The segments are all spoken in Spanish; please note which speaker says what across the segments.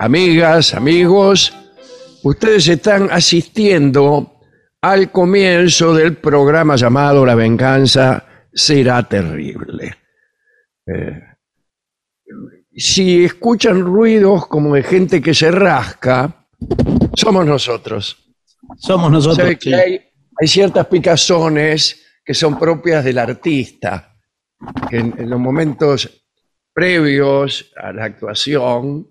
Speaker 1: amigas, amigos. Ustedes están asistiendo al comienzo del programa llamado La venganza será terrible. Eh, si escuchan ruidos como de gente que se rasca, somos nosotros.
Speaker 2: Somos nosotros. Sí.
Speaker 1: hay, hay ciertas picazones que son propias del artista, que en, en los momentos previos a la actuación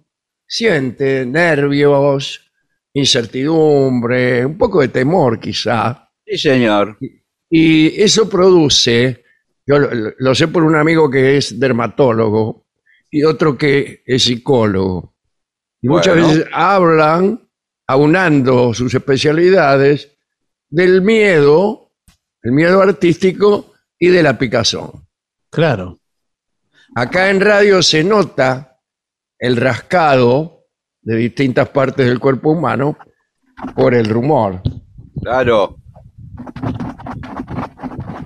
Speaker 1: siente nervios, incertidumbre, un poco de temor quizá,
Speaker 3: Sí, señor.
Speaker 1: y eso produce, yo lo, sé por un amigo que es dermatólogo y otro que es psicólogo. Y muchas veces hablan, aunando sus especialidades, del miedo, el miedo artístico y de la picazón.
Speaker 2: Claro.
Speaker 1: Acá en radio se nota el rascado de distintas partes del cuerpo humano por el rumor.
Speaker 3: Claro.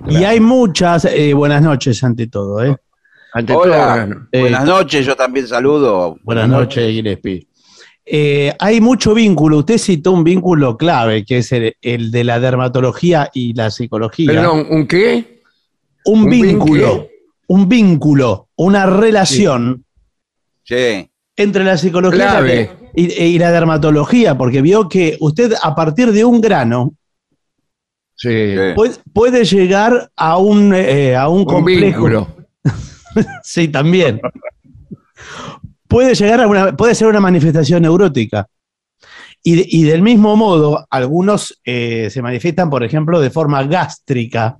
Speaker 2: Y hay muchas. eh, buenas noches, ante todo. ¿eh?
Speaker 1: Ante
Speaker 3: Hola.
Speaker 1: todo,
Speaker 2: Eh,
Speaker 3: Buenas noches, yo también saludo.
Speaker 2: Buenas noches, Gillespie. Eh, hay mucho vínculo. Usted citó un vínculo clave, que es el, el de la dermatología y la psicología.
Speaker 1: Perdón, ¿un qué?
Speaker 2: un
Speaker 1: ¿un
Speaker 2: vínculo,
Speaker 1: vínculo?
Speaker 2: un vínculo, una relación
Speaker 3: Sí.
Speaker 2: entre la psicología y, y la dermatología, porque vio que usted a partir de un grano
Speaker 1: Sí.
Speaker 2: puede, puede llegar a un, eh, a un
Speaker 1: Un
Speaker 2: complejo. Sí, también. puede llegar a una, puede ser una manifestación neurótica. Y, de- y del mismo modo, algunos eh, se manifiestan, por ejemplo, de forma gástrica,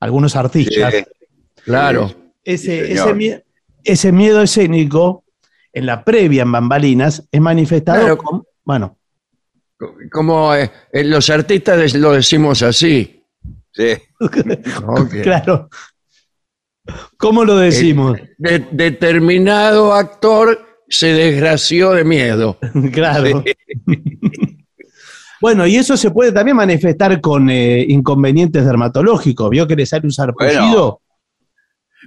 Speaker 2: algunos artistas.
Speaker 3: Sí.
Speaker 1: Claro.
Speaker 2: Ese,
Speaker 3: Sí,
Speaker 2: ese,
Speaker 3: señor.
Speaker 2: mie- ese miedo escénico, en la previa en bambalinas, es manifestado
Speaker 1: Claro.
Speaker 2: con- bueno,
Speaker 1: Como eh, eh, los artistas lo decimos así.
Speaker 3: Sí.
Speaker 2: claro. ¿Cómo lo decimos?
Speaker 1: de- determinado actor se desgració de miedo.
Speaker 2: claro. Bueno, y eso se puede también manifestar con eh, inconvenientes dermatológicos. ¿Vio que le sale un sarpullido?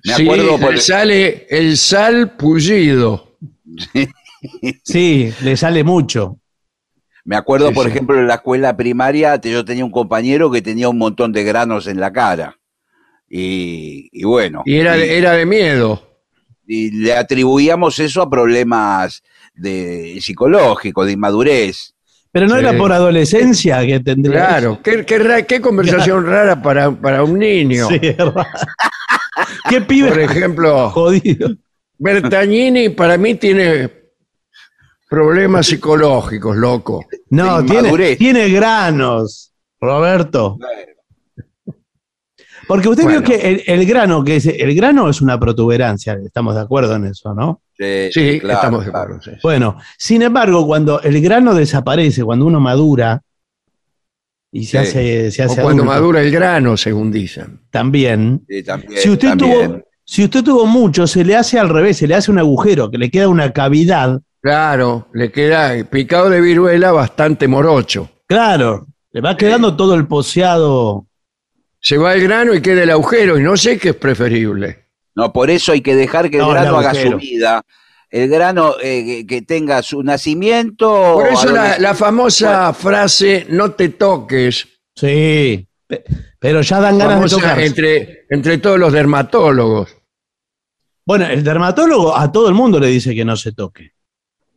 Speaker 3: Me
Speaker 1: Sí,
Speaker 3: acuerdo por
Speaker 1: le sale el sal pullido.
Speaker 2: Sí, le sale mucho.
Speaker 3: Me acuerdo,
Speaker 1: Sí,
Speaker 3: por
Speaker 1: sí.
Speaker 3: ejemplo, en la escuela primaria, yo tenía un compañero que tenía un montón de granos en la cara. Y, y bueno,
Speaker 1: Y era, de- era de miedo.
Speaker 3: y le atribuíamos eso a problemas de psicológicos, de inmadurez.
Speaker 2: Pero no
Speaker 1: Sí.
Speaker 2: era por adolescencia que tendría.
Speaker 1: Claro, qué, qué ra- qué conversación rara para, para un niño.
Speaker 2: Sí. ¿Qué
Speaker 1: Por
Speaker 2: pibe
Speaker 1: ejemplo,
Speaker 2: jodido?
Speaker 1: Bertagnini para mí tiene problemas psicológicos, loco.
Speaker 2: No, tiene, tiene granos, Roberto. Porque usted
Speaker 1: Bueno.
Speaker 2: vio que el, el grano, que es, el grano es una protuberancia, estamos de acuerdo en eso, ¿no?
Speaker 3: Sí,
Speaker 1: Sí,
Speaker 3: claro,
Speaker 1: estamos de
Speaker 3: claro.
Speaker 1: acuerdo. sí.
Speaker 2: Bueno, sin embargo, cuando el grano desaparece, cuando uno madura y se
Speaker 3: Sí.
Speaker 2: hace, se
Speaker 1: O
Speaker 2: hace
Speaker 1: cuando
Speaker 2: adulto,
Speaker 1: madura el grano, según dicen.
Speaker 2: también.
Speaker 3: Sí, también,
Speaker 2: Si usted,
Speaker 3: también.
Speaker 2: tuvo, si usted tuvo mucho, se le hace al revés, se le hace un agujero, que le queda una cavidad.
Speaker 1: Claro, le queda picado de viruela bastante morocho.
Speaker 2: Claro, le va quedando todo el poseado.
Speaker 1: Se va el grano y queda el agujero, y no sé qué es preferible.
Speaker 3: No, por eso hay que dejar que el
Speaker 2: No, el
Speaker 3: grano haga su vida. El grano eh, que, que tenga su nacimiento.
Speaker 1: Por eso la, famosa frase no te toques,
Speaker 2: Sí, pe- pero ya dan ganas de
Speaker 1: famosa
Speaker 2: tocar.
Speaker 1: entre, entre todos los dermatólogos.
Speaker 2: Bueno, el dermatólogo a todo el mundo le dice que no se toque.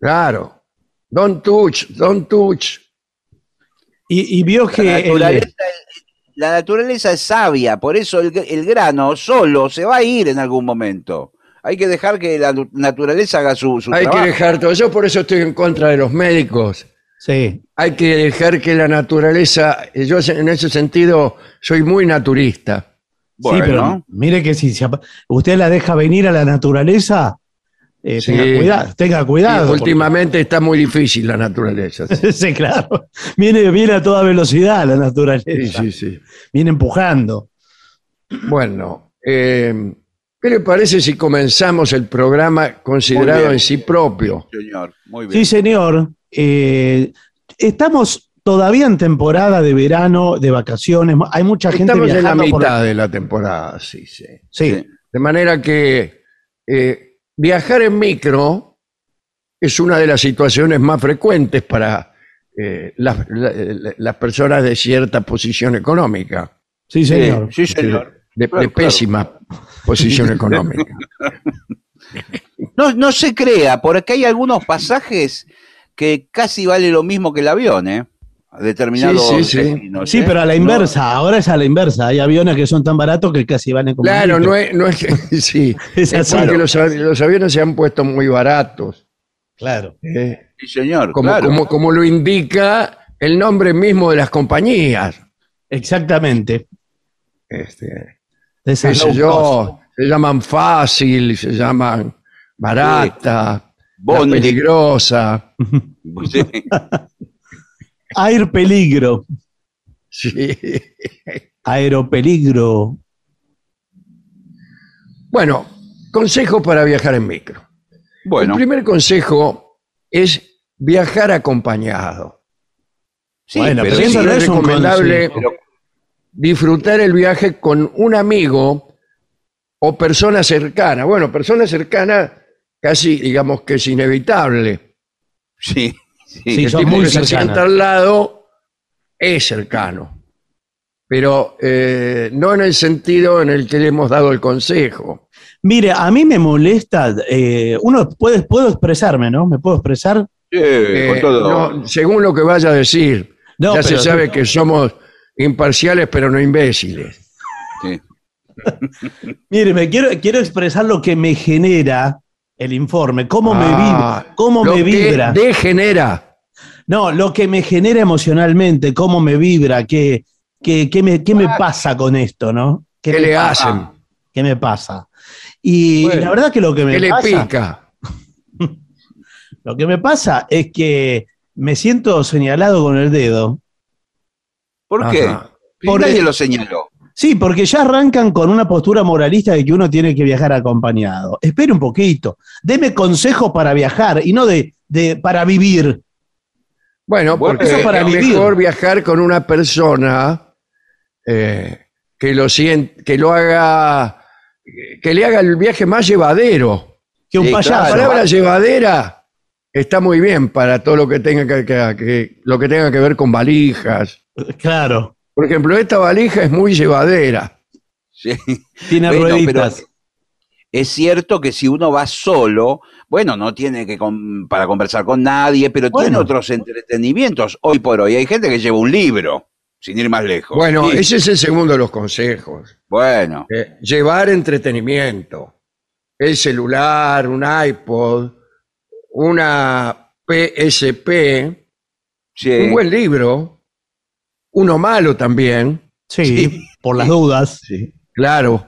Speaker 1: Claro. Don't touch, don't touch.
Speaker 2: Y, y vio que.
Speaker 3: La
Speaker 2: el-
Speaker 3: naturaleza, la naturaleza es sabia, por eso el, el grano solo se va a ir en algún momento. Hay que dejar que la naturaleza haga su, su
Speaker 1: Hay que dejar todo. Yo por eso estoy en contra de los médicos.
Speaker 2: sí,
Speaker 1: Hay que dejar que la naturaleza, yo en ese sentido soy muy naturista.
Speaker 3: Bueno,
Speaker 2: sí, pero mire que si usted la deja venir a la naturaleza, eh,
Speaker 1: Sí.
Speaker 2: tenga cuidado. Tenga
Speaker 1: últimamente está muy difícil la naturaleza. Sí,
Speaker 2: sí, claro. Viene, viene a toda velocidad la naturaleza.
Speaker 1: sí, sí.
Speaker 2: Viene empujando.
Speaker 1: Bueno, eh, ¿qué le parece si comenzamos el programa considerado en sí propio?
Speaker 3: señor, muy bien.
Speaker 2: Sí, señor. Eh, estamos todavía en temporada de verano, de vacaciones. Hay mucha gente
Speaker 1: Estamos en la
Speaker 2: viajando por-
Speaker 1: mitad de la temporada, sí, sí.
Speaker 2: Sí,
Speaker 3: Sí.
Speaker 1: De manera que eh, viajar en micro es una de las situaciones más frecuentes para eh, las, la- la- las personas de cierta posición económica,
Speaker 2: sí, señor.
Speaker 3: Sí, sí, señor.
Speaker 1: de, de
Speaker 3: Claro, claro.
Speaker 1: pésima posición económica.
Speaker 3: No, no se crea, porque hay algunos pasajes que casi vale lo mismo que el avión, ¿eh? A determinados
Speaker 1: Sí, sí, sí.
Speaker 3: destinos,
Speaker 2: Sí,
Speaker 3: ¿eh?
Speaker 2: pero a la
Speaker 3: No,
Speaker 2: inversa, ahora es a la inversa. Hay aviones que son tan baratos que casi valen como.
Speaker 1: Claro, no es, no es que sí,
Speaker 2: Es
Speaker 1: es
Speaker 2: así.
Speaker 1: porque los, los aviones se han puesto muy baratos.
Speaker 2: Claro.
Speaker 1: eh,
Speaker 3: Sí, señor,
Speaker 1: como,
Speaker 3: claro.
Speaker 1: como, como lo indica el nombre mismo de las compañías.
Speaker 2: Exactamente.
Speaker 1: Este,
Speaker 2: De
Speaker 1: qué
Speaker 2: esas
Speaker 1: sé
Speaker 2: low cost.
Speaker 1: yo, se llaman fácil, se llaman barata,
Speaker 3: Bondi.
Speaker 1: peligrosa.
Speaker 3: Sí.
Speaker 2: Air peligro.
Speaker 1: Sí.
Speaker 2: Aeropeligro.
Speaker 1: Bueno, consejo para viajar en micro.
Speaker 3: Bueno,
Speaker 1: El primer consejo es viajar acompañado.
Speaker 3: sí,
Speaker 2: bueno,
Speaker 3: pero sí,
Speaker 2: no es
Speaker 1: recomendable
Speaker 3: pero-
Speaker 1: disfrutar el viaje con un amigo o persona cercana. Bueno, persona cercana casi digamos que es inevitable.
Speaker 3: sí, sí.
Speaker 2: Sí,
Speaker 1: el tipo
Speaker 2: muy
Speaker 1: que se sienta al lado es cercano. Pero eh, no en el sentido en el que le hemos dado el consejo.
Speaker 2: Mire, a mí me molesta. eh, uno puede, puedo expresarme, ¿no? ¿Me puedo expresar?
Speaker 3: Sí,
Speaker 1: Eh,
Speaker 3: con todo.
Speaker 1: no, según lo que vaya a decir.
Speaker 2: No,
Speaker 1: ya se sabe que somos imparciales, pero no imbéciles.
Speaker 3: Sí.
Speaker 2: Mire, me quiero, quiero expresar lo que me genera el informe, cómo me
Speaker 1: Ah,
Speaker 2: vibra, cómo
Speaker 1: lo
Speaker 2: me
Speaker 1: que
Speaker 2: vibra.
Speaker 1: degenera.
Speaker 2: No, lo que me genera emocionalmente, cómo me vibra, qué, qué, qué me, qué me pasa con esto, ¿no?
Speaker 1: ¿Qué le
Speaker 2: pasa?
Speaker 1: hacen?
Speaker 2: ¿Qué me pasa? Y
Speaker 1: Bueno,
Speaker 2: la verdad que lo que me
Speaker 1: ¿Qué le pica?
Speaker 2: lo que me pasa es que me siento señalado con el dedo.
Speaker 3: ¿Por qué? Nadie
Speaker 2: el-
Speaker 3: lo señaló.
Speaker 2: Sí, porque ya arrancan con una postura moralista de que uno tiene que viajar acompañado. Espere un poquito. Deme consejos para viajar y no de, de para vivir.
Speaker 1: Bueno, porque
Speaker 2: eso para
Speaker 1: es
Speaker 2: vivir.
Speaker 1: mejor viajar con una persona eh, que lo sien- que lo haga, que le haga el viaje más llevadero.
Speaker 2: Que un
Speaker 3: Sí,
Speaker 2: payaso.
Speaker 1: La palabra llevadera está muy bien para todo lo que tenga que, que- que- lo que tenga que ver con valijas.
Speaker 2: Claro,
Speaker 1: Por ejemplo, esta valija es muy llevadera.
Speaker 3: Sí.
Speaker 2: tiene
Speaker 3: Bueno,
Speaker 2: rueditas.
Speaker 3: pero es cierto que si uno va solo, bueno, no tiene que con- para conversar con nadie, pero tiene otros entretenimientos. Hoy por hoy hay gente que lleva un libro, sin ir más lejos.
Speaker 1: Bueno,
Speaker 3: Sí.
Speaker 1: ese es el segundo de los consejos.
Speaker 3: Bueno,
Speaker 1: Eh, llevar entretenimiento. El celular, un iPod, una PSP,
Speaker 3: sí.
Speaker 1: un buen libro, uno malo también,
Speaker 2: Sí,
Speaker 3: Sí.
Speaker 2: por las dudas.
Speaker 1: claro,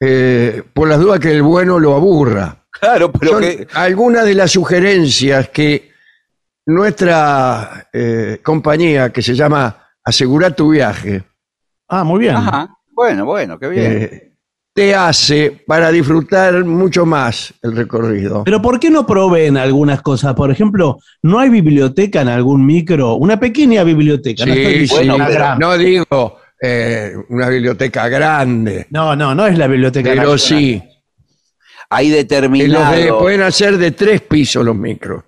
Speaker 1: eh, por las dudas que el bueno lo aburra.
Speaker 3: claro, pero
Speaker 1: Son
Speaker 3: que
Speaker 1: algunas de las sugerencias que nuestra eh, compañía, que se llama Asegura tu viaje,
Speaker 2: Ah, muy bien.
Speaker 3: Ajá. Bueno, bueno, qué bien.
Speaker 1: eh, te hace para disfrutar mucho más el recorrido.
Speaker 2: Pero ¿por qué no proveen algunas cosas? Por ejemplo, ¿no hay biblioteca en algún micro? Una pequeña biblioteca. no, estoy
Speaker 1: Sí, sí,
Speaker 3: pero-
Speaker 2: gran-
Speaker 1: no digo eh, una biblioteca grande,
Speaker 2: no, no, no es la biblioteca
Speaker 1: pero
Speaker 2: nacional.
Speaker 1: sí.
Speaker 3: Hay
Speaker 1: eh, los
Speaker 3: determinado.
Speaker 1: de- pueden hacer de tres pisos los micros.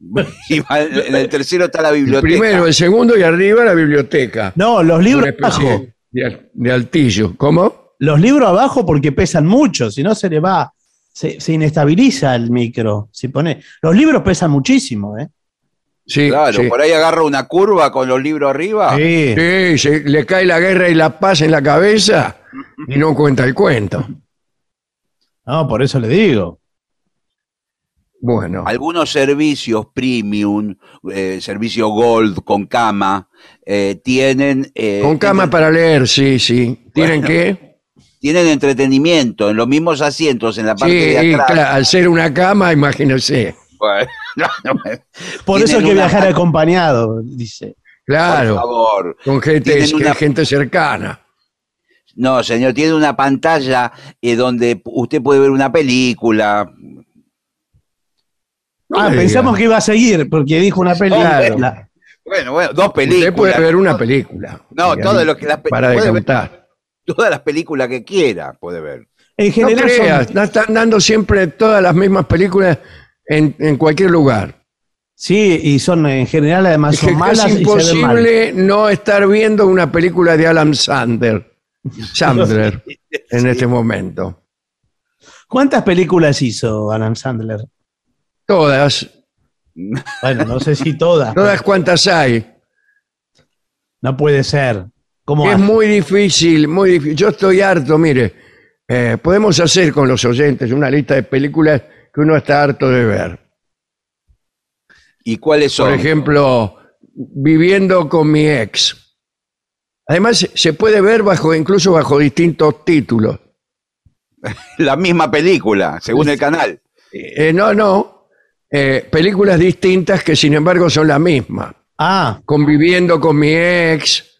Speaker 3: Y va- en el tercero está la
Speaker 1: El
Speaker 3: biblioteca.
Speaker 1: primero, el segundo y arriba la biblioteca.
Speaker 2: No, los libros
Speaker 1: Una especie
Speaker 2: abajo.
Speaker 1: de, al- de altillo. ¿Cómo?
Speaker 2: Los libros abajo porque pesan mucho, si no se le va, se, se inestabiliza el micro. Si pone, los libros pesan muchísimo, ¿eh?
Speaker 1: Sí,
Speaker 3: Claro,
Speaker 1: sí.
Speaker 3: por ahí agarra una curva con los libros arriba.
Speaker 2: Sí.
Speaker 1: Sí, se- le cae la guerra y la paz en la cabeza y no cuenta el cuento.
Speaker 2: No, por eso le digo.
Speaker 1: Bueno,
Speaker 3: Algunos servicios premium, eh, servicio gold con cama, eh, tienen, eh,
Speaker 1: con cama
Speaker 3: tienen,
Speaker 1: para leer, sí, sí. ¿Tienen
Speaker 3: Bueno,
Speaker 1: que?
Speaker 3: Tienen entretenimiento en los mismos asientos en la parte
Speaker 1: Sí,
Speaker 3: de atrás.
Speaker 1: claro, al ser una cama, imagínese.
Speaker 3: Bueno, no, no me-
Speaker 2: Por eso hay que viajar acompañado, dice.
Speaker 3: por
Speaker 1: Claro,
Speaker 3: favor.
Speaker 1: con gente,
Speaker 3: una-
Speaker 1: gente cercana.
Speaker 3: No, señor, tiene una pantalla eh, donde usted puede ver una película.
Speaker 1: No
Speaker 2: ah, pensamos que iba a seguir porque dijo una película.
Speaker 1: Claro.
Speaker 3: Bueno, bueno, dos películas.
Speaker 1: Usted puede ver una película.
Speaker 3: No, todo lo que las
Speaker 1: Para decantar.
Speaker 3: Todas las películas que quiera puede ver.
Speaker 2: En general
Speaker 1: creas, no están dando siempre todas las mismas películas en, en cualquier lugar.
Speaker 2: sí, y son en general además
Speaker 1: Es, que
Speaker 2: son malas
Speaker 1: es
Speaker 2: y se ven mal.
Speaker 1: imposible no estar viendo una película de Alan Sander, Sandler en
Speaker 3: Sí.
Speaker 1: este momento.
Speaker 2: ¿Cuántas películas hizo Adam Sandler?
Speaker 1: Todas,
Speaker 2: Bueno, no sé si todas.
Speaker 1: todas cuantas hay.
Speaker 2: No puede ser. ¿Cómo
Speaker 1: Es
Speaker 2: hace?
Speaker 1: muy difícil, muy difícil. Yo estoy harto, mire. eh, podemos hacer con los oyentes una lista de películas que uno está harto de ver.
Speaker 3: ¿Y cuáles son?
Speaker 1: Por ejemplo, Viviendo con mi ex. Además, se- puede ver bajo, incluso bajo distintos títulos.
Speaker 3: La misma película, según el canal.
Speaker 1: Eh, no, no. eh, películas distintas que sin embargo son la misma.
Speaker 2: Ah,
Speaker 1: Conviviendo con mi ex,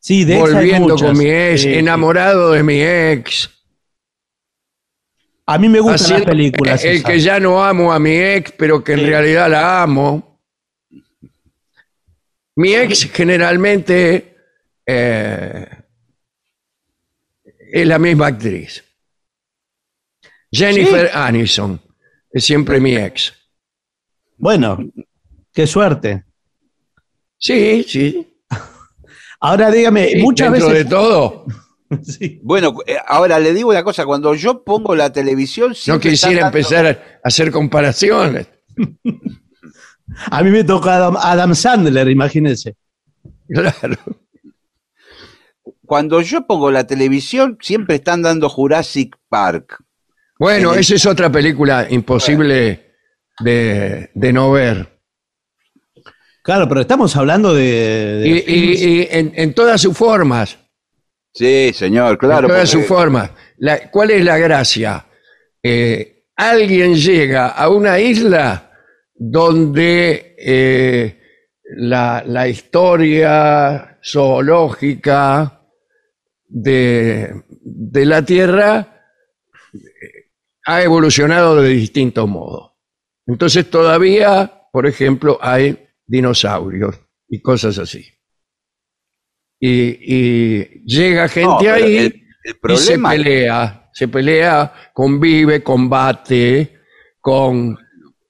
Speaker 2: sí, de
Speaker 1: volviendo con mi ex,
Speaker 2: Sí, sí.
Speaker 1: enamorado de mi ex.
Speaker 2: A mí me gustan las películas.
Speaker 1: El
Speaker 2: esas.
Speaker 1: que ya no amo a mi ex, pero que en
Speaker 2: Sí.
Speaker 1: realidad la amo. Mi ex generalmente eh, es la misma actriz. Jennifer Aniston es siempre mi ex.
Speaker 2: Bueno, qué suerte.
Speaker 1: Sí, sí.
Speaker 2: Ahora dígame,
Speaker 1: sí,
Speaker 2: muchas
Speaker 1: dentro
Speaker 2: veces.
Speaker 1: de todo,
Speaker 2: Sí.
Speaker 3: Bueno, eh, ahora le digo una cosa, cuando yo pongo la televisión...
Speaker 1: no quisiera
Speaker 3: dando-
Speaker 1: empezar a hacer comparaciones.
Speaker 2: A mí me toca Adam, Adam Sandler, imagínense.
Speaker 1: Claro.
Speaker 3: Cuando yo pongo la televisión, siempre están dando Jurassic Park.
Speaker 1: Bueno, esa es otra película imposible de, de no ver.
Speaker 2: Claro, pero estamos hablando de. de
Speaker 1: Y, y-
Speaker 2: films-
Speaker 1: y en, en todas sus formas.
Speaker 3: Sí, señor, claro.
Speaker 1: en todas
Speaker 3: porque-
Speaker 1: sus formas. La- ¿Cuál es la gracia? Eh, alguien llega a una isla donde eh, la, la historia zoológica de, de la Tierra eh, ha evolucionado de distintos modos. Entonces todavía, por ejemplo, hay dinosaurios y cosas así. Y, y llega gente
Speaker 3: No,
Speaker 1: ahí
Speaker 3: el, el
Speaker 1: y se pelea, se pelea, convive, combate con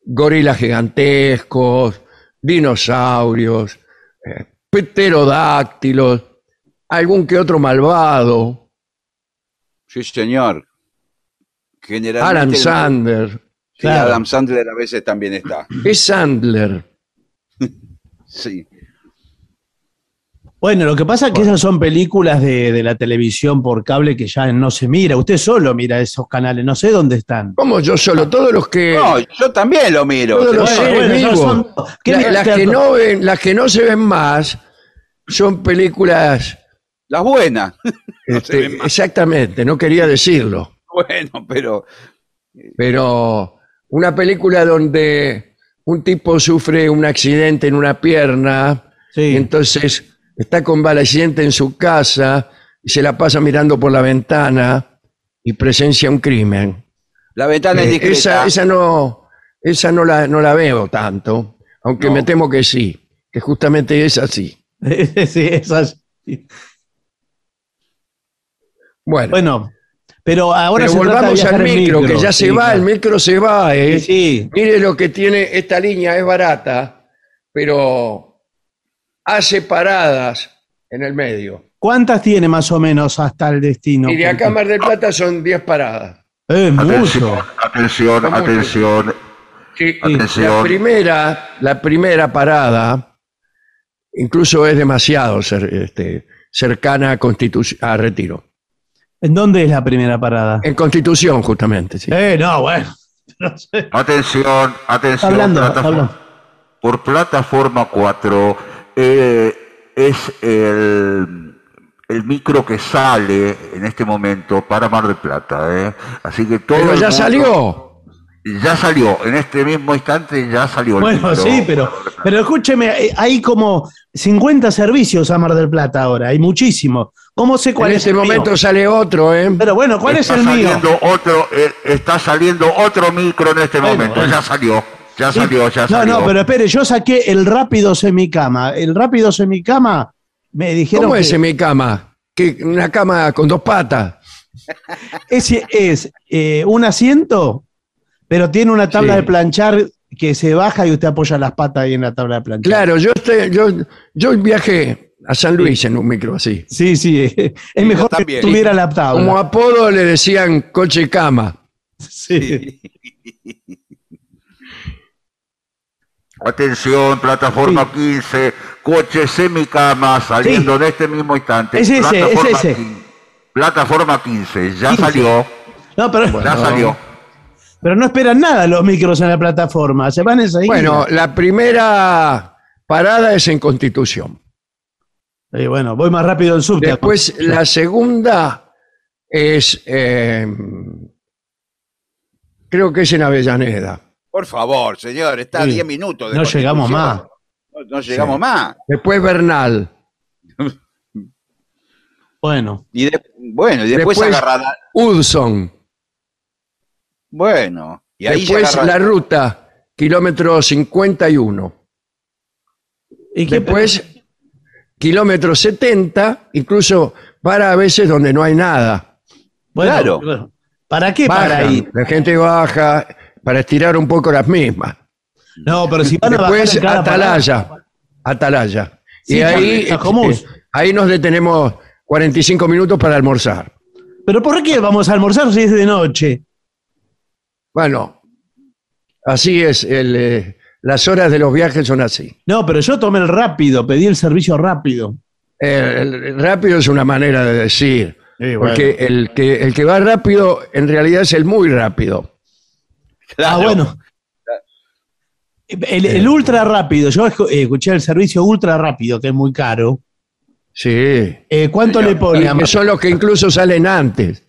Speaker 1: gorilas gigantescos, dinosaurios, eh, pterodáctilos, algún que otro malvado,
Speaker 3: Sí, señor. Generalmente
Speaker 1: Alan
Speaker 3: el-
Speaker 1: Sandler,
Speaker 3: Sí,
Speaker 2: Claro.
Speaker 3: Adam Sandler a veces también está.
Speaker 1: es Sandler.
Speaker 3: Sí.
Speaker 2: Bueno, lo que pasa es que esas son películas de, de la televisión por cable que ya no se mira. Usted solo mira esos canales, no sé dónde están.
Speaker 1: Como yo solo, todos los que
Speaker 3: No, yo también lo miro.
Speaker 1: Todos los
Speaker 2: son- ¿qué
Speaker 1: la- las que no ven, las que no se ven más son películas
Speaker 3: Las buenas.
Speaker 1: Este, exactamente, no quería decirlo,
Speaker 3: Bueno, pero
Speaker 1: pero una película donde un tipo sufre un accidente en una pierna
Speaker 2: Sí.
Speaker 1: y entonces está convaleciente en su casa y se la pasa mirando por la ventana y presencia un crimen.
Speaker 3: la ventana es
Speaker 1: Eh,
Speaker 3: discreta.
Speaker 1: esa, esa no, esa no la, no la veo tanto, aunque
Speaker 3: No.
Speaker 1: me temo que sí, que justamente es así.
Speaker 2: sí, esas-
Speaker 1: Bueno,
Speaker 2: Bueno, pero ahora
Speaker 1: pero
Speaker 2: se trata de
Speaker 1: volvamos al micro, que ya se
Speaker 2: sí,
Speaker 1: va,
Speaker 2: claro.
Speaker 1: el micro se va. eh.
Speaker 2: Sí, sí.
Speaker 1: Mire lo que tiene esta línea, es barata, pero hace paradas en el medio.
Speaker 2: ¿Cuántas tiene más o menos hasta el destino?
Speaker 1: y de acá a Mar del Plata son 10 paradas.
Speaker 2: Eh,
Speaker 4: Atención,
Speaker 2: mucho.
Speaker 4: atención,
Speaker 1: Son
Speaker 4: atención.
Speaker 1: Sí,
Speaker 4: Atención.
Speaker 1: La primera, la primera parada, incluso es demasiado este, cercana a, Constitu- a Retiro.
Speaker 2: ¿En dónde es la primera parada?
Speaker 1: En Constitución, justamente. sí.
Speaker 2: Eh, no, bueno. No sé.
Speaker 4: Atención, atención.
Speaker 2: hablando,
Speaker 4: plataforma-
Speaker 2: hablando.
Speaker 4: Por plataforma 4 eh, es el, el micro que sale en este momento para Mar del Plata. ¿eh? Así que todo
Speaker 1: Pero ya
Speaker 4: mundo-
Speaker 1: salió.
Speaker 4: Ya salió, en este mismo instante ya salió el
Speaker 2: Bueno, sí, pero, pero escúcheme, eh, hay como 50 servicios a Mar del Plata ahora, hay muchísimos. ¿Cómo sé cuál
Speaker 1: En
Speaker 2: es
Speaker 1: este
Speaker 2: el mío?
Speaker 1: momento sale otro, ¿eh?
Speaker 2: Pero bueno, ¿cuál
Speaker 4: está
Speaker 2: es el mío?
Speaker 4: saliendo otro, eh, está saliendo otro micro en este
Speaker 2: Bueno,
Speaker 4: momento.
Speaker 2: bueno.
Speaker 4: Ya salió, ya salió, ya
Speaker 2: No,
Speaker 4: salió.
Speaker 2: no, pero espere, yo saqué el rápido semicama. El rápido semicama me dijeron
Speaker 1: ¿Cómo
Speaker 2: que
Speaker 1: es en mi cama? Que una cama con dos patas.
Speaker 2: ese es eh, un asiento, pero tiene una tabla
Speaker 1: Sí.
Speaker 2: de planchar que se baja y usted apoya las patas ahí en la tabla de planchar.
Speaker 1: Claro, yo, estoy- yo, yo viajé a San Luis en un micro así.
Speaker 2: Sí, sí, es mejor que tuviera la tabla.
Speaker 1: Como apodo le decían coche cama.
Speaker 2: Sí.
Speaker 4: Atención, plataforma 15, coche semicama saliendo en este mismo instante.
Speaker 2: Es ese,
Speaker 4: plataforma
Speaker 2: es ese.
Speaker 4: 15, plataforma 15, ya
Speaker 2: 15.
Speaker 4: salió,
Speaker 2: No, pero,
Speaker 4: ya
Speaker 1: Bueno.
Speaker 4: salió.
Speaker 2: Pero no esperan nada los micros en la plataforma, se van enseguida.
Speaker 1: Bueno, la primera parada es en Constitución.
Speaker 2: Bueno, voy más rápido en subte.
Speaker 1: Después la segunda es, eh, creo que es en Avellaneda.
Speaker 3: Por favor, señor, está a
Speaker 2: Sí.
Speaker 3: 10 minutos. de
Speaker 2: No llegamos
Speaker 3: Constitución.
Speaker 2: más.
Speaker 3: No, no llegamos más.
Speaker 1: Después Bernal.
Speaker 2: Bueno,
Speaker 3: Y de- bueno, y después,
Speaker 1: Después-
Speaker 3: agarrada.
Speaker 1: Hudson.
Speaker 3: Bueno, y ahí
Speaker 1: Después la ruta, kilómetro 51.
Speaker 2: ¿y qué-
Speaker 1: Después, kilómetro 70, incluso para a veces donde no hay nada.
Speaker 2: bueno,
Speaker 3: claro.
Speaker 2: ¿Para qué para ahí?
Speaker 1: La gente baja para estirar un poco las mismas.
Speaker 2: No, pero si van a bajar
Speaker 1: Después,
Speaker 2: en cada
Speaker 1: Atalaya. Atalaya.
Speaker 2: Sí,
Speaker 1: y ahí, este, ahí nos detenemos 45 minutos para almorzar.
Speaker 2: ¿Pero por qué vamos a almorzar si es de noche?
Speaker 1: Bueno, así es. el, eh, las horas de los viajes son así.
Speaker 2: No, pero yo tomé el rápido, pedí el servicio rápido.
Speaker 1: Eh, el rápido es una manera de decir.
Speaker 2: Sí,
Speaker 1: Porque el que, el que va rápido en realidad es el muy rápido.
Speaker 3: Claro.
Speaker 2: Ah, bueno. El, el ultra rápido, yo eh, escuché el servicio ultra rápido, que es muy caro.
Speaker 1: Sí.
Speaker 2: Eh, ¿Cuánto le pone? a
Speaker 1: Que son los que incluso salen antes.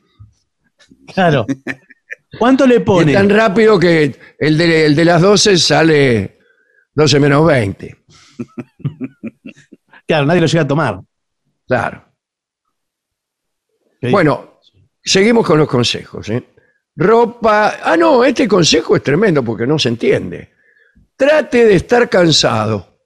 Speaker 2: Claro. ¿Cuánto le
Speaker 1: Y es
Speaker 2: pone?
Speaker 1: tan rápido que el de, el de las 12 sale 12 menos 20.
Speaker 2: Claro, nadie lo llega a tomar.
Speaker 1: Claro. Bueno, seguimos con los consejos. ¿eh? Ropa. Ah, no, este consejo es tremendo porque no se entiende. Trate de estar cansado.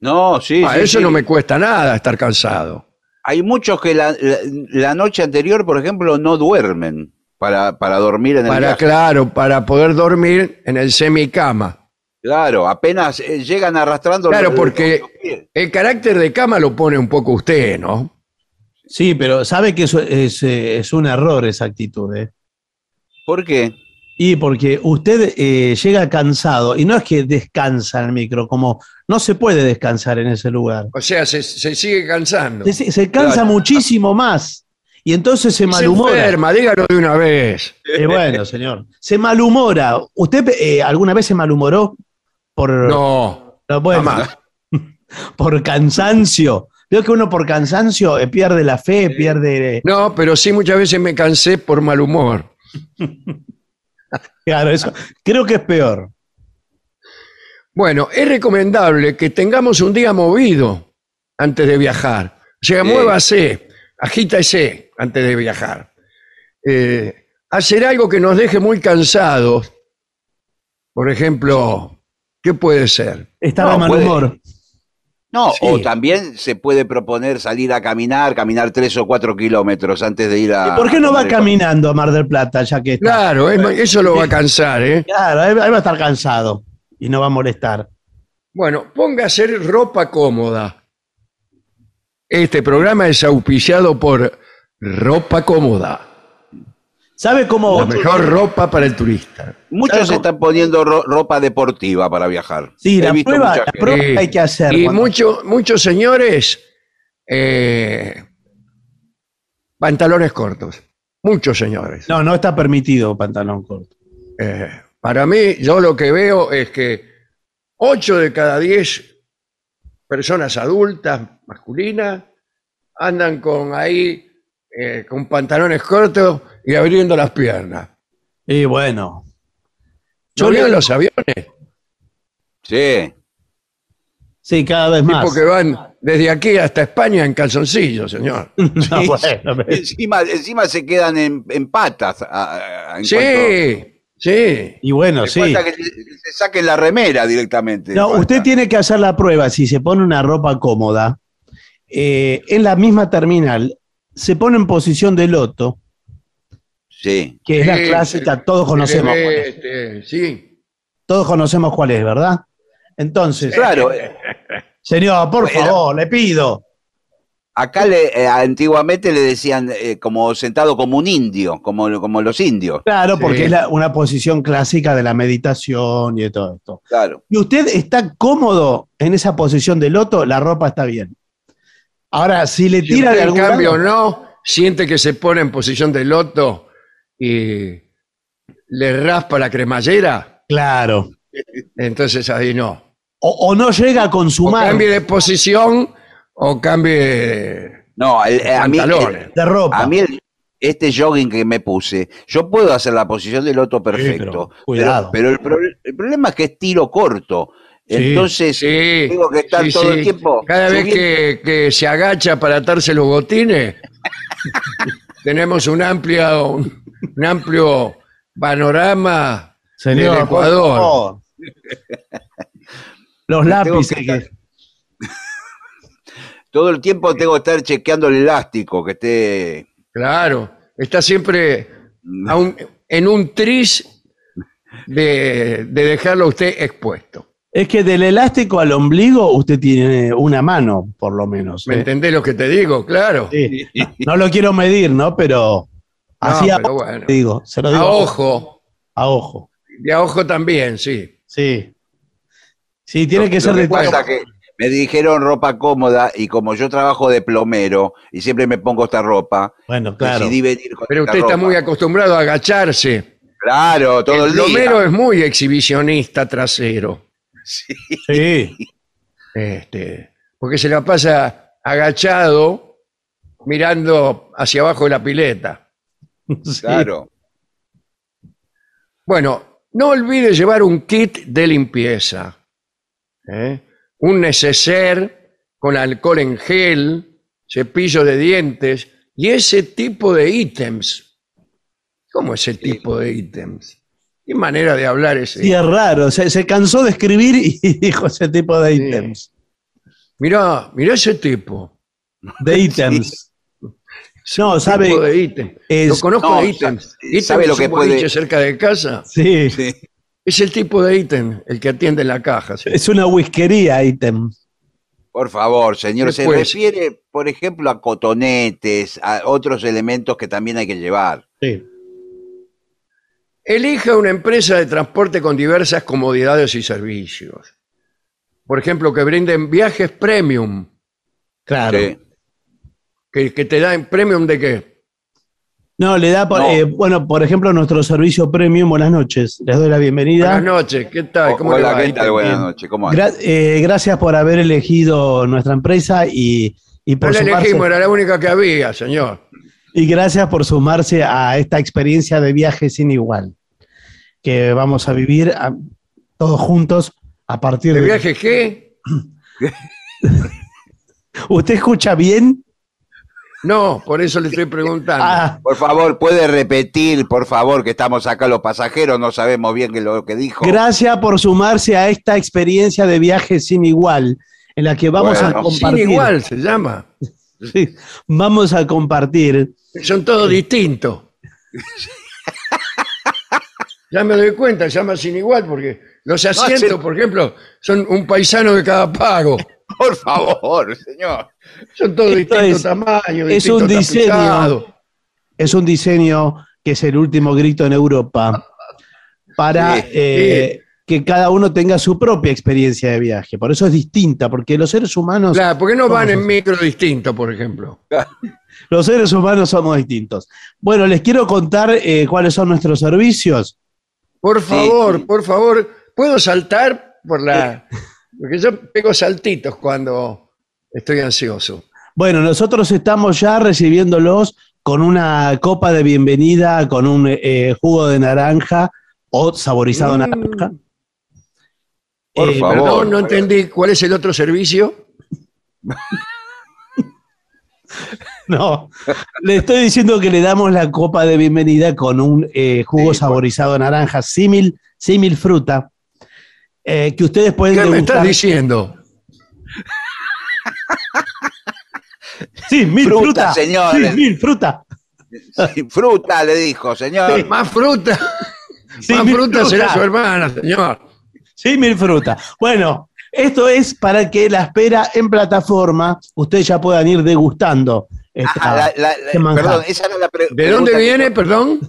Speaker 3: No, sí,
Speaker 1: Ah,
Speaker 3: sí,
Speaker 1: eso
Speaker 3: sí.
Speaker 1: no me cuesta nada estar cansado.
Speaker 3: Hay muchos que la, la- la noche anterior, por ejemplo, no duermen. Para, para dormir en el
Speaker 1: para,
Speaker 3: viaje.
Speaker 1: claro, para poder dormir en el semicama.
Speaker 3: Claro, apenas eh, llegan arrastrando
Speaker 1: Claro,
Speaker 3: los-
Speaker 1: porque
Speaker 3: los pies.
Speaker 1: el carácter de cama lo pone un poco usted, ¿no?
Speaker 2: Sí, pero sabe que eso es, eh, es un error esa actitud, ¿eh?
Speaker 3: ¿Por qué?
Speaker 2: Y porque usted eh, llega cansado y no es que descansa en el micro, como no se puede descansar en ese lugar.
Speaker 1: O sea, se, se sigue cansando.
Speaker 2: Se, se cansa
Speaker 3: Claro.
Speaker 2: muchísimo más y entonces se
Speaker 1: Se
Speaker 2: malhumora.
Speaker 1: enferma, dígalo de una vez.
Speaker 2: Eh, bueno, señor. Se malhumora. ¿Usted eh, alguna vez se malhumoró por,
Speaker 1: No,
Speaker 2: no, bueno,
Speaker 1: jamás.
Speaker 2: por cansancio? Veo que uno por cansancio eh, pierde la fe, pierde...
Speaker 1: No, pero sí muchas veces me cansé por mal humor.
Speaker 2: Claro, eso creo que es peor.
Speaker 1: Bueno, es recomendable que tengamos un día movido antes de viajar. O sea,
Speaker 3: Sí.
Speaker 1: muévase, agítese antes de viajar. Eh, hacer algo que nos deje muy cansados. Por ejemplo, ¿qué puede ser?
Speaker 2: Estar
Speaker 3: No,
Speaker 2: de mal
Speaker 3: puede-
Speaker 2: humor.
Speaker 3: No,
Speaker 1: Sí.
Speaker 3: o también se puede proponer salir a caminar, caminar tres o cuatro kilómetros antes de ir a.
Speaker 2: ¿Y por qué no va caminando a Mar del Plata ya que está?
Speaker 1: Claro, es- eso lo va a cansar, ¿eh?
Speaker 2: Claro, ahí va a estar cansado y no va a molestar.
Speaker 1: Bueno, póngase ropa cómoda. Este programa es auspiciado por Ropa Cómoda,
Speaker 2: ¿Sabe cómo?
Speaker 1: la mejor ropa para el turista.
Speaker 3: Muchos están poniendo ro- ropa deportiva para viajar.
Speaker 2: Sí,
Speaker 3: He
Speaker 2: la
Speaker 3: visto
Speaker 2: prueba,
Speaker 3: mucha
Speaker 2: la prueba
Speaker 1: Eh,
Speaker 2: hay que hacer.
Speaker 1: Y
Speaker 2: cuando-
Speaker 1: mucho- muchos señores, eh, pantalones cortos. Muchos señores.
Speaker 2: No, no está permitido pantalón corto.
Speaker 1: Eh, para mí, yo lo que veo es que 8 de cada 10 personas adultas, masculinas, andan con ahí, eh, con pantalones cortos y abriendo las piernas.
Speaker 2: Y bueno.
Speaker 1: ¿Yo veo en los aviones?
Speaker 3: Sí.
Speaker 2: Sí, cada vez más.
Speaker 1: Tipo que van desde aquí hasta España en calzoncillos, señor.
Speaker 2: No,
Speaker 3: Sí,
Speaker 2: bueno, pero-
Speaker 3: Encima, encima se quedan en, en patas. a- a- en
Speaker 1: Sí,
Speaker 3: cuanto-
Speaker 1: sí.
Speaker 2: y bueno,
Speaker 3: le
Speaker 2: sí.
Speaker 3: falta que se, se saquen la remera directamente.
Speaker 2: No,
Speaker 3: Falta.
Speaker 2: usted tiene que hacer la prueba. Si se pone una ropa cómoda, eh, en la misma terminal, se pone en posición de loto,
Speaker 3: Sí.
Speaker 2: que es la
Speaker 1: Sí,
Speaker 2: clásica, todos conocemos, cuál es.
Speaker 1: este, sí.
Speaker 2: todos conocemos cuál es, ¿verdad? Entonces,
Speaker 3: Claro, eh,
Speaker 2: señor, por favor, le pido.
Speaker 3: Acá le, eh, antiguamente le decían eh, como sentado como un indio, como, como los indios.
Speaker 2: Claro, porque
Speaker 1: Sí.
Speaker 2: es la- una posición clásica de la meditación y de todo esto.
Speaker 3: Claro.
Speaker 2: Y usted está cómodo en esa posición de loto, la ropa está bien. Ahora, si le
Speaker 1: Si
Speaker 2: tira
Speaker 1: usted,
Speaker 2: de
Speaker 1: en
Speaker 2: algún
Speaker 1: cambio
Speaker 2: lado-
Speaker 1: no, siente que se pone en posición de loto y le raspa la cremallera,
Speaker 2: Claro.
Speaker 1: entonces ahí no.
Speaker 2: O, o no llega a
Speaker 1: O
Speaker 2: consumar
Speaker 1: cambie de posición o cambie
Speaker 3: No, el- eh, a mí,
Speaker 1: pantalones.
Speaker 2: de ropa.
Speaker 3: A mí el- este jogging que me puse, yo puedo hacer la posición del loto perfecto.
Speaker 2: pero cuidado.
Speaker 3: Pero, el, pro- el problema es que es tiro corto.
Speaker 2: Sí.
Speaker 3: Entonces,
Speaker 1: Sí,
Speaker 3: tengo que estar
Speaker 1: sí,
Speaker 3: todo
Speaker 1: sí.
Speaker 3: el tiempo.
Speaker 1: Cada vez que, que se agacha para atarse los botines, tenemos un amplio, un, un amplio panorama
Speaker 2: Señor,
Speaker 1: del
Speaker 2: por
Speaker 1: Ecuador.
Speaker 2: favor. Los lápices
Speaker 3: todo el tiempo tengo que estar chequeando el elástico, que esté.
Speaker 1: Claro, está siempre a un- en un tris de, de dejarlo a usted expuesto.
Speaker 2: es que del elástico al ombligo usted tiene una mano, por lo menos.
Speaker 1: ¿Me
Speaker 2: ¿eh?
Speaker 1: entendés lo que te digo? Claro.
Speaker 2: Sí. No lo quiero medir, ¿no? Pero así a
Speaker 1: pero
Speaker 2: ojo,
Speaker 1: bueno.
Speaker 2: digo, se lo digo
Speaker 1: A ojo,
Speaker 2: A ojo.
Speaker 1: y a ojo también, sí.
Speaker 2: Sí. Sí, tiene que
Speaker 3: Lo
Speaker 2: ser de
Speaker 3: pasa que me dijeron ropa cómoda y como yo trabajo de plomero y siempre me pongo esta ropa,
Speaker 2: Bueno, claro.
Speaker 3: decidí venir con
Speaker 1: Pero
Speaker 3: esta
Speaker 1: usted está
Speaker 3: ropa.
Speaker 1: muy acostumbrado a agacharse.
Speaker 3: Claro, todo el,
Speaker 1: el
Speaker 3: día.
Speaker 1: plomero es muy exhibicionista trasero.
Speaker 2: Sí.
Speaker 1: Este, porque se la pasa agachado mirando hacia abajo de la pileta.
Speaker 2: sí.
Speaker 3: Claro.
Speaker 1: Bueno, no olvide llevar un kit de limpieza. ¿eh? Un neceser con alcohol en gel, cepillo de dientes y ese tipo de ítems. ¿Cómo ese tipo de ítems? ¿Qué manera de hablar ese?
Speaker 2: Sí, es raro. Se, se cansó de escribir y dijo ese tipo de
Speaker 1: Sí.
Speaker 2: ítems.
Speaker 1: Mirá, mirá ese tipo.
Speaker 2: De ítems. No, sabe.
Speaker 1: tipo de ítem.
Speaker 2: es-
Speaker 1: Lo conozco
Speaker 3: no,
Speaker 1: de ítem.
Speaker 3: sa-
Speaker 1: Ítem
Speaker 3: sabe lo
Speaker 1: es
Speaker 3: que puede-
Speaker 1: boliche cerca de casa.
Speaker 2: Sí,
Speaker 3: Sí.
Speaker 1: Es el tipo de ítem, el que atiende en la caja.
Speaker 2: es una whiskería, ítem.
Speaker 3: Por favor, señor, se
Speaker 1: Después.
Speaker 3: refiere, por ejemplo, a cotonetes, a otros elementos que también hay que llevar.
Speaker 2: Sí.
Speaker 1: Elija una empresa de transporte con diversas comodidades y servicios. Por ejemplo, que brinden viajes premium.
Speaker 2: Claro.
Speaker 3: Sí.
Speaker 1: Que, que te dan premium de qué?
Speaker 2: No, le da, por,
Speaker 3: No.
Speaker 2: eh, bueno, por ejemplo, nuestro servicio premium. Buenas noches. Les doy la bienvenida.
Speaker 1: Buenas noches, ¿qué tal? ¿Cómo le
Speaker 3: Hola,
Speaker 1: va?
Speaker 3: ¿qué tal? Buenas noches. ¿Cómo?
Speaker 2: Gra- eh, gracias por haber elegido nuestra empresa y, y
Speaker 1: No
Speaker 2: por
Speaker 1: la
Speaker 2: sumarse-
Speaker 1: elegimos, era la única que había, señor.
Speaker 2: y gracias por sumarse a esta experiencia de viaje sin igual que vamos a vivir a- todos juntos a partir
Speaker 1: ¿De
Speaker 2: de.
Speaker 1: viaje qué?
Speaker 2: ¿Usted escucha bien?
Speaker 1: No, por eso le estoy preguntando.
Speaker 2: Ah,
Speaker 3: Por favor, puede repetir, por favor, que estamos acá los pasajeros, no sabemos bien qué es lo que dijo.
Speaker 2: gracias por sumarse a esta experiencia de viaje sin igual en la que vamos
Speaker 3: Bueno.
Speaker 2: a
Speaker 1: Sin
Speaker 2: compartir.
Speaker 1: igual se llama.
Speaker 2: Sí, vamos a compartir.
Speaker 1: Son todos distintos. Ya me doy cuenta, se llama sin igual porque los asientos,
Speaker 3: sí.
Speaker 1: por ejemplo, son un paisano de cada pago.
Speaker 3: Por favor, señor.
Speaker 1: Son todos distintos
Speaker 2: es-
Speaker 1: tamaños,
Speaker 2: es un diseño. Es un diseño que es el último grito en Europa para
Speaker 3: Sí,
Speaker 2: eh, que cada uno tenga su propia experiencia de viaje. Por eso es distinta, porque los seres humanos,
Speaker 1: Claro, ¿por qué no van en micro distinto, por ejemplo?
Speaker 2: los seres humanos somos distintos. Bueno, les quiero contar eh, cuáles son nuestros servicios.
Speaker 1: Por favor,
Speaker 3: sí.
Speaker 1: por favor, ¿puedo saltar por la...? Porque yo pego saltitos cuando estoy ansioso.
Speaker 2: Bueno, nosotros estamos ya recibiéndolos con una copa de bienvenida, con un eh, jugo de naranja o saborizado
Speaker 1: Mm.
Speaker 2: naranja.
Speaker 3: Por
Speaker 2: Eh,
Speaker 3: favor.
Speaker 1: Perdón, no entendí cuál es el otro servicio.
Speaker 2: No, le estoy diciendo que le damos la copa de bienvenida con un eh, jugo
Speaker 3: Sí,
Speaker 2: saborizado de naranja, símil, símil fruta, que ustedes pueden
Speaker 1: ¿Qué me estás diciendo?
Speaker 2: Sí, mil
Speaker 3: Fruta,
Speaker 2: fruta,
Speaker 3: señores.
Speaker 2: Sí, mil fruta.
Speaker 3: Sí, fruta, le dijo, señor.
Speaker 1: Más fruta.
Speaker 2: Sí,
Speaker 1: Más
Speaker 2: mil
Speaker 1: fruta será
Speaker 2: fruta.
Speaker 1: su hermana, señor.
Speaker 2: Sí, mil fruta. Bueno, esto es para que la espera en plataforma ustedes ya puedan ir degustando. esta-
Speaker 3: Ah, la- la- la-
Speaker 2: este
Speaker 3: perdón, esa era la pre-
Speaker 1: ¿De
Speaker 3: pregunta
Speaker 1: dónde
Speaker 3: que-
Speaker 1: viene, perdón?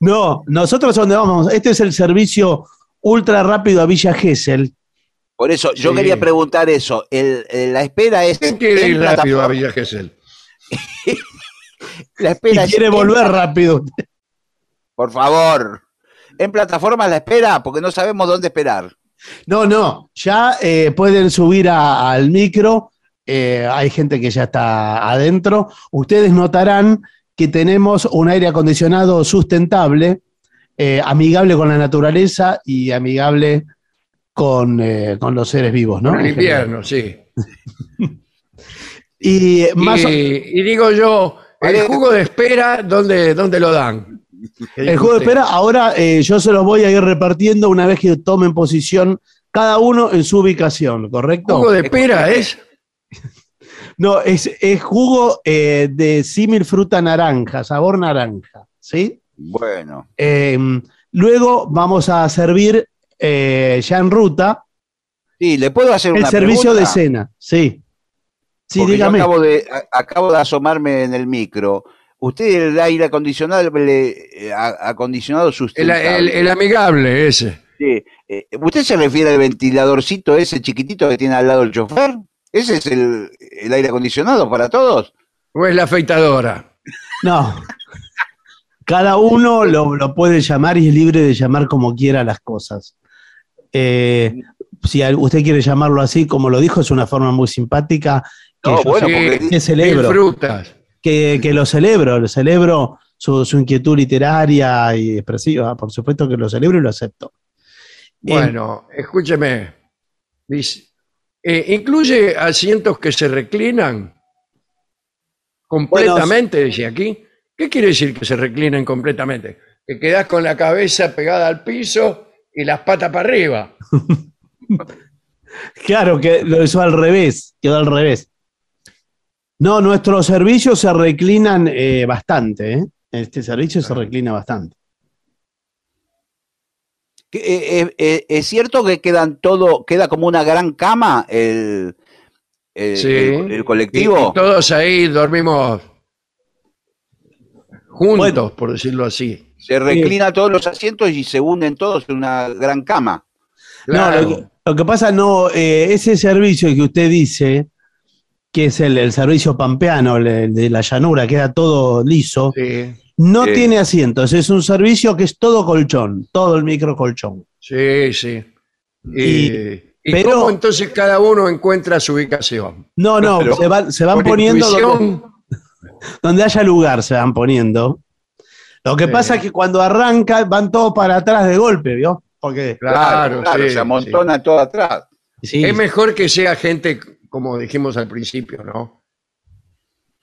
Speaker 2: No, nosotros donde vamos, este es el servicio ultra rápido a Villa Gesell.
Speaker 3: Por eso, yo
Speaker 1: Sí.
Speaker 3: quería preguntar eso. El- el- la espera es.
Speaker 1: ¿Quién quiere ir rápido a Villa Gesell?
Speaker 3: La
Speaker 2: Y
Speaker 3: espera es
Speaker 2: quiere volver rápido.
Speaker 3: Por favor. En plataforma la espera, porque no sabemos dónde esperar.
Speaker 2: No, no, ya eh, pueden subir a- al micro, eh, hay gente que ya está adentro. Ustedes notarán que tenemos un aire acondicionado sustentable, eh, amigable con la naturaleza y amigable con, eh, con los seres vivos, ¿no?
Speaker 1: El
Speaker 2: En general.
Speaker 1: invierno, sí.
Speaker 2: Y eh, o-
Speaker 1: Y, digo yo, el
Speaker 3: Vale.
Speaker 1: jugo de espera, ¿dónde, dónde lo dan?
Speaker 2: el juego de espera, ahora eh, yo se los voy a ir repartiendo una vez que tomen posición cada uno en su ubicación, ¿correcto?
Speaker 1: ¿Jugo de espera es?
Speaker 2: No, es, es jugo eh, de símil fruta naranja, sabor naranja, ¿sí?
Speaker 3: Bueno.
Speaker 2: Eh, luego vamos a servir eh, ya en ruta
Speaker 3: Sí, ¿le puedo hacer
Speaker 2: el
Speaker 3: una
Speaker 2: servicio de cena, sí. Sí,
Speaker 3: Porque yo
Speaker 2: dígame.
Speaker 3: acabo de, a- acabo de asomarme en el micro. ¿Usted el aire acondicionado, le- eh, a- acondicionado
Speaker 1: El,
Speaker 3: sustentable?
Speaker 1: el- el amigable ese.
Speaker 3: Sí. Eh, ¿Usted se refiere al ventiladorcito ese chiquitito que tiene al lado el chofer? ¿Ese es el, el aire acondicionado para todos?
Speaker 1: ¿O es la afeitadora?
Speaker 2: No. Cada uno lo, lo puede llamar y es libre de llamar como quiera las cosas. Eh, si usted quiere llamarlo así, como lo dijo, es una forma muy simpática que,
Speaker 3: No,
Speaker 2: yo
Speaker 3: bueno,
Speaker 1: Sí,
Speaker 3: porque
Speaker 2: que celebro.
Speaker 1: frutas.
Speaker 2: que, que lo celebro, lo celebro su, su inquietud literaria y expresiva, por supuesto que lo celebro y lo acepto. Eh,
Speaker 1: Bueno, escúcheme. Eh, incluye asientos que se reclinan completamente, dice aquí. ¿Qué quiere decir que se reclinen completamente? Que quedas con la cabeza pegada al piso y las patas para arriba.
Speaker 2: claro que lo hizo al revés, quedó al revés. No, nuestros servicios se reclinan eh, bastante. ¿eh? Este servicio se reclina bastante.
Speaker 3: Eh, eh, eh, ¿Es cierto que quedan todo, queda como una gran cama el, el,
Speaker 1: Sí.
Speaker 3: el- el
Speaker 1: Y,
Speaker 3: colectivo?
Speaker 1: y todos ahí dormimos juntos,
Speaker 2: Bueno.
Speaker 1: por decirlo así.
Speaker 3: Se reclina todos los asientos y se unen todos en una gran cama.
Speaker 1: Claro.
Speaker 2: No, lo que, lo que pasa, no, eh, ese servicio que usted dice, que es el, el servicio pampeano, el, de la llanura, queda todo liso,
Speaker 1: Sí,
Speaker 2: no
Speaker 3: Sí.
Speaker 2: tiene asientos. Es un servicio que es todo colchón, todo el micro colchón.
Speaker 1: sí, sí. Y,
Speaker 2: Y-
Speaker 1: y
Speaker 2: pero-
Speaker 1: cómo entonces cada uno encuentra su ubicación?
Speaker 2: No, no, se van, se van poniendo donde haya lugar, se van poniendo. Lo que
Speaker 1: Sí.
Speaker 2: pasa es que cuando arranca van todos para atrás de golpe, ¿vio? Porque
Speaker 1: Claro, sí,
Speaker 3: se amontona todo atrás.
Speaker 2: sí,
Speaker 1: Es mejor que sea gente, como dijimos al principio, ¿no?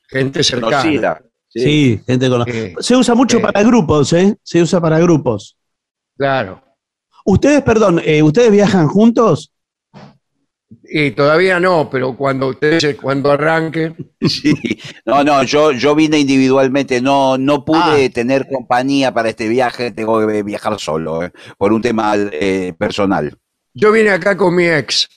Speaker 1: Gente cercana.
Speaker 3: Conocida. Sí.
Speaker 2: sí, gente con
Speaker 1: Sí,
Speaker 2: Se usa mucho
Speaker 1: Sí.
Speaker 2: para grupos, ¿eh? Se usa para grupos.
Speaker 1: claro.
Speaker 2: Ustedes, perdón, eh, ¿ustedes viajan juntos?
Speaker 1: Y todavía no, pero cuando ustedes, cuando arranque,
Speaker 3: Sí. No, no, yo, yo vine individualmente, no, no pude
Speaker 2: Ah.
Speaker 3: tener compañía para este viaje, tengo que viajar solo, eh, por un tema eh, personal.
Speaker 1: yo vine acá con mi ex,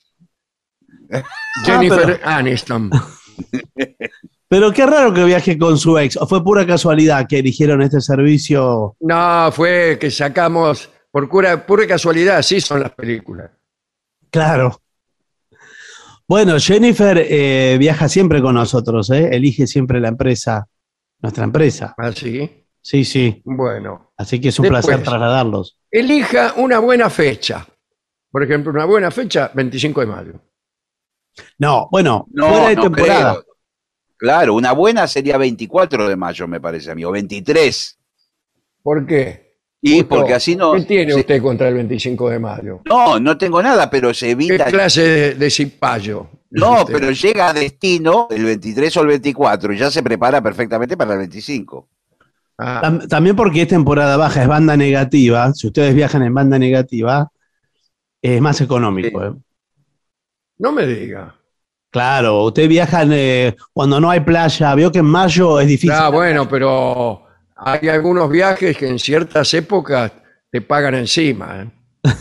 Speaker 1: Jennifer Aniston.
Speaker 2: Pero qué raro que viaje con su ex. ¿O fue pura casualidad que eligieron este servicio?
Speaker 1: No, fue que sacamos, por pura, pura casualidad, así son las películas.
Speaker 2: Claro. Bueno, Jennifer eh, viaja siempre con nosotros, ¿eh? Elige siempre la empresa, nuestra empresa.
Speaker 1: Así,
Speaker 2: Sí, sí.
Speaker 1: bueno.
Speaker 2: Así que es un
Speaker 1: Después.
Speaker 2: placer trasladarlos.
Speaker 1: Elija una buena fecha. Por ejemplo, una buena fecha, 25 de mayo.
Speaker 2: No, bueno,
Speaker 3: No,
Speaker 2: fuera de
Speaker 3: no
Speaker 2: temporada.
Speaker 3: creo. Claro, una buena sería 24 de mayo, me parece a mí, o 23.
Speaker 1: ¿Por qué?
Speaker 3: Y
Speaker 1: Justo,
Speaker 3: porque así no.
Speaker 1: ¿Qué tiene
Speaker 3: se-
Speaker 1: usted contra el 25 de mayo?
Speaker 3: No, no tengo nada, pero se
Speaker 1: ¿Qué
Speaker 3: evita.
Speaker 1: clase de, de cipayo?
Speaker 3: No,
Speaker 1: Usted.
Speaker 3: pero llega a destino el 23 o el 24 y ya se prepara perfectamente para el 25.
Speaker 1: Ah,
Speaker 2: Tam- También porque es temporada baja, es banda negativa. Si ustedes viajan en banda negativa, es más económico. ¿eh?
Speaker 1: no me diga.
Speaker 2: Claro, ustedes viajan eh, cuando no hay playa. Veo que en mayo es difícil.
Speaker 1: Ah, bueno, pero hay algunos viajes que en ciertas épocas te pagan encima. ¿eh?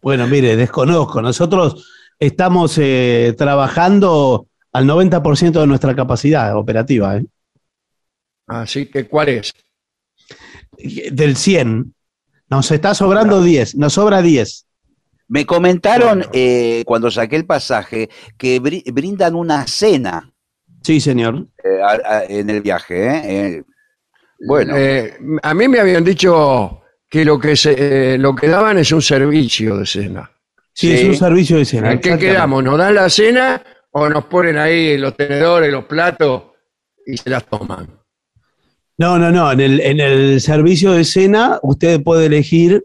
Speaker 2: Bueno, mire, desconozco. Nosotros estamos eh, trabajando al 90% de nuestra capacidad operativa. ¿eh?
Speaker 1: Así que, ¿cuál es?
Speaker 2: Del 100. Nos está sobrando 10. Nos sobra 10.
Speaker 3: Me comentaron
Speaker 1: Bueno.
Speaker 3: eh, cuando saqué el pasaje que bri- brindan una cena
Speaker 2: Sí, señor.
Speaker 3: eh, a- a- en el viaje. ¿eh? Eh, bueno,
Speaker 1: Eh, a mí me habían dicho que lo que, se, eh, lo que daban es un servicio de cena.
Speaker 2: Sí,
Speaker 3: Sí.
Speaker 2: es un servicio de cena.
Speaker 1: ¿En qué quedamos? ¿Nos dan la cena o nos ponen ahí los tenedores, los platos y se las toman?
Speaker 2: No, no, no. En el, en el servicio de cena, usted puede elegir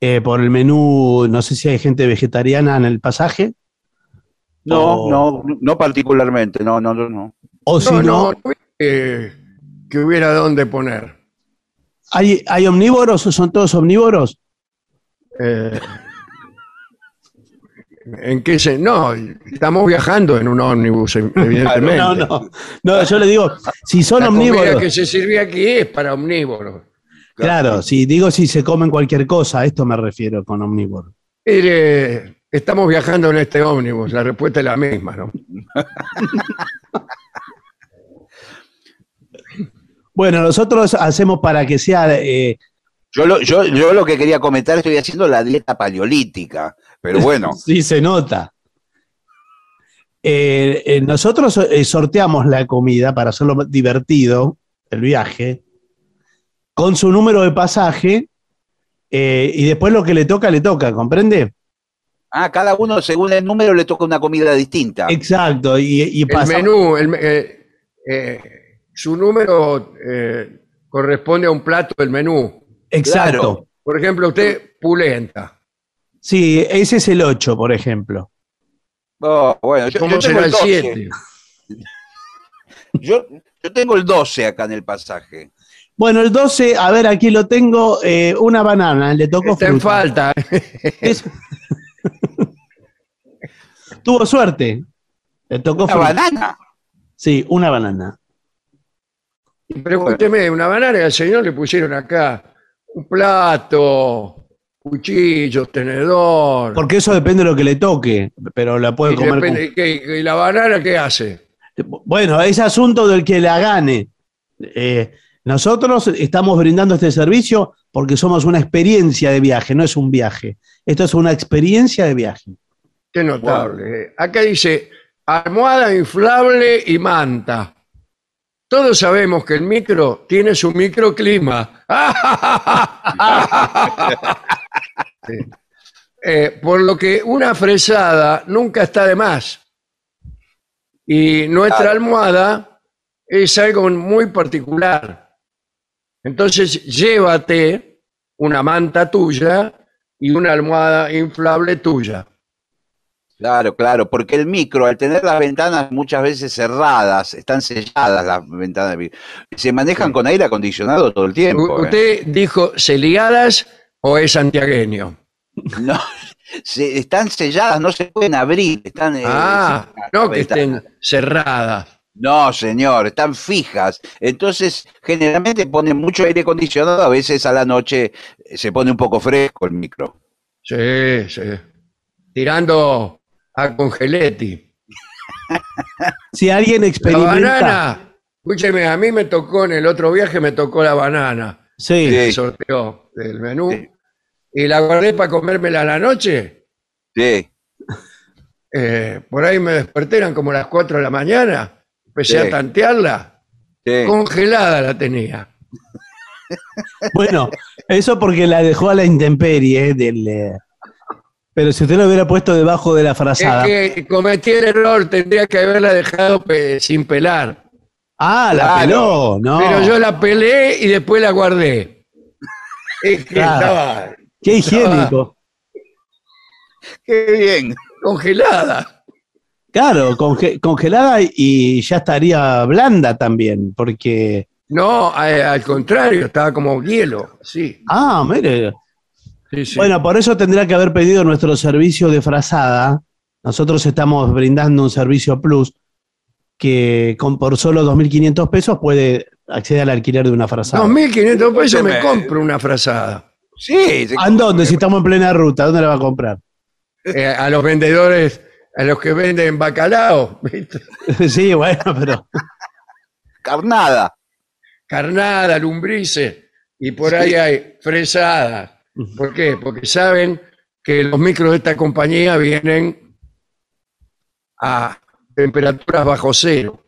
Speaker 2: eh, por el menú. No sé si hay gente vegetariana en el pasaje.
Speaker 3: No,
Speaker 2: o-
Speaker 3: no, no particularmente, no, no, no. no.
Speaker 2: O si
Speaker 1: no,
Speaker 2: no,
Speaker 1: que, hubiera dónde poner.
Speaker 2: ¿hay, ¿hay omnívoros o son todos omnívoros?
Speaker 1: Eh, ¿En qué se.? No, estamos viajando en un ómnibus, evidentemente.
Speaker 2: No, no. No, yo le digo, si son
Speaker 1: La comida
Speaker 2: omnívoros.
Speaker 1: que se sirve aquí es para omnívoros.
Speaker 2: Claro, si digo si se comen cualquier cosa, a esto me refiero con omnívoro.
Speaker 1: Mire, estamos viajando en este ómnibus, la respuesta es la misma, ¿no?
Speaker 2: Bueno, nosotros hacemos para que sea. eh,
Speaker 3: Yo lo, yo, yo lo que quería comentar, estoy haciendo la dieta paleolítica, pero bueno,
Speaker 2: sí, se nota. Eh, eh, nosotros eh, sorteamos la comida para hacerlo divertido, el viaje, con su número de pasaje, eh, y después lo que le toca, le toca, ¿comprende?
Speaker 3: Ah, cada uno según el número le toca una comida distinta.
Speaker 2: Exacto, y, y
Speaker 1: El
Speaker 2: pasa-
Speaker 1: menú, el me- eh, eh, su número eh, corresponde a un plato del menú.
Speaker 2: Exacto.
Speaker 3: Claro.
Speaker 1: Por ejemplo, usted, pulenta.
Speaker 2: Sí, ese es el 8, por ejemplo.
Speaker 3: Oh, bueno, yo,
Speaker 1: ¿Cómo
Speaker 3: yo tengo
Speaker 1: será
Speaker 3: el
Speaker 1: el
Speaker 3: 12.
Speaker 1: 7?
Speaker 3: Yo, yo tengo el 12 acá en el pasaje.
Speaker 2: Bueno, el 12, a ver, aquí lo tengo, eh, una banana, le tocó
Speaker 1: Está en
Speaker 2: fruta.
Speaker 1: falta.
Speaker 2: Es- Tuvo suerte. Le tocó
Speaker 3: Una
Speaker 2: fruta.
Speaker 3: banana.
Speaker 2: Sí, una banana.
Speaker 1: Pero escúcheme, una banana y al señor le pusieron acá un plato, cuchillo, tenedor.
Speaker 2: Porque eso depende de lo que le toque, pero la puede
Speaker 1: y,
Speaker 2: comer.
Speaker 1: depende- ¿y qué- y la banana qué hace?
Speaker 2: Bueno, es asunto del que la gane. Eh, nosotros estamos brindando este servicio porque somos una experiencia de viaje, no es un viaje. Esto es una experiencia de viaje.
Speaker 1: Qué notable. Acá dice almohada inflable y manta. Todos sabemos que el micro tiene su microclima. Sí. Eh, por lo que una fresada nunca está de más. Y nuestra
Speaker 3: Claro.
Speaker 1: almohada es algo muy particular. Entonces, llévate una manta tuya y una almohada inflable tuya.
Speaker 3: Claro, claro, porque el micro, al tener las ventanas muchas veces cerradas, están selladas las ventanas, del micro, se manejan con aire acondicionado todo el tiempo. ¿eh?
Speaker 1: ¿Usted dijo celiadas o es santiagueño?
Speaker 3: No, se- están selladas, no se pueden abrir. Están, eh,
Speaker 1: ah, no que estén cerradas.
Speaker 3: No, señor, están fijas. Entonces, generalmente ponen mucho aire acondicionado, a veces a la noche eh, se pone un poco fresco el micro.
Speaker 1: Sí, sí. Tirando a Congeletti.
Speaker 2: Si alguien
Speaker 1: La
Speaker 2: experimenta.
Speaker 1: banana. Escúcheme, a mí me tocó en el otro viaje, me tocó la banana.
Speaker 2: Sí,
Speaker 3: Sí.
Speaker 1: El sorteo del menú.
Speaker 3: Sí.
Speaker 1: Y la guardé para comérmela a la noche.
Speaker 3: Sí,
Speaker 1: Eh, por ahí me desperté, eran como las 4 de la mañana. Empecé
Speaker 3: Sí.
Speaker 1: a tantearla.
Speaker 3: sí.
Speaker 1: Congelada la tenía.
Speaker 2: Bueno, eso porque la dejó a la intemperie. Del, eh, pero si usted lo hubiera puesto debajo de la frazada.
Speaker 1: Es que cometí el error, tendría que haberla dejado pe- sin pelar.
Speaker 2: Ah, la
Speaker 3: Claro.
Speaker 2: peló, no.
Speaker 1: Pero yo la pelé y después la guardé. Es que
Speaker 2: Claro.
Speaker 1: estaba
Speaker 2: Qué higiénico.
Speaker 3: Qué bien.
Speaker 1: congelada.
Speaker 2: Claro, conge- congelada y ya estaría blanda también, porque.
Speaker 1: No, a- al contrario, estaba como hielo. Sí,
Speaker 2: Ah, mire.
Speaker 1: sí, sí.
Speaker 2: Bueno, por eso tendría que haber pedido nuestro servicio de frazada. Nosotros estamos brindando un servicio plus que con, por solo 2.500 pesos puede acceder al alquiler de una frazada.
Speaker 1: 2.500 pesos me compro una frazada.
Speaker 3: Sí,
Speaker 2: ¿A dónde? Si estamos en plena ruta, ¿dónde la va a comprar?
Speaker 1: Eh, a los vendedores, a los que venden bacalao, ¿viste?
Speaker 2: sí, bueno, pero.
Speaker 3: carnada.
Speaker 1: carnada, lumbrices, y por ahí hay fresadas. ¿Por qué? Porque saben que los micros de esta compañía vienen a temperaturas bajo cero.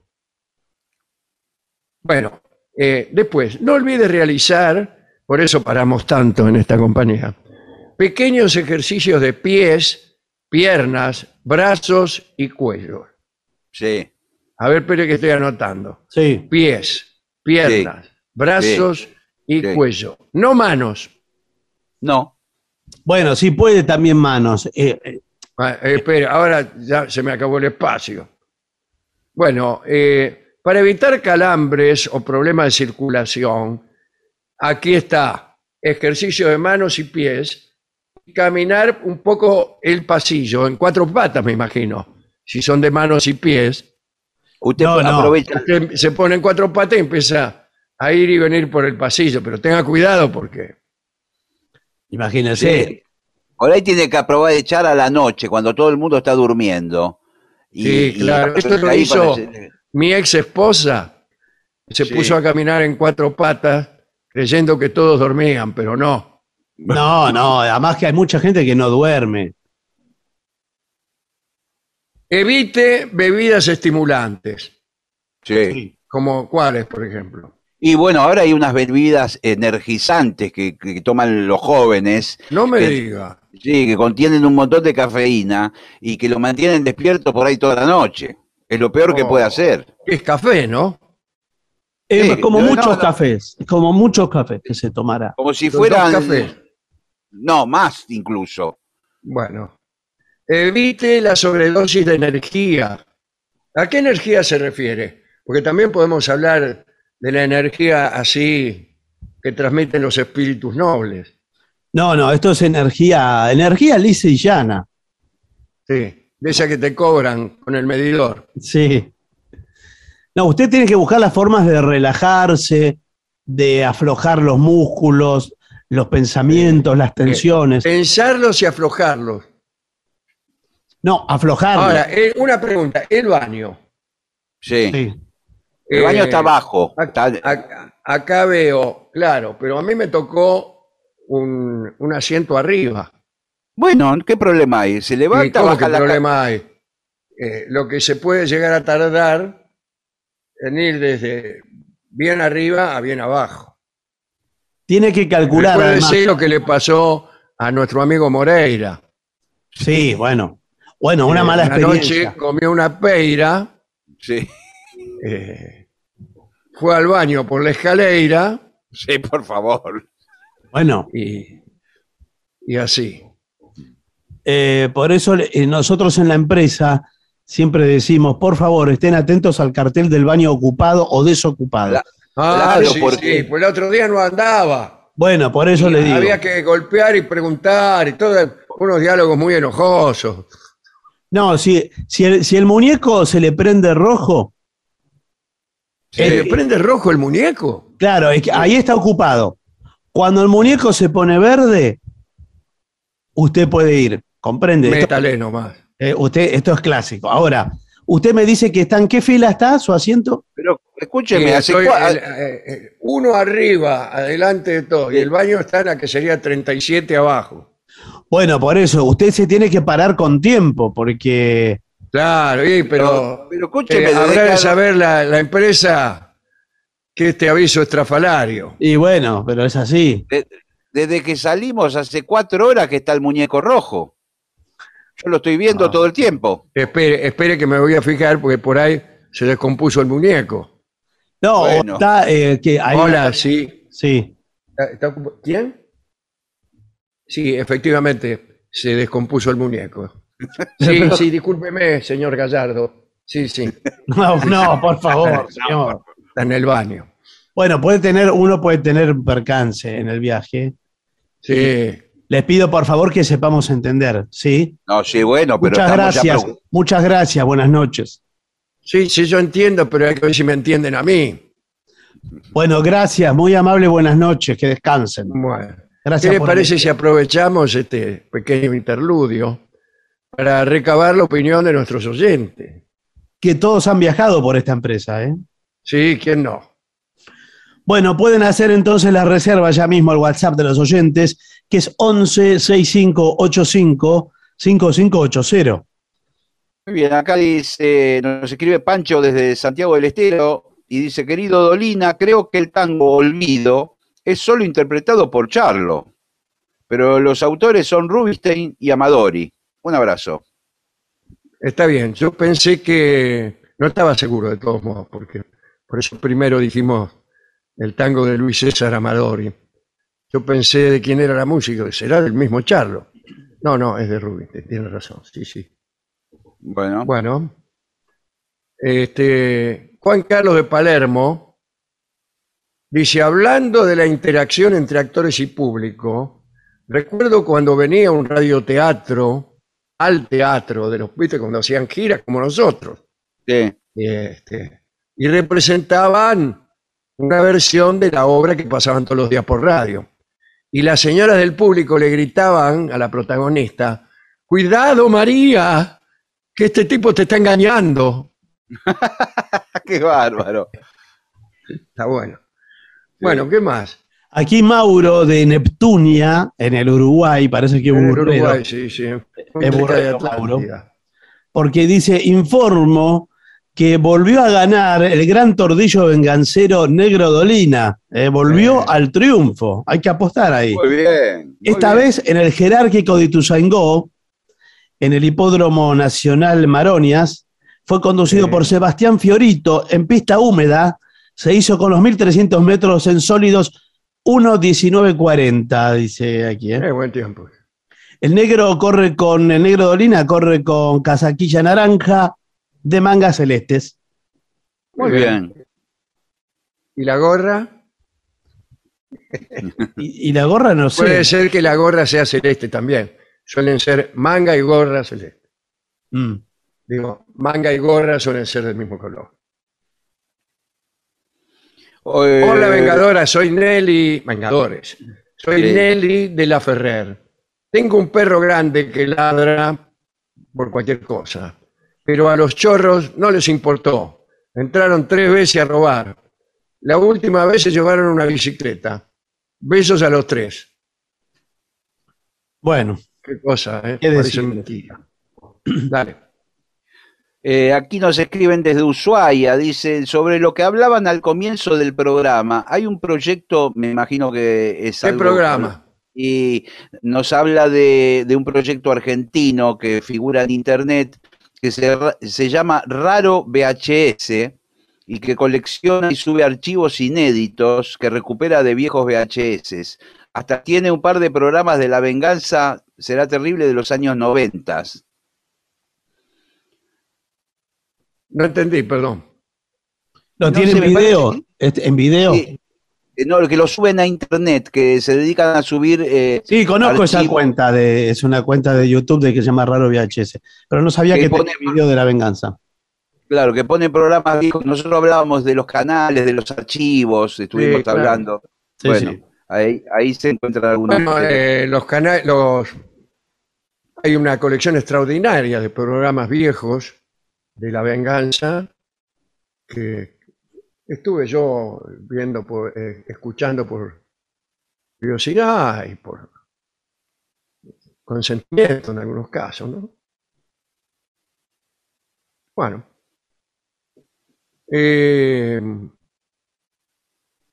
Speaker 1: Bueno, eh, después, no olvide realizar, por eso paramos tanto en esta compañía, pequeños ejercicios de pies, piernas, brazos y cuello.
Speaker 3: Sí,
Speaker 1: A ver, espere que estoy anotando
Speaker 2: Sí.
Speaker 1: pies, piernas, brazos y
Speaker 3: Sí.
Speaker 1: cuello. No manos.
Speaker 3: no.
Speaker 2: Bueno, sí puede también manos. Eh, eh,
Speaker 1: Ah, eh, espere, ahora ya se me acabó el espacio. Bueno, eh, para evitar calambres o problemas de circulación, aquí está ejercicio de manos y pies. Caminar un poco el pasillo, en cuatro patas, me imagino. Si son de manos y pies,
Speaker 3: Usted
Speaker 2: No, no.
Speaker 3: aprovecha.
Speaker 1: usted se pone en cuatro patas y empieza a ir y venir por el pasillo, pero tenga cuidado porque
Speaker 2: imagínese.
Speaker 3: Sí. Por ahí tiene que aprobar de echar a la noche, cuando todo el mundo está durmiendo.
Speaker 1: Sí, claro. Esto lo hizo-
Speaker 3: parece-
Speaker 1: Mi ex esposa se
Speaker 3: Sí.
Speaker 1: puso a caminar en cuatro patas creyendo que todos dormían, pero no.
Speaker 2: No, no, además que hay mucha gente que no duerme.
Speaker 1: Evite bebidas estimulantes,
Speaker 3: Sí.
Speaker 1: como cuáles, por ejemplo.
Speaker 3: Y bueno, ahora hay unas bebidas energizantes que, que toman los jóvenes,
Speaker 1: No me diga.
Speaker 3: sí, que contienen un montón de cafeína y que lo mantienen despierto por ahí toda la noche. Es lo peor que
Speaker 1: Oh.
Speaker 3: puede hacer.
Speaker 1: que Es café, ¿no?
Speaker 2: Es
Speaker 3: Sí,
Speaker 2: como
Speaker 3: no,
Speaker 2: muchos
Speaker 3: no, no.
Speaker 2: cafés, como muchos cafés que se tomará.
Speaker 3: Como si
Speaker 1: Los
Speaker 3: fueran... No, más incluso.
Speaker 1: Bueno. Evite la sobredosis de energía. ¿A qué energía se refiere? Porque también podemos hablar de la energía así que transmiten los espíritus nobles.
Speaker 2: No, no, esto es energía, energía lisa y llana.
Speaker 1: Sí. de esa que te cobran con el medidor.
Speaker 2: Sí. No, usted tiene que buscar las formas de relajarse, de aflojar los músculos, los pensamientos, las tensiones.
Speaker 1: Pensarlos y aflojarlos.
Speaker 2: No, aflojarlos.
Speaker 1: Ahora, eh, una pregunta, el baño.
Speaker 3: Sí.
Speaker 2: Sí.
Speaker 3: El baño
Speaker 1: Eh,
Speaker 3: está abajo.
Speaker 1: acá veo, claro, pero a mí me tocó un, un asiento arriba.
Speaker 3: Bueno, ¿qué problema hay? Se
Speaker 1: ¿Y
Speaker 3: levanta, baja
Speaker 1: qué
Speaker 3: la
Speaker 1: problema hay? Eh, lo que se puede llegar a tardar en ir desde bien arriba a bien abajo.
Speaker 2: Tiene que calcular.
Speaker 1: Puede ser lo que le pasó a nuestro amigo Moreira.
Speaker 2: Sí, bueno. Bueno, una
Speaker 1: Eh,
Speaker 2: mala
Speaker 1: una
Speaker 2: experiencia.
Speaker 1: noche comió una peira,
Speaker 3: Sí,
Speaker 1: eh, fue al baño por la escalera
Speaker 3: sí, por favor.
Speaker 2: Bueno,
Speaker 1: y, y así.
Speaker 2: eh, por eso nosotros en la empresa siempre decimos, por favor, estén atentos al cartel del baño ocupado o desocupado.
Speaker 3: La-
Speaker 1: Ah,
Speaker 3: Claro,
Speaker 1: sí,
Speaker 3: porque-
Speaker 1: sí, pues el otro día no andaba.
Speaker 2: Bueno, por eso le digo.
Speaker 1: Había que golpear y preguntar y todo, unos diálogos muy enojosos.
Speaker 2: No, si, si, el, si el muñeco se le prende rojo,
Speaker 1: ¿Se
Speaker 2: Eh,
Speaker 1: le prende rojo el muñeco?
Speaker 2: claro, es que ahí está ocupado. Cuando el muñeco se pone verde, usted puede ir. ¿Comprende? Esto,
Speaker 1: Métale nomás.
Speaker 2: eh, usted, esto es clásico. Ahora, usted me dice que está en qué fila está su asiento.
Speaker 3: Pero escúcheme, hace
Speaker 1: estoy,
Speaker 3: cua-
Speaker 1: el- eh, eh, uno arriba, adelante de todo, y el baño está en la que sería 37 abajo.
Speaker 2: Bueno, por eso, usted se tiene que parar con tiempo, porque
Speaker 1: Claro, y, pero,
Speaker 3: pero, pero escúcheme,
Speaker 1: eh,
Speaker 3: desde
Speaker 1: habrá
Speaker 3: que-
Speaker 1: de saber la, la empresa que este aviso es trafalario.
Speaker 2: Y bueno, pero es así.
Speaker 3: desde que salimos hace cuatro horas que está el muñeco rojo. Yo lo estoy viendo
Speaker 1: Ah.
Speaker 3: todo el tiempo.
Speaker 1: Espere, espere que me voy a fijar porque por ahí se descompuso el muñeco.
Speaker 2: No,
Speaker 3: Bueno.
Speaker 2: está eh, que hay
Speaker 1: Hola, sí.
Speaker 2: Sí.
Speaker 1: ¿Está- ¿Quién? Sí, efectivamente, se descompuso el muñeco. Sí, sí, discúlpeme, señor Gallardo. Sí, sí,
Speaker 2: No, no, por favor, señor.
Speaker 1: está en el baño.
Speaker 2: Bueno, puede tener, uno puede tener percance en el viaje.
Speaker 1: Sí,
Speaker 2: Les pido por favor que sepamos entender, ¿sí?
Speaker 3: No, sí, bueno, pero
Speaker 2: Muchas
Speaker 3: ya
Speaker 2: gracias,
Speaker 3: preocup-
Speaker 2: muchas gracias, buenas noches.
Speaker 1: Sí, sí, yo entiendo, pero hay que ver si me entienden a mí.
Speaker 2: Bueno, gracias, muy amable, buenas noches, que descansen.
Speaker 1: Bueno,
Speaker 2: Gracias
Speaker 1: ¿qué les parece
Speaker 2: venir.
Speaker 1: si aprovechamos este pequeño interludio para recabar la opinión de nuestros oyentes?
Speaker 2: que todos han viajado por esta empresa, ¿eh?
Speaker 1: Sí, ¿quién no?
Speaker 2: Bueno, pueden hacer entonces la reserva ya mismo al WhatsApp de los oyentes, que es 11 65 85 5580.
Speaker 3: Muy bien, acá dice, nos escribe Pancho desde Santiago del Estero y dice, querido Dolina, creo que el tango Olvido es solo interpretado por Charlo, pero los autores son Rubinstein y Amadori. Un abrazo.
Speaker 1: Está bien, yo pensé que no estaba seguro de todos modos, porque por eso primero dijimos el tango de Luis César Amadori. Yo pensé de quién era la música, será del mismo Charlo. No, no, es de Rubinstein, tiene razón, sí, sí.
Speaker 3: Bueno,
Speaker 1: Bueno, este, Juan Carlos de Palermo dice, hablando de la interacción entre actores y público, recuerdo cuando venía un radioteatro al teatro de los, viste, cuando hacían giras como nosotros,
Speaker 3: sí.
Speaker 1: este, y representaban una versión de la obra que pasaban todos los días por radio. Y las señoras del público le gritaban a la protagonista, cuidado María, que este tipo te está engañando.
Speaker 3: qué bárbaro.
Speaker 1: Está bueno. Bueno, ¿qué más?
Speaker 2: Aquí Mauro de Neptunia, en el Uruguay, parece que
Speaker 1: En el
Speaker 2: burrero,
Speaker 1: Uruguay, sí, sí.
Speaker 2: Es burrero,
Speaker 1: Atlántida.
Speaker 2: porque dice, informo que volvió a ganar el gran tordillo vengancero Negro Dolina, eh, volvió
Speaker 1: Sí.
Speaker 2: al triunfo, hay que apostar ahí.
Speaker 3: Muy bien. muy
Speaker 2: Esta
Speaker 3: bien.
Speaker 2: vez en el jerárquico de Ituzaingó, en el Hipódromo Nacional Maronias, fue conducido
Speaker 1: Sí.
Speaker 2: por Sebastián Fiorito en pista húmeda, se hizo con los 1300 metros en sólidos 1.19.40, dice aquí. ¿eh?
Speaker 1: Eh, buen tiempo.
Speaker 2: El negro corre con, el negro Dolina corre con casaquilla naranja de mangas celestes.
Speaker 3: Muy bien.
Speaker 1: ¿Y la gorra?
Speaker 2: Y, y la gorra no sé.
Speaker 1: Puede ser que la gorra sea celeste también. Suelen ser manga y gorra celeste.
Speaker 2: Mm.
Speaker 1: Digo, manga y gorra suelen ser del mismo color.
Speaker 3: Eh,
Speaker 1: Hola, Vengadora, soy Nelly. Vengadores. Soy. Nelly de la Ferrer. Tengo un perro grande que ladra por cualquier cosa, pero a los chorros no les importó. Entraron tres veces a robar. La última vez se llevaron una bicicleta. Besos a los tres.
Speaker 2: Bueno,
Speaker 1: Qué cosa, ¿eh?
Speaker 2: ¿Qué
Speaker 1: Parece mentira. Dale.
Speaker 3: Eh, aquí nos escriben desde Ushuaia, dice, sobre lo que hablaban al comienzo del programa. Hay un proyecto, me imagino que es
Speaker 1: ¿Qué
Speaker 3: algo-
Speaker 1: programa?
Speaker 3: Y nos habla de, de un proyecto argentino que figura en internet que se, se llama Raro VHS y que colecciona y sube archivos inéditos que recupera de viejos VHS. Hasta tiene un par de programas de La Venganza Será Terrible de los años 90.
Speaker 1: No entendí, perdón.
Speaker 2: ¿lo
Speaker 3: No
Speaker 2: tiene en
Speaker 3: parece
Speaker 2: video? Este, ¿En video? Sí,
Speaker 3: Sí, eh, no, que lo suben a internet, que se dedican a subir. eh,
Speaker 2: conozco esa cuenta, de, es una cuenta de YouTube de que se llama Raro VHS, pero no sabía
Speaker 3: Que
Speaker 2: que
Speaker 3: pone-
Speaker 2: tenía video de la venganza.
Speaker 3: claro, que ponen programas viejos. Nosotros hablábamos de los canales, de los archivos, estuvimos
Speaker 1: Sí, claro.
Speaker 3: hablando.
Speaker 2: Sí,
Speaker 3: bueno,
Speaker 2: sí.
Speaker 3: Ahí, ahí se encuentran algunos.
Speaker 1: Bueno, eh, los canales, los hay una colección extraordinaria de programas viejos de la venganza que estuve yo viendo por, eh, escuchando por curiosidad y por consentimiento en algunos casos, ¿no? Bueno. Eh,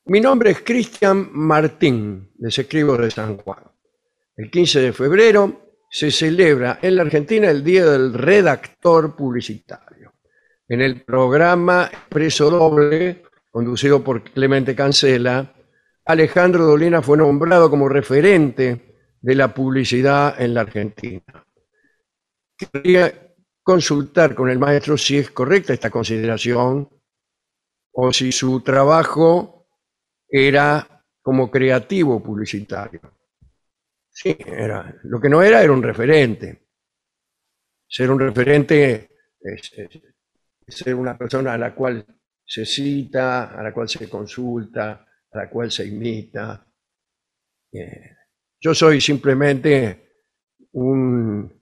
Speaker 1: mi nombre es Cristian Martín, les escribo de San Juan. El 15 de febrero se celebra en la Argentina el Día del Redactor Publicitario. En el programa Expreso Doble, conducido por Clemente Cancela, Alejandro Dolina fue nombrado como referente de la publicidad en la Argentina. Quería consultar con el maestro si es correcta esta consideración o si su trabajo era como creativo publicitario. Sí, era. Lo que no era era un referente. Ser un referente es, ser una persona a la cual se cita, a la cual se consulta, a la cual se imita. Eh, yo soy simplemente un,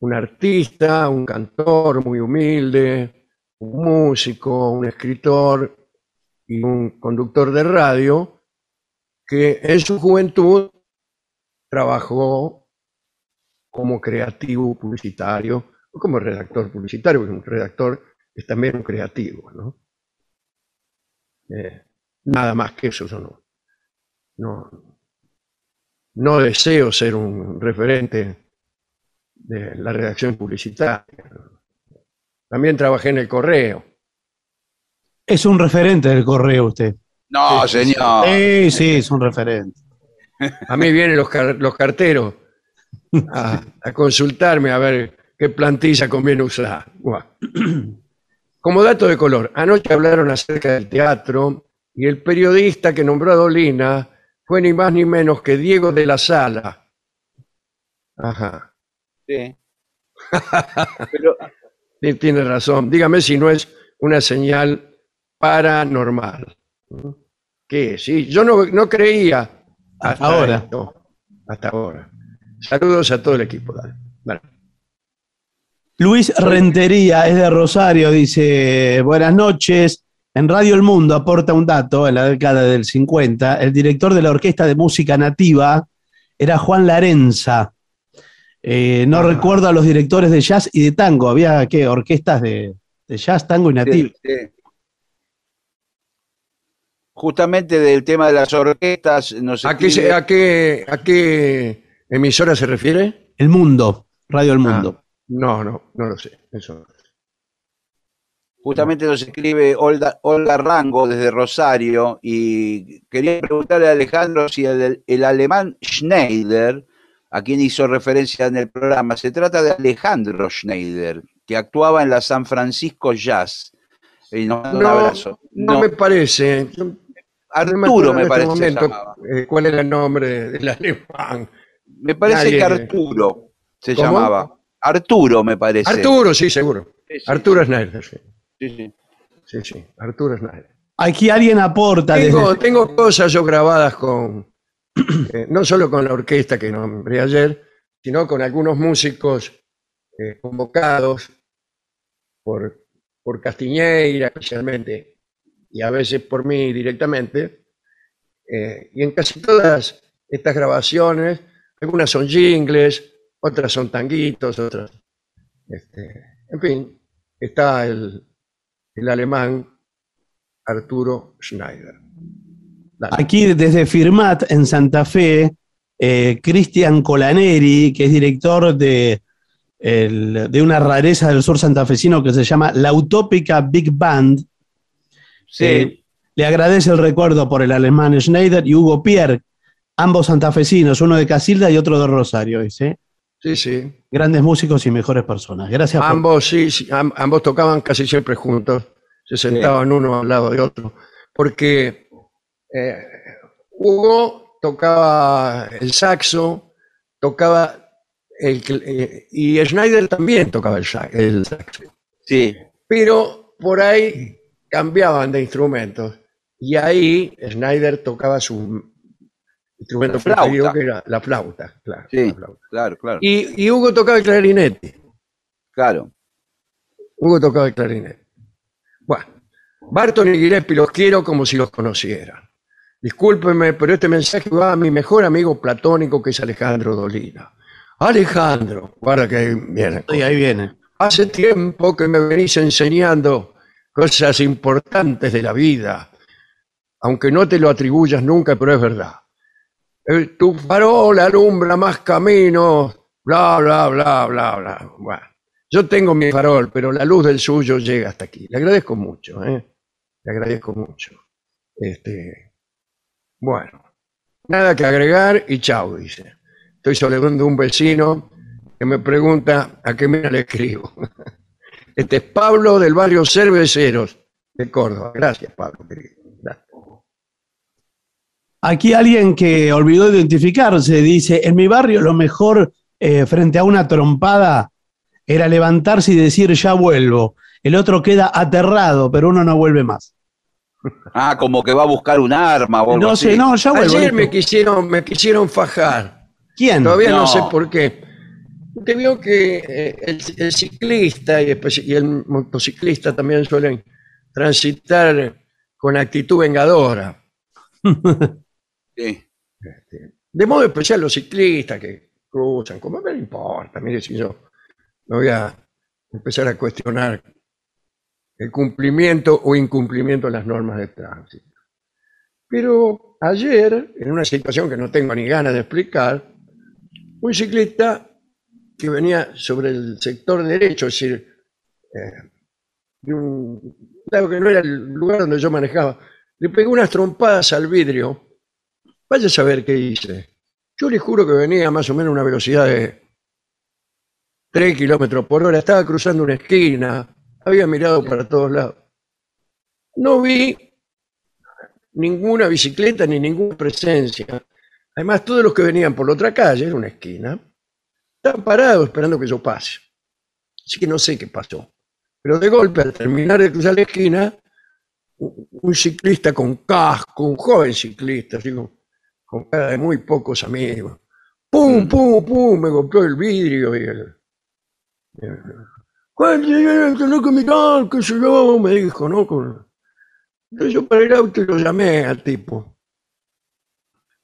Speaker 1: un artista, un cantor muy humilde, un músico, un escritor y un conductor de radio que en su juventud trabajó como creativo publicitario o como redactor publicitario, porque un redactor es también un creativo, ¿no? Eh, nada más que eso yo no, no, no deseo ser un referente de la redacción publicitaria. También trabajé en el correo.
Speaker 2: Es un referente del correo usted.
Speaker 3: No,
Speaker 1: Sí,
Speaker 3: señor.
Speaker 2: Sí, sí, es un referente.
Speaker 1: A mí vienen los, car- los carteros a, a consultarme a ver qué plantilla conviene usar. Buah. Como dato de color, anoche hablaron acerca del teatro y el periodista que nombró a Dolina fue ni más ni menos que Diego de la Sala. Ajá.
Speaker 3: Sí. Pero,
Speaker 1: Sí, Tiene razón. Dígame si no es una señal paranormal. ¿Qué? Sí, yo no, no creía hasta
Speaker 2: ahora.
Speaker 1: esto. Hasta ahora. Saludos a todo el equipo.
Speaker 2: Luis Rentería es de Rosario, dice, buenas noches. En Radio El Mundo aporta un dato, en la década del 50, el director de la Orquesta de Música Nativa era Juan Larenza. Eh, no
Speaker 1: Ah.
Speaker 2: recuerdo a los directores de jazz y de tango, había ¿qué? orquestas de, de jazz, tango y nativo.
Speaker 3: sí, sí. Justamente del tema de las orquestas, nos
Speaker 1: ¿A qué, se-
Speaker 3: escribe-
Speaker 1: a, qué, ¿A qué emisora se refiere?
Speaker 2: El Mundo, Radio El Mundo.
Speaker 1: Ah, no, no, no lo sé. Eso.
Speaker 3: Justamente nos escribe Olga, Olga Rango desde Rosario y quería preguntarle a Alejandro si el, el alemán Schneider, a quien hizo referencia en el programa, se trata de Alejandro Schneider, que actuaba en la San Francisco Jazz. Y nos manda un
Speaker 1: No,
Speaker 3: abrazo.
Speaker 1: no,
Speaker 3: No,
Speaker 1: me parece. Yo no
Speaker 3: Arturo me
Speaker 1: este
Speaker 3: parece se
Speaker 1: eh, ¿Cuál era el nombre del alemán?
Speaker 3: Me parece
Speaker 1: nadie-
Speaker 3: que Arturo se
Speaker 1: ¿Cómo?
Speaker 3: llamaba. Arturo, me parece.
Speaker 1: Arturo, sí, seguro.
Speaker 3: Sí, sí,
Speaker 1: Arturo Schneider, sí.
Speaker 3: sí, sí.
Speaker 1: Sí, sí, Arturo Schneider.
Speaker 2: Aquí alguien aporta.
Speaker 1: Tengo,
Speaker 2: desde-
Speaker 1: tengo cosas yo grabadas con, eh, no solo con la orquesta que nombré ayer, sino con algunos músicos eh, convocados por, por Castiñeira especialmente, y a veces por mí directamente. Eh, y en casi todas estas grabaciones, algunas son jingles, otras son tanguitos, otras... este, en fin, está el, el alemán Arturo Schneider.
Speaker 2: Aquí desde Firmat en Santa Fe, eh, Cristian Colaneri, que es director de, el- de una rareza del sur santafesino que se llama La Utópica Big Band,
Speaker 3: Sí,
Speaker 2: Eh, le agradece el recuerdo por el alemán Schneider y Hugo Pierre, ambos santafesinos, uno de Casilda y otro de Rosario, dice.
Speaker 1: Sí, sí.
Speaker 2: Grandes músicos y mejores personas. Gracias por...
Speaker 1: Ambos, sí, sí, am- ambos tocaban casi siempre juntos. Se sentaban uno al lado de otro. Porque eh, Hugo tocaba el saxo, tocaba el, eh, y Schneider también tocaba el, el saxo.
Speaker 3: sí.
Speaker 1: Pero por ahí cambiaban de instrumentos. Y ahí Schneider tocaba su instrumento preferido, que era la flauta. Claro,
Speaker 3: Sí.
Speaker 1: la flauta.
Speaker 3: Claro, claro.
Speaker 1: Y, y Hugo tocaba el clarinete.
Speaker 3: Claro.
Speaker 1: Hugo tocaba el clarinete. Bueno, Barton y Gillespie los quiero como si los conocieran. Discúlpenme, pero este mensaje va a mi mejor amigo platónico que es Alejandro Dolina. Alejandro, guarda que ahí viene.
Speaker 2: Y ahí viene.
Speaker 1: Hace tiempo que me venís enseñando cosas importantes de la vida, aunque no te lo atribuyas nunca, pero es verdad. Eh, Tu farol alumbra más caminos, bla, bla, bla, bla, bla. Bueno, yo tengo mi farol, pero la luz del suyo llega hasta aquí. Le agradezco mucho, ¿eh? Le agradezco mucho. Este, bueno, nada que agregar y chao, dice. Estoy saludando a un vecino que me pregunta a qué me le escribo. Este es Pablo del barrio Cerveceros de Córdoba. Gracias, Pablo. Gracias.
Speaker 2: Aquí alguien que olvidó identificarse dice, en mi barrio lo mejor eh, frente a una trompada era levantarse y decir ya vuelvo. El otro queda aterrado, pero uno no vuelve más.
Speaker 3: Ah, como que va a buscar un arma o algo
Speaker 2: No
Speaker 3: así.
Speaker 2: sé, no, ya vuelvo.
Speaker 1: Ayer me quisieron, me quisieron fajar.
Speaker 2: ¿Quién?
Speaker 1: Todavía no.
Speaker 3: No.
Speaker 1: sé por qué. Usted vio que eh, el, el ciclista y, el motociclista también suelen transitar con actitud vengadora.
Speaker 3: Sí.
Speaker 1: De modo especial los ciclistas que cruzan, como me importa, mire si yo me voy a empezar a cuestionar el cumplimiento o incumplimiento de las normas de tránsito. Pero ayer, en una situación que no tengo ni ganas de explicar, un ciclista que venía sobre el sector derecho, es decir, eh, que no era el lugar donde yo manejaba, le pegó unas trompadas al vidrio. Vaya a saber qué hice. Yo le juro que venía más o menos a una velocidad de 3 kilómetros por hora. Estaba cruzando una esquina. Había mirado para todos lados. No vi ninguna bicicleta ni ninguna presencia. Además, todos los que venían por la otra calle, era una esquina, estaban parados esperando que yo pase. Así que no sé qué pasó. Pero de golpe, al terminar de cruzar la esquina, un ciclista con casco, un joven ciclista, así con, con cara de muy pocos amigos. ¡Pum, pum, pum! Me golpeó el vidrio y el. ¿Cuál tenés que mirar? ¿Qué sé yo? Me dijo, ¿no? Con- Entonces yo paré el auto y lo llamé al tipo.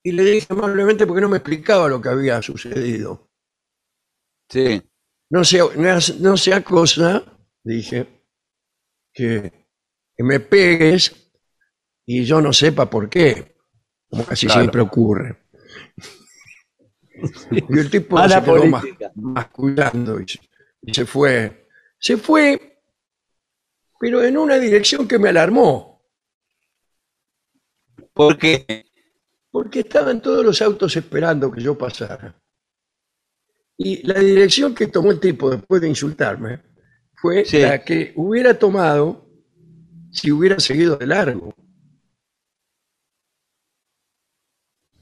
Speaker 1: Y le dije amablemente porque no me explicaba lo que había sucedido.
Speaker 3: Sí.
Speaker 1: No sea, no cosa, dije, que, que me pegues y yo no sepa por qué, como casi
Speaker 3: Claro.
Speaker 1: siempre ocurre. Y el tipo se quedó mas-
Speaker 2: política.
Speaker 1: mascullando y se, y se fue. Se fue, pero en una dirección que me alarmó,
Speaker 3: Porque
Speaker 1: porque estaban todos los autos esperando que yo pasara. Y la dirección que tomó el tipo después de insultarme fue
Speaker 3: Sí.
Speaker 1: la que hubiera tomado si hubiera seguido de largo.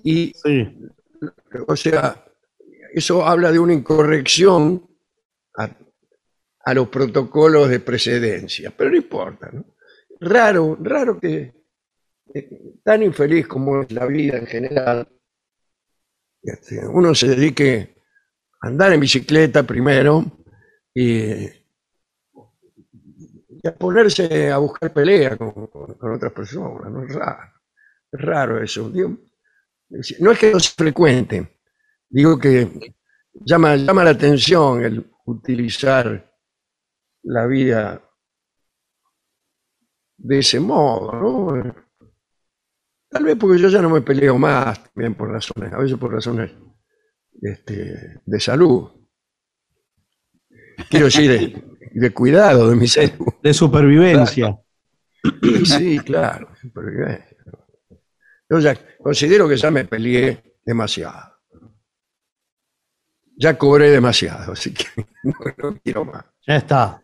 Speaker 1: Y,
Speaker 2: Sí.
Speaker 1: o sea, eso habla de una incorrección a, a los protocolos de precedencia, pero no importa. ¿no? Raro, raro que eh, tan infeliz como es la vida en general, este, uno se dedique andar en bicicleta primero y, ponerse a buscar pelea con, otras personas. ¿no? Es raro, es raro eso. No es que no se frecuente, digo que llama, llama la atención el utilizar la vida de ese modo, ¿no? Tal vez porque yo ya no me peleo más, también por razones, a veces por razones este, de salud. Quiero decir, de, de cuidado de mi salud.
Speaker 2: De supervivencia.
Speaker 1: Sí, sí, claro. supervivencia. Yo ya considero que ya me peleé demasiado. Ya cobré demasiado, así que no, no quiero más.
Speaker 2: Ya está.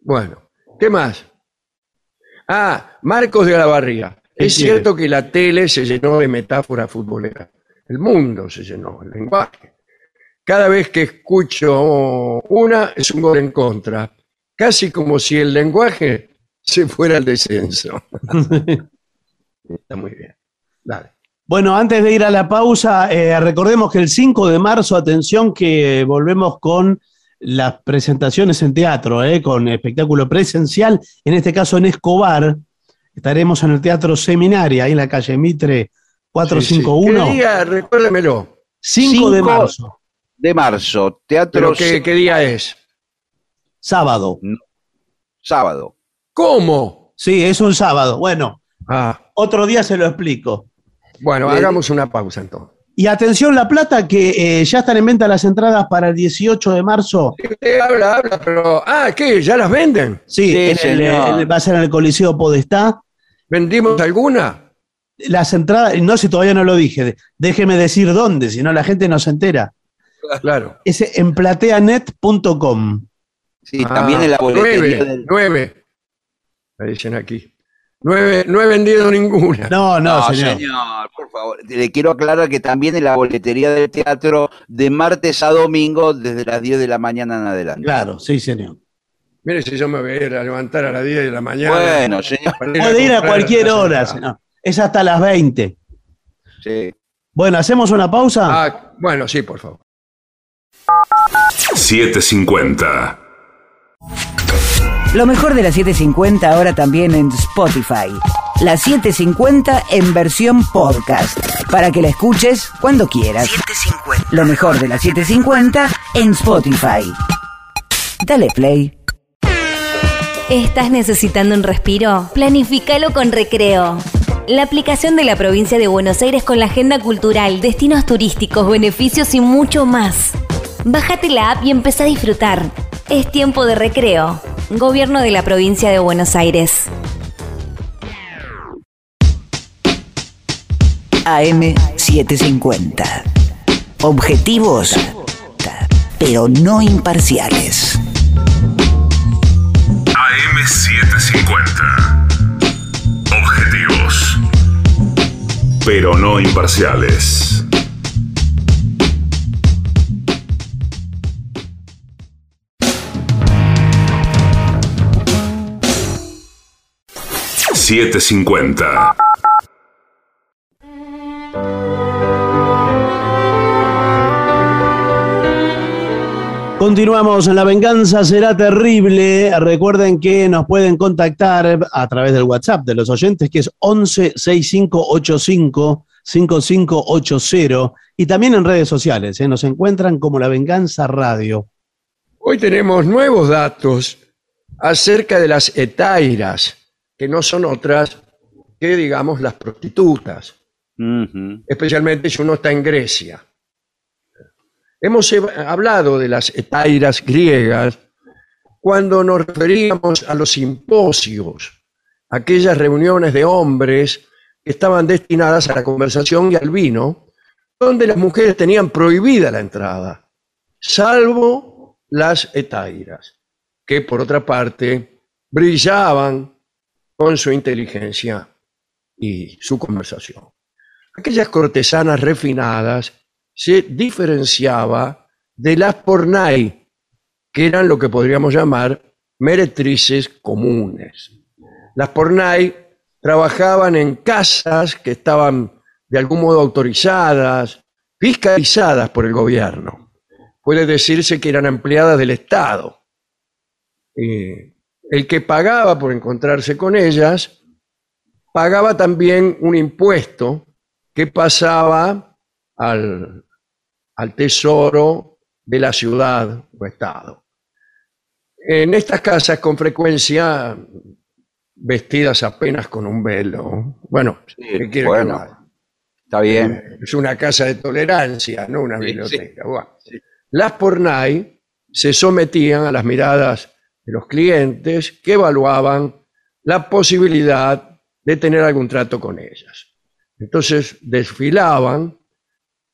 Speaker 1: Bueno, ¿qué más? Ah, Marcos de la Barriga.
Speaker 2: ¿Qué
Speaker 1: Es cierto que la tele se llenó de metáforas futboleras. El mundo se llenó, el lenguaje. Cada vez que escucho una es un gol en contra. Casi como si el lenguaje se fuera al descenso. Está muy bien. Dale.
Speaker 2: Bueno, antes de ir a la pausa, eh, recordemos que el 5 de marzo, atención, que volvemos con las presentaciones en teatro, eh, con espectáculo presencial, en este caso en Escobar. Estaremos en el Teatro Seminaria, ahí en la calle Mitre
Speaker 1: Sí, sí.
Speaker 2: 451.
Speaker 1: ¿Qué día? Recuérdemelo.
Speaker 2: 5 de
Speaker 3: Cinco-
Speaker 2: marzo,
Speaker 3: De marzo,
Speaker 1: ¿Pero
Speaker 3: teatro
Speaker 1: qué, qué día es?
Speaker 2: sábado.
Speaker 3: sábado.
Speaker 1: ¿Cómo?
Speaker 2: Sí, es un sábado. Bueno,
Speaker 1: Ah,
Speaker 2: otro día se lo explico.
Speaker 1: bueno,
Speaker 3: Le-
Speaker 1: hagamos una pausa entonces.
Speaker 2: Y atención, La Plata, que eh, ya están en venta las entradas para el 18 de marzo.
Speaker 1: Habla, habla, pero. Ah, ¿qué? ¿Ya las venden?
Speaker 2: Sí,
Speaker 3: Sí,
Speaker 2: en el- va a ser en el Coliseo Podestá.
Speaker 1: ¿Vendimos alguna?
Speaker 2: Las entradas, no sé, todavía no lo dije. Déjeme decir dónde, si no la gente no se entera.
Speaker 1: Claro.
Speaker 2: Es en plateanet.com.
Speaker 3: Sí,
Speaker 1: Ah,
Speaker 3: también en la boletería
Speaker 1: nueve,
Speaker 3: del-
Speaker 1: nueve. Me dicen aquí. Nueve, no he vendido ninguna.
Speaker 2: No, no,
Speaker 3: No,
Speaker 2: señor.
Speaker 3: señor. por favor. Le quiero aclarar que también en la boletería del teatro de martes a domingo desde las 10 de la mañana en adelante.
Speaker 2: Claro, sí, señor.
Speaker 1: Mire si yo me voy a ir a levantar a las 10 de la mañana.
Speaker 3: Bueno, señor.
Speaker 2: Puede ir a
Speaker 1: comprar
Speaker 2: cualquier
Speaker 1: las
Speaker 2: hora, señor. Es hasta las 20.
Speaker 3: Sí.
Speaker 2: Bueno, ¿hacemos una pausa?
Speaker 1: Ah, bueno, sí, por favor.
Speaker 5: 750.
Speaker 6: Lo mejor de la 750 ahora también en Spotify. La 750 en versión podcast. Para que la escuches cuando quieras. Lo mejor de la 750 en Spotify. Dale play.
Speaker 7: ¿Estás necesitando un respiro? Planifícalo con Recreo. La aplicación de la provincia de Buenos Aires con la agenda cultural, destinos turísticos, beneficios y mucho más. Bájate la app y empezá a disfrutar. Es tiempo de recreo. Gobierno de la provincia de Buenos Aires.
Speaker 6: AM750. Objetivos, pero no imparciales.
Speaker 5: AM750. Pero no imparciales. Siete cincuenta.
Speaker 2: Continuamos en La Venganza Será Terrible. Recuerden que nos pueden contactar a través del WhatsApp de los oyentes, que es 11 6585 5580 y también en redes sociales. ¿eh? Nos encuentran como La Venganza Radio.
Speaker 1: Hoy tenemos nuevos datos acerca de las etairas, que no son otras que, digamos, las prostitutas, especialmente si uno está en Grecia. Hemos he- hablado de las etairas griegas cuando nos referíamos a los simposios, aquellas reuniones de hombres que estaban destinadas a la conversación y al vino, donde las mujeres tenían prohibida la entrada, salvo las etairas, que por otra parte brillaban con su inteligencia y su conversación. Aquellas cortesanas refinadas se diferenciaba de las pornai, que eran lo que podríamos llamar meretrices comunes. Las pornay trabajaban en casas que estaban de algún modo autorizadas, fiscalizadas por el gobierno. Puede decirse que eran empleadas del Estado. Eh, el que pagaba por encontrarse con ellas, pagaba también un impuesto que pasaba al, al tesoro de la ciudad o estado. En estas casas con frecuencia vestidas apenas con un velo. Bueno,
Speaker 3: Sí,
Speaker 1: ¿qué que
Speaker 3: bueno? Está bien.
Speaker 1: Eh, Es una casa de tolerancia, no una
Speaker 3: Sí,
Speaker 1: biblioteca. Bueno, Las pornay se sometían a las miradas de los clientes que evaluaban la posibilidad de tener algún trato con ellas. Entonces desfilaban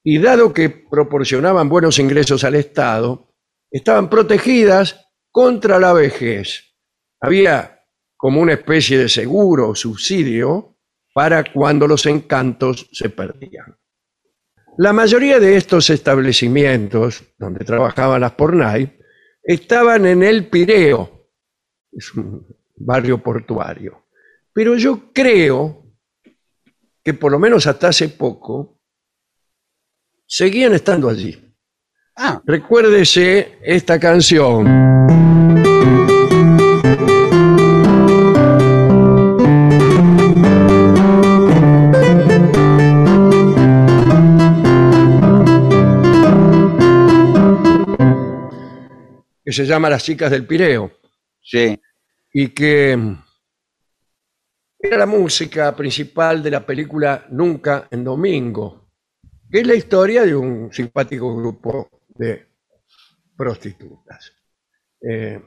Speaker 1: y dado que proporcionaban buenos ingresos al Estado, estaban protegidas contra la vejez. Había como una especie de seguro o subsidio para cuando los encantos se perdían. La mayoría de estos establecimientos donde trabajaban las pornay estaban en el Pireo, es un barrio portuario. Pero yo creo que por lo menos hasta hace poco seguían estando allí.
Speaker 3: Ah,
Speaker 1: Recuérdese esta canción. que se llama Las chicas del Pireo
Speaker 3: sí.
Speaker 1: y que era la música principal de la película Nunca en Domingo, que es la historia de un simpático grupo de prostitutas. Eh,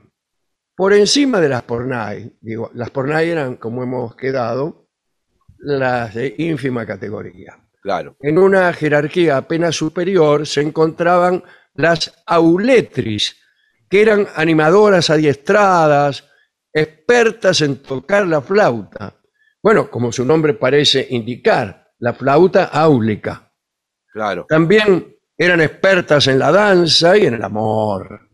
Speaker 1: por encima de las pornay, digo, las pornay eran, como hemos quedado, las de ínfima categoría.
Speaker 3: Claro.
Speaker 1: En una jerarquía apenas superior se encontraban las auletris, que eran animadoras adiestradas, expertas en tocar la flauta. Bueno, como su nombre parece indicar, la flauta áulica.
Speaker 3: Claro.
Speaker 1: También eran expertas en la danza y en el amor.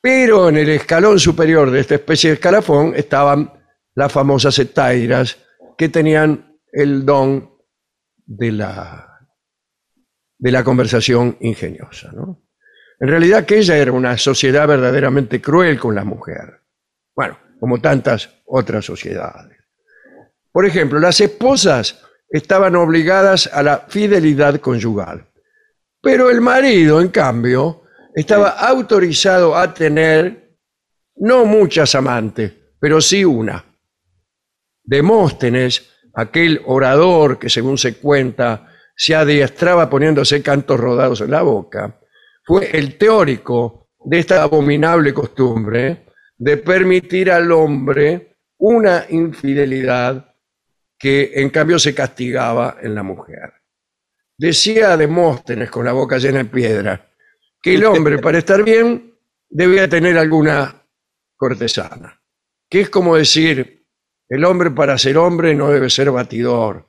Speaker 1: Pero en el escalón superior de esta especie de escalafón estaban las famosas etairas que tenían el don de la, de la conversación ingeniosa. ¿no? En realidad aquella era una sociedad verdaderamente cruel con la mujer. Bueno, como tantas otras sociedades. Por ejemplo, las esposas estaban obligadas a la fidelidad conyugal. Pero el marido, en cambio, estaba autorizado a tener no muchas amantes, pero sí una. Demóstenes, aquel orador que según se cuenta se adiestraba poniéndose cantos rodados en la boca, fue el teórico de esta abominable costumbre de permitir al hombre una infidelidad que en cambio se castigaba en la mujer. Decía Demóstenes con la boca llena de piedra que el hombre para estar bien debía tener alguna cortesana, que es como decir, el hombre para ser hombre no debe ser batidor.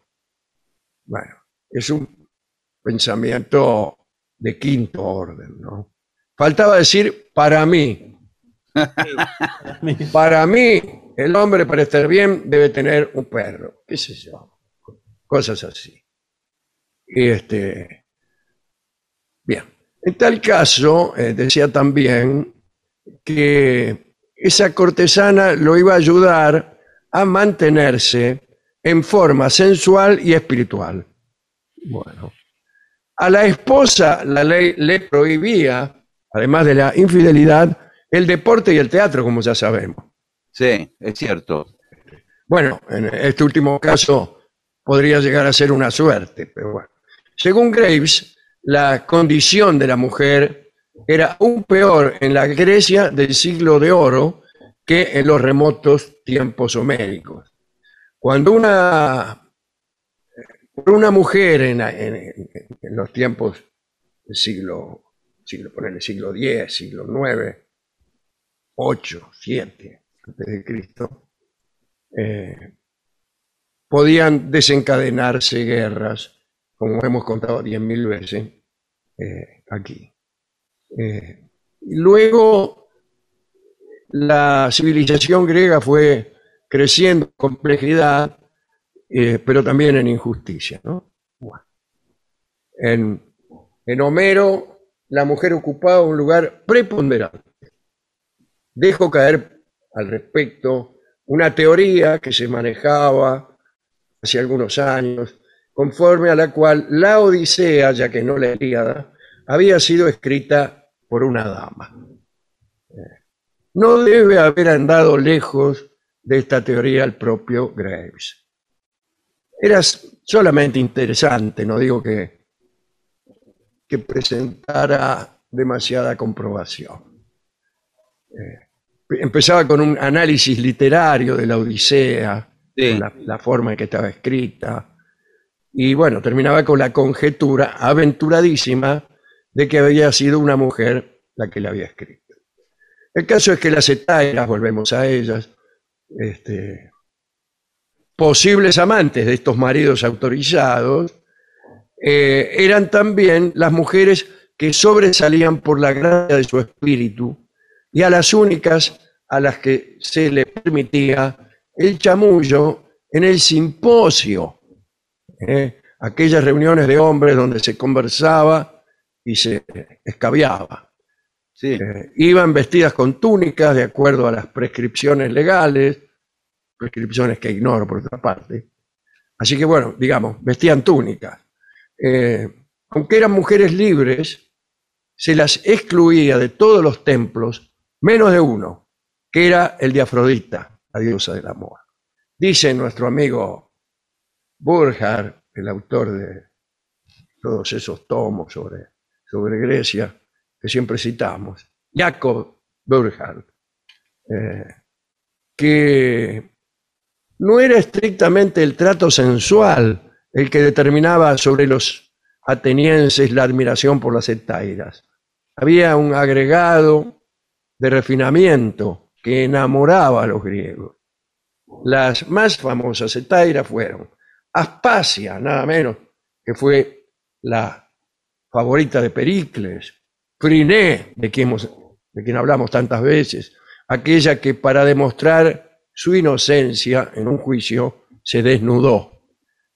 Speaker 1: Bueno, es un pensamiento de quinto orden, ¿no? Faltaba decir para mí. Para mí, el hombre para estar bien debe tener un perro, qué sé yo, cosas así. Y este, bien, en tal caso, eh, decía también que esa cortesana lo iba a ayudar a mantenerse en forma sensual y espiritual. Bueno, a la esposa la ley le prohibía, además de la infidelidad, el deporte y el teatro, como ya sabemos.
Speaker 3: Sí, es cierto.
Speaker 1: Bueno, en este último caso podría llegar a ser una suerte, pero bueno. Según Graves, la condición de la mujer era aún peor en la Grecia del siglo de oro que en los remotos tiempos homéricos. Cuando una, una mujer en, en- los tiempos del siglo, siglo, ponele siglo X, siglo IX, 8, 7 antes de Cristo, eh, podían desencadenarse guerras, como hemos contado diez mil veces eh, aquí. Eh, y luego la civilización griega fue creciendo en complejidad, pero también en injusticia. ¿no? En, en Homero, la mujer ocupaba un lugar preponderante. Dejo caer al respecto una teoría que se manejaba hace algunos años, conforme a la cual la Odisea, ya que no la Ilíada, había sido escrita por una dama. No debe haber andado lejos de esta teoría el propio Graves. Era solamente interesante, no digo que, que presentara demasiada comprobación. Eh, empezaba con un análisis literario de la Odisea,
Speaker 3: Sí.
Speaker 1: con la, la forma en que estaba escrita, y bueno, terminaba con la conjetura aventuradísima de que había sido una mujer la que la había escrito. El caso es que las etairas, volvemos a ellas, este, posibles amantes de estos maridos autorizados, eh, eran también las mujeres que sobresalían por la gracia de su espíritu y a las únicas a las que se le permitía el chamullo en el simposio, ¿eh? aquellas reuniones de hombres donde se conversaba y se escabiaba.
Speaker 3: Sí.
Speaker 1: Eh, iban vestidas con túnicas de acuerdo a las prescripciones legales, prescripciones que ignoro por otra parte. Así que bueno, digamos, vestían túnicas. Eh, aunque eran mujeres libres, se las excluía de todos los templos, menos de uno, que era el de Afrodita, la diosa del amor. Dice nuestro amigo Burkhard, el autor de todos esos tomos sobre, sobre Grecia, que siempre citamos, Jacob Burkhard, eh, que no era estrictamente el trato sensual el que determinaba sobre los atenienses la admiración por las etairas. Había un agregado de refinamiento que enamoraba a los griegos. Las más famosas etairas fueron Aspasia, nada menos, que fue la favorita de Pericles, Friné, de quien, de quien hablamos tantas veces, aquella que para demostrar su inocencia en un juicio se desnudó.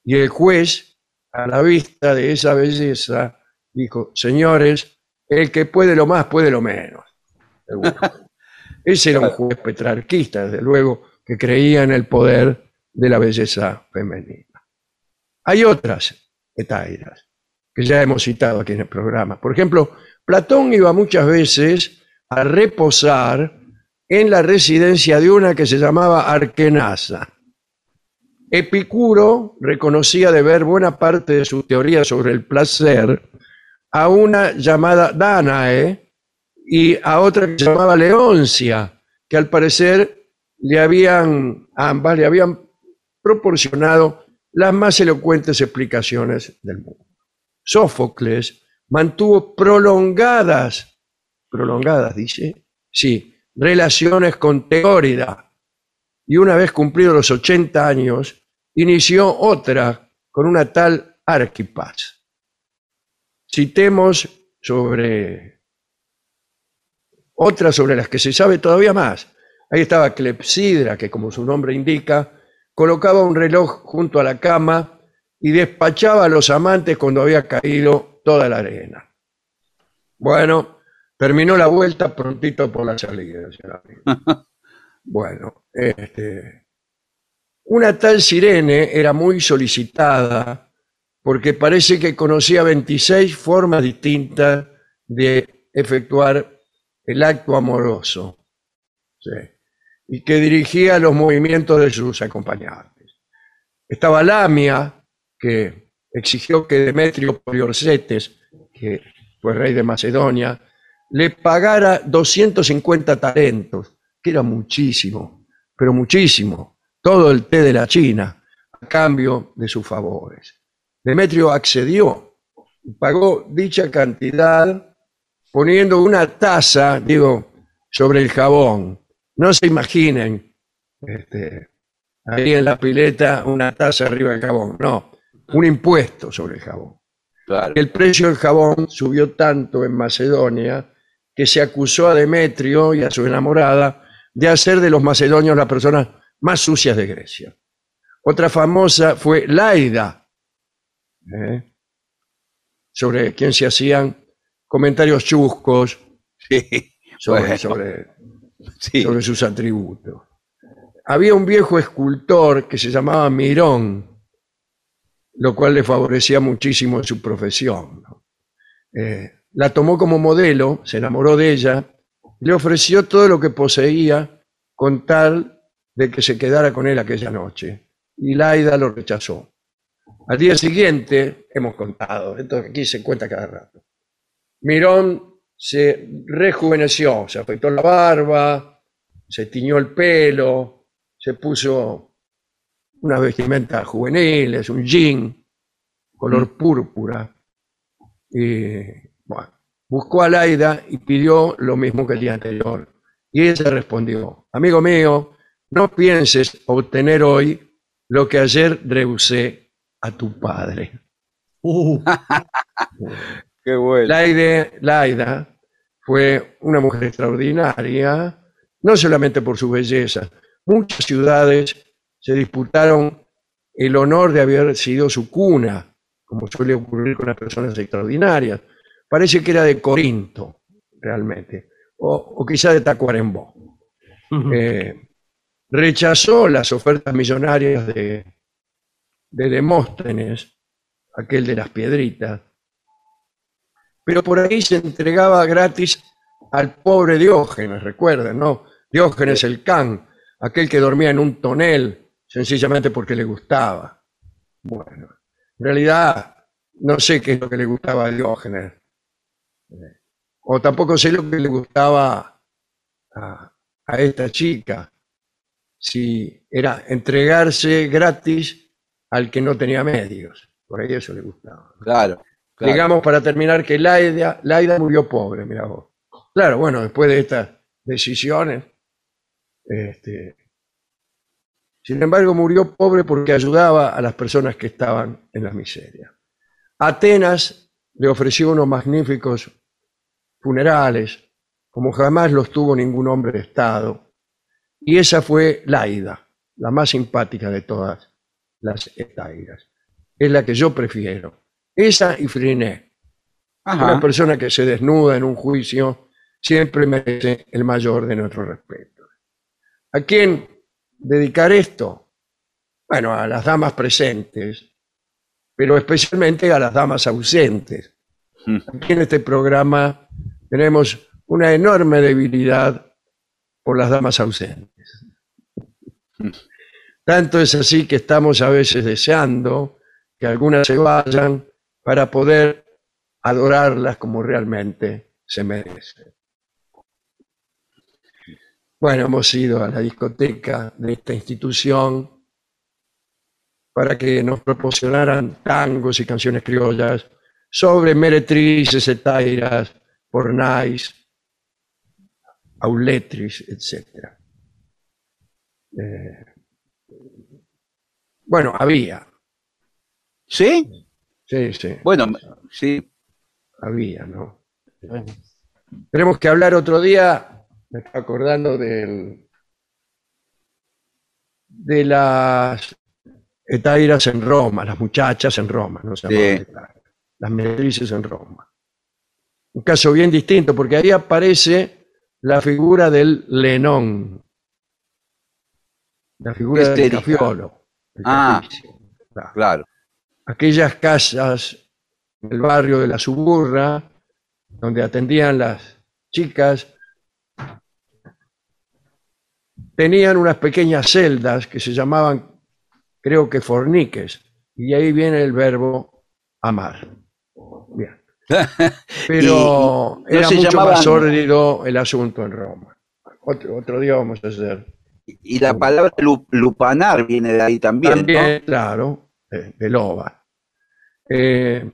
Speaker 1: Y el juez, a la vista de esa belleza, dijo, señores, el que puede lo más, puede lo menos. Ese era un juez petrarquista, desde luego, que creía en el poder de la belleza femenina. Hay otras etairas que ya hemos citado aquí en el programa. Por ejemplo, Platón iba muchas veces a reposar en la residencia de una que se llamaba Arkenasa. Epicuro reconocía deber buena parte de su teoría sobre el placer a una llamada Danae y a otra que se llamaba Leoncia, que al parecer le habían, ambas le habían proporcionado las más elocuentes explicaciones del mundo. Sófocles mantuvo prolongadas, prolongadas, dice, sí, relaciones con Teórida, y una vez cumplidos los 80 años, inició otra con una tal Arquipas. Citemos sobre otras sobre las que se sabe todavía más. Ahí estaba Clepsidra, que como su nombre indica, colocaba un reloj junto a la cama y despachaba a los amantes cuando había caído toda la arena. Bueno, terminó la vuelta prontito por la salida. señor amigo. Bueno, este, una tal Sirene era muy solicitada porque parece que conocía 26 formas distintas de efectuar el acto amoroso. Y que dirigía los movimientos de sus acompañantes. Estaba Lamia, que exigió que Demetrio Poliorcetes, que fue rey de Macedonia, le pagara 250 talentos, que era muchísimo, pero muchísimo, todo el té de la China, a cambio de sus favores. Demetrio accedió y pagó dicha cantidad poniendo una taza, digo, sobre el jabón. No se imaginen, este, ahí en la pileta una taza arriba del jabón, no, un impuesto sobre el jabón.
Speaker 3: Claro.
Speaker 1: El precio del jabón subió tanto en Macedonia que se acusó a Demetrio y a su enamorada de hacer de los macedonios las personas más sucias de Grecia. Otra famosa fue Laida, ¿eh? sobre quien se hacían comentarios chuscos
Speaker 3: Sí.
Speaker 1: sobre,
Speaker 3: Bueno,
Speaker 1: sobre,
Speaker 3: sí.
Speaker 1: sobre sus atributos. Había un viejo escultor que se llamaba Mirón, lo cual le favorecía muchísimo en su profesión. ¿no? Eh, la tomó como modelo, se enamoró de ella, le ofreció todo lo que poseía con tal de que se quedara con él aquella noche. Y Laida lo rechazó. Al día siguiente, hemos contado, esto aquí se cuenta cada rato, Mirón se rejuveneció, se afeitó la barba, se tiñó el pelo, se puso unas vestimentas juveniles, un jean, color púrpura. Y bueno, buscó a Laida y pidió lo mismo que el día anterior. Y ella respondió, amigo mío, no pienses obtener hoy lo que ayer rehusé a tu padre.
Speaker 2: Uh,
Speaker 3: Qué bueno.
Speaker 1: Laide- Laida fue una mujer extraordinaria, no solamente por su belleza. Muchas ciudades se disputaron el honor de haber sido su cuna, como suele ocurrir con las personas extraordinarias. Parece que era de Corinto, realmente, o, o quizá de Tacuarembó. Eh, rechazó las ofertas millonarias de, de Demóstenes, aquel de las piedritas, pero por ahí se entregaba gratis al pobre Diógenes, recuerden, ¿no? Diógenes el can, aquel que dormía en un tonel sencillamente porque le gustaba. Bueno, en realidad no sé qué es lo que le gustaba a Diógenes, o tampoco sé lo que le gustaba a, a esta chica, si era entregarse gratis al que no tenía medios, por ahí eso le gustaba.
Speaker 3: Claro.
Speaker 1: Digamos para terminar que Laida, Laida murió pobre, mira vos. Claro, bueno, después de estas decisiones, este, sin embargo murió pobre porque ayudaba a las personas que estaban en la miseria. Atenas le ofreció unos magníficos funerales, como jamás los tuvo ningún hombre de Estado, y esa fue Laida, la más simpática de todas las etairas. Es la que yo prefiero. Esa y Friné.
Speaker 3: Ajá.
Speaker 1: Una persona que se desnuda en un juicio siempre merece el mayor de nuestro respeto. ¿A quién dedicar esto? Bueno, a las damas presentes, pero especialmente a las damas ausentes.
Speaker 3: Mm.
Speaker 1: Aquí en este programa tenemos una enorme debilidad por las damas ausentes. Tanto es así que estamos a veces deseando que algunas se vayan para poder adorarlas como realmente se merecen. Bueno, hemos ido a la discoteca de esta institución para que nos proporcionaran tangos y canciones criollas sobre meretrices, etairas, pornais, auletris, etc. Eh, bueno, había,
Speaker 3: ¿Sí?
Speaker 1: Sí, sí,
Speaker 3: Bueno, sí.
Speaker 1: había, ¿no? Tenemos que hablar otro día, me estoy acordando del, de las etairas en Roma, las muchachas en Roma, no se
Speaker 3: Sí.
Speaker 1: etairas, las meretrices en Roma. Un caso bien distinto, porque ahí aparece la figura del Lenón, la figura del cafiolo. el
Speaker 3: Ah.
Speaker 1: Claro. Aquellas casas del barrio de la suburra, donde atendían las chicas, tenían unas pequeñas celdas que se llamaban, creo que forniques, y ahí viene el verbo amar. Bien. Pero
Speaker 3: no
Speaker 1: era mucho
Speaker 3: llamaban-
Speaker 1: más sórdido el asunto en Roma. Otro, otro día vamos a hacer.
Speaker 3: Y la palabra lu- lupanar viene de ahí también,
Speaker 1: También, claro, de, de loba. Eh,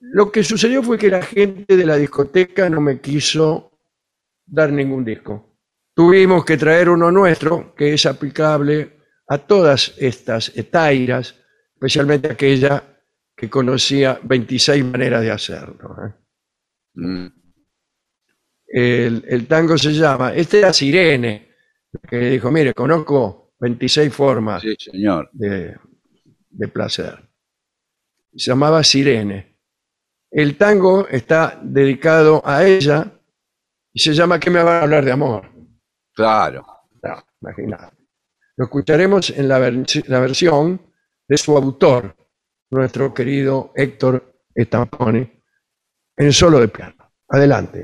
Speaker 1: lo que sucedió fue que la gente de la discoteca no me quiso dar ningún disco. Tuvimos que traer uno nuestro que es aplicable a todas estas etairas, especialmente aquella que conocía 26 maneras de hacerlo. ¿eh?
Speaker 3: Mm.
Speaker 1: el, el tango se llama, este era Sirene, que dijo, mire, conozco 26 formas
Speaker 3: Sí, señor.
Speaker 1: de, de placer. Se llamaba Sirene. El tango está dedicado a ella y se llama ¿Qué me van a hablar de amor?
Speaker 3: Claro.
Speaker 1: No, imagínate. Lo escucharemos en la, vers- la versión de su autor, nuestro querido Héctor Estamponi, en solo de piano. Adelante.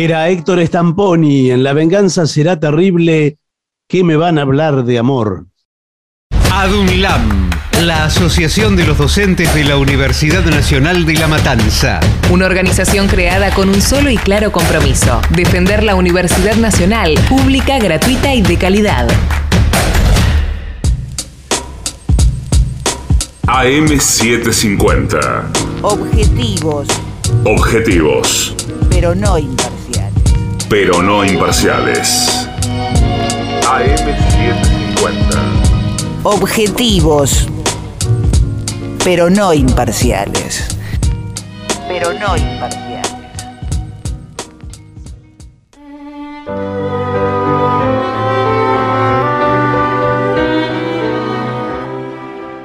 Speaker 2: Era Héctor Stamponi, en La venganza será terrible, que me van a hablar de amor.
Speaker 8: ADUNLAM, la Asociación de los Docentes de la Universidad Nacional de La Matanza.
Speaker 9: Una organización creada con un solo y claro compromiso, defender la Universidad Nacional, pública, gratuita y de calidad.
Speaker 5: AM750.
Speaker 6: Objetivos,
Speaker 5: Objetivos,
Speaker 6: pero no.
Speaker 5: Pero no imparciales. AM750.
Speaker 6: Objetivos, pero no imparciales. Pero no imparciales.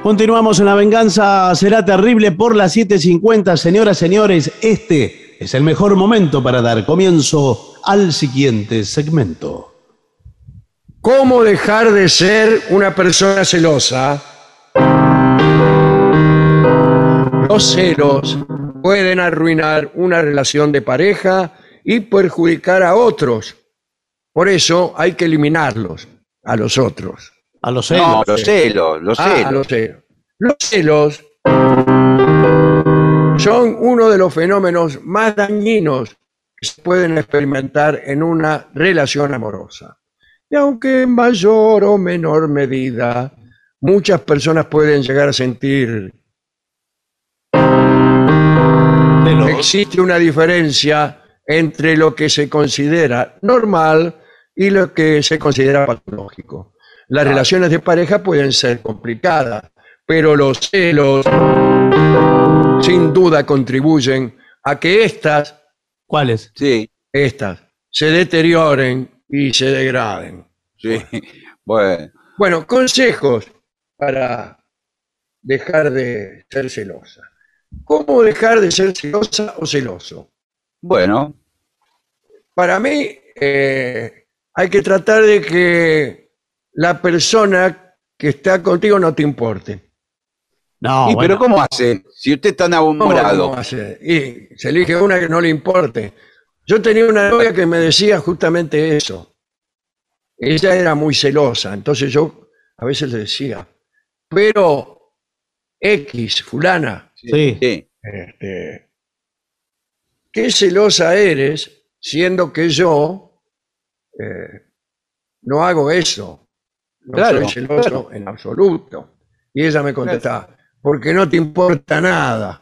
Speaker 2: Continuamos en La venganza será terrible por las 7.50. Señoras, señores, este es el mejor momento para dar comienzo al siguiente segmento.
Speaker 1: ¿Cómo dejar de ser una persona celosa? Los celos pueden arruinar una relación de pareja y perjudicar a otros. Por eso hay que eliminarlos, a los otros.
Speaker 2: A los
Speaker 3: No, los celos, los
Speaker 1: Ah,
Speaker 3: celos.
Speaker 1: los celos. Los celos son uno de los fenómenos más dañinos se pueden experimentar en una relación amorosa. Y aunque en mayor o menor medida, muchas personas pueden llegar a sentir existe una diferencia entre lo que se considera normal y lo que se considera patológico. Las relaciones de pareja pueden ser complicadas, pero los celos sin duda contribuyen a que éstas,
Speaker 2: ¿Cuáles?
Speaker 3: Sí,
Speaker 1: estas, se deterioren y se degraden.
Speaker 3: sí. Bueno,
Speaker 1: Bueno, consejos para dejar de ser celosa. ¿Cómo dejar de ser celosa o celoso?
Speaker 3: bueno,
Speaker 1: Para mí, eh, hay que tratar de que la persona que está contigo no te importe.
Speaker 2: No,
Speaker 3: y,
Speaker 2: bueno,
Speaker 3: pero ¿cómo hace? Si usted está
Speaker 1: ¿Cómo
Speaker 3: enamorado.
Speaker 1: vamos a hacer? Y se elige una que no le importe. Yo tenía una novia que me decía justamente eso. Ella era muy celosa, entonces yo a veces le decía, pero X, fulana,
Speaker 2: sí.
Speaker 3: Sí,
Speaker 1: este, qué celosa eres, siendo que yo eh, no hago eso. No
Speaker 3: Claro,
Speaker 1: soy celoso
Speaker 3: claro.
Speaker 1: en absoluto. Y ella me contestaba, porque no te importa nada.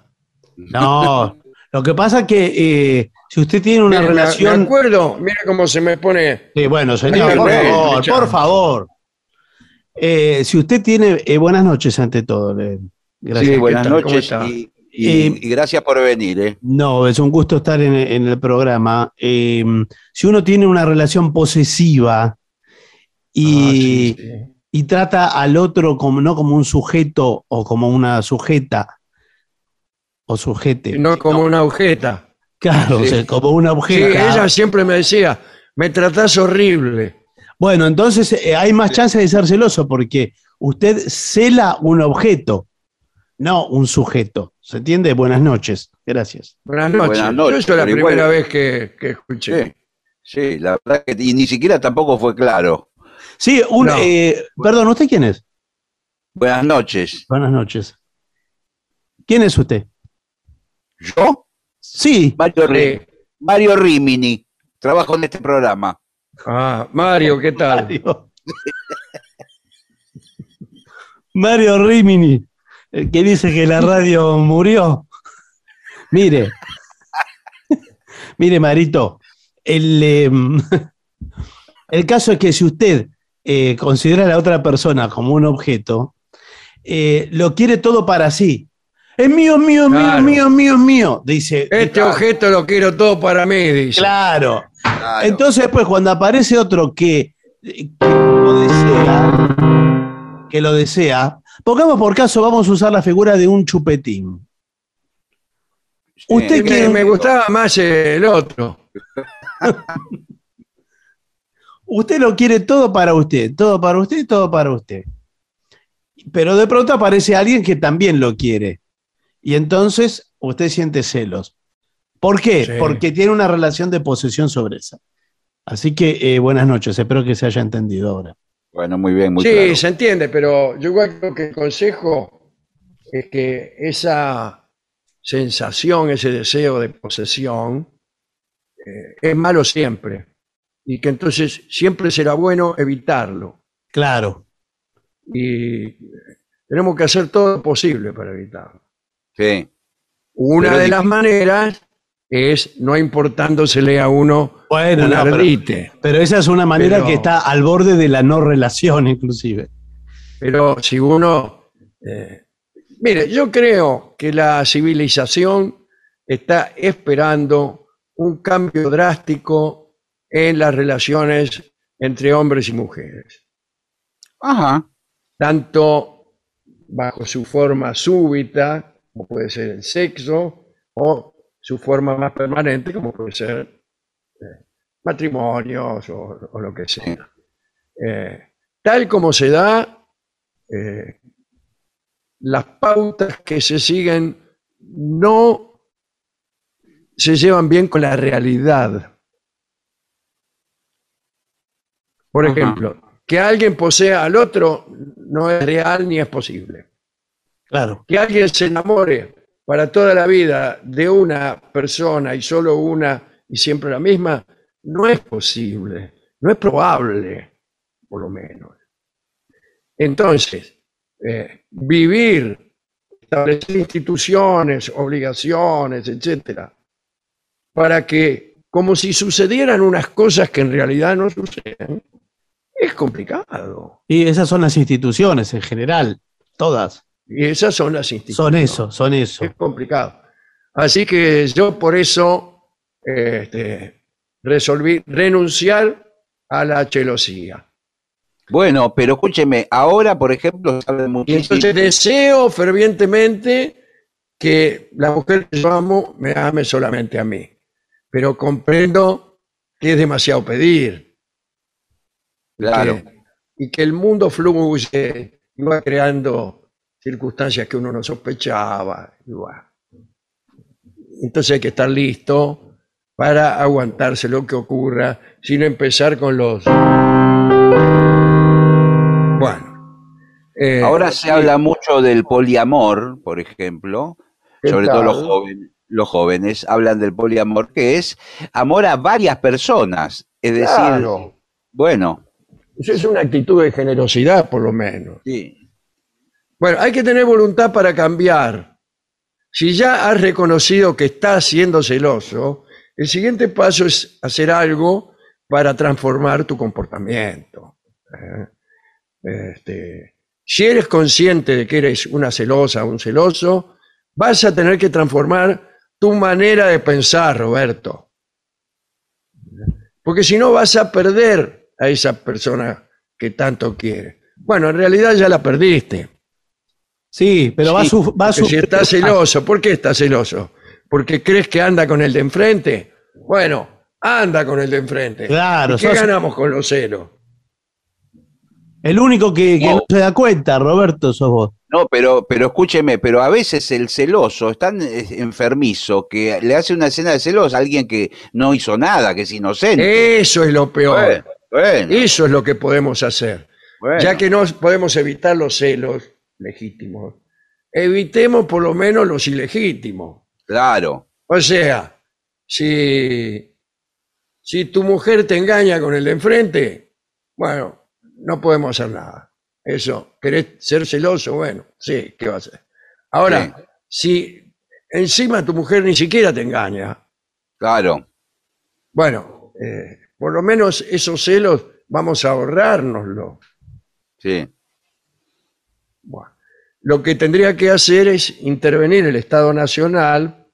Speaker 2: No, lo que pasa es que eh, si usted tiene una
Speaker 1: Mire, me- Me
Speaker 2: relación...
Speaker 1: acuerdo, mira cómo se me pone.
Speaker 2: Sí, bueno, señor, por favor, por favor. Eh, si usted tiene... eh, buenas noches ante todo. eh, gracias.
Speaker 3: sí,
Speaker 1: ¿qué
Speaker 3: buenas noches
Speaker 1: está?
Speaker 3: y, y-
Speaker 2: Eh,
Speaker 3: y gracias por venir. ¿eh?
Speaker 2: No, es un gusto estar en, en el programa. Eh, si uno tiene una relación posesiva y,
Speaker 1: Ah, sí, sí.
Speaker 2: Y trata al otro como no como un sujeto o como una sujeta o sujete,
Speaker 1: No como una agujeta.
Speaker 2: claro,
Speaker 3: Sí.
Speaker 2: o sea, como una
Speaker 1: Sí,
Speaker 2: objeto.
Speaker 1: ella siempre me decía, me tratás horrible.
Speaker 2: Bueno, entonces eh, hay más chance de ser celoso porque usted cela un objeto, no un sujeto. ¿Se entiende? Buenas noches. Gracias.
Speaker 1: Buenas noches.
Speaker 3: Buenas noches,
Speaker 1: eso es la
Speaker 3: igual-
Speaker 1: primera vez que, que escuché.
Speaker 3: Sí, sí, la verdad que y ni siquiera tampoco fue claro.
Speaker 2: Sí, un,
Speaker 1: No.
Speaker 2: eh, perdón, ¿usted quién es?
Speaker 3: Buenas noches.
Speaker 2: Buenas noches. ¿Quién es usted?
Speaker 3: ¿Yo?
Speaker 2: Sí.
Speaker 3: Mario, Ri-
Speaker 1: Eh,
Speaker 3: Mario Rimini. Trabajo en este programa.
Speaker 1: ah, Mario, ¿qué tal?
Speaker 2: Mario. Mario Rimini, el que dice que la radio murió. Mire, mire, Marito, el, eh, el caso es que si usted eh, considera a la otra persona como un objeto, eh, lo quiere todo para sí. Es mío, mío, mío,
Speaker 1: Claro.
Speaker 2: mío, mío, mío, dice.
Speaker 1: Este objeto lo quiero todo para mí, dice.
Speaker 2: Claro.
Speaker 3: Claro.
Speaker 2: Entonces, pues, cuando aparece otro que, que lo desea, que lo desea, pongamos por caso, vamos a usar la figura de un chupetín.
Speaker 3: Sí.
Speaker 2: usted
Speaker 1: Y
Speaker 2: que-
Speaker 1: me, me gustaba más el otro.
Speaker 2: Usted lo quiere todo para usted, todo para usted, todo para usted. Pero de pronto aparece alguien que también lo quiere. Y entonces usted siente celos. ¿Por qué?
Speaker 1: Sí.
Speaker 2: Porque tiene una relación de posesión sobre esa. Así que eh, buenas noches, espero que se haya entendido ahora.
Speaker 3: Bueno, muy bien, muy
Speaker 1: sí,
Speaker 3: claro.
Speaker 1: se entiende, pero yo igual creo que el consejo es que esa sensación, ese deseo de posesión, eh, es malo siempre. Y que entonces siempre será bueno evitarlo.
Speaker 2: Claro.
Speaker 1: Y tenemos que hacer todo lo posible para evitarlo.
Speaker 3: Sí.
Speaker 1: Una
Speaker 3: Pero
Speaker 1: de las maneras es no importándosele a uno
Speaker 2: Bueno,
Speaker 1: un
Speaker 2: no, pero- esa es una manera
Speaker 1: Pero-
Speaker 2: que está al borde de la no relación, inclusive.
Speaker 1: Pero si uno... eh, mire, yo creo que la civilización está esperando un cambio drástico en las relaciones entre hombres y mujeres,
Speaker 3: Ajá.
Speaker 1: tanto bajo su forma súbita, como puede ser el sexo, o su forma más permanente, como puede ser eh, matrimonios o, o lo que sea. Eh, tal como se da, eh, las pautas que se siguen no se llevan bien con la realidad. Por
Speaker 3: Ajá.
Speaker 1: ejemplo, que alguien posea al otro no es real ni es posible.
Speaker 2: Claro.
Speaker 1: Que alguien se enamore para toda la vida de una persona y solo una y siempre la misma, no es posible, no es probable, por lo menos. Entonces, eh, vivir, establecer instituciones, obligaciones, etcétera, para que como si sucedieran unas cosas que en realidad no suceden, es complicado.
Speaker 2: Y esas son las instituciones en general, todas.
Speaker 1: Y esas son las instituciones.
Speaker 2: Son eso, son eso.
Speaker 1: Es complicado. Así que yo por eso este, resolví renunciar a la celosía.
Speaker 3: Bueno, pero escúcheme, ahora, por ejemplo,
Speaker 1: Y
Speaker 3: muchísimo.
Speaker 1: entonces deseo fervientemente que la mujer que yo amo me ame solamente a mí. Pero comprendo que es demasiado pedir.
Speaker 3: Claro.
Speaker 1: Que- y que el mundo fluye y va creando circunstancias que uno no sospechaba. Entonces hay que estar listo para aguantarse lo que ocurra sin empezar con los... Bueno. eh,
Speaker 3: Ahora se habla mucho del poliamor, por ejemplo,
Speaker 1: ¿Qué
Speaker 3: sobre todo los jóvenes, los jóvenes hablan del poliamor, que es amor a varias personas. Es decir,
Speaker 1: Claro.
Speaker 3: bueno,
Speaker 1: Eso es una actitud de generosidad, por lo menos.
Speaker 3: sí,
Speaker 1: Bueno, hay que tener voluntad para cambiar. Si ya has reconocido que estás siendo celoso, el siguiente paso es hacer algo para transformar tu comportamiento. ¿eh? Este, si eres consciente de que eres una celosa o un celoso, vas a tener que transformar tu manera de pensar, Roberto. Porque si no vas a perder a esa persona que tanto quiere. Bueno, en realidad ya la perdiste.
Speaker 2: Sí, pero va a
Speaker 1: Sí,
Speaker 2: su, va a su-
Speaker 1: si estás celoso, ¿por qué estás celoso? ¿Porque crees que anda con el de enfrente? Bueno, anda con el de enfrente.
Speaker 2: Claro,
Speaker 1: ¿Y qué
Speaker 2: sos-
Speaker 1: ganamos con los celos?
Speaker 2: El único que, que
Speaker 3: No.
Speaker 2: no se da cuenta, Roberto, sos vos.
Speaker 3: no, pero, pero escúcheme, pero a veces el celoso es tan enfermizo que le hace una escena de celos a alguien que no hizo nada, que es inocente.
Speaker 1: Eso es lo peor.
Speaker 3: Bueno, bueno,
Speaker 1: Eso es lo que podemos hacer.
Speaker 3: bueno.
Speaker 1: Ya que no podemos evitar los celos legítimos, evitemos por lo menos los ilegítimos.
Speaker 3: Claro,
Speaker 1: O sea, si, si tu mujer te engaña con el de enfrente, bueno, no podemos hacer nada. Eso, ¿querés ser celoso? Bueno, sí, ¿qué va a hacer? Ahora, si encima tu mujer ni siquiera te engaña,
Speaker 3: claro.
Speaker 1: bueno, eh, por lo menos esos celos vamos a ahorrárnoslo.
Speaker 3: Sí.
Speaker 1: Bueno, lo que tendría que hacer es intervenir el Estado Nacional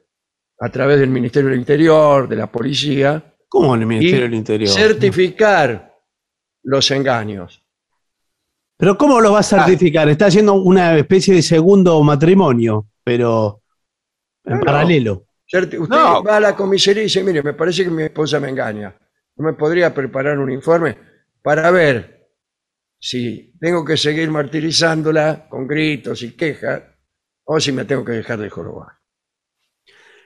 Speaker 1: a través del Ministerio del Interior, de la policía,
Speaker 2: ¿Cómo en el
Speaker 1: y
Speaker 2: Ministerio del Interior?
Speaker 1: certificar los engaños.
Speaker 2: Pero ¿cómo lo va a
Speaker 1: Ah.
Speaker 2: certificar? Está haciendo una especie de segundo matrimonio, pero en paralelo.
Speaker 1: Usted
Speaker 3: No.
Speaker 1: va a la comisaría y dice, mire, me parece que mi esposa me engaña. ¿No me podría preparar un informe para ver si tengo que seguir martirizándola con gritos y quejas o si me tengo que dejar de jorobar?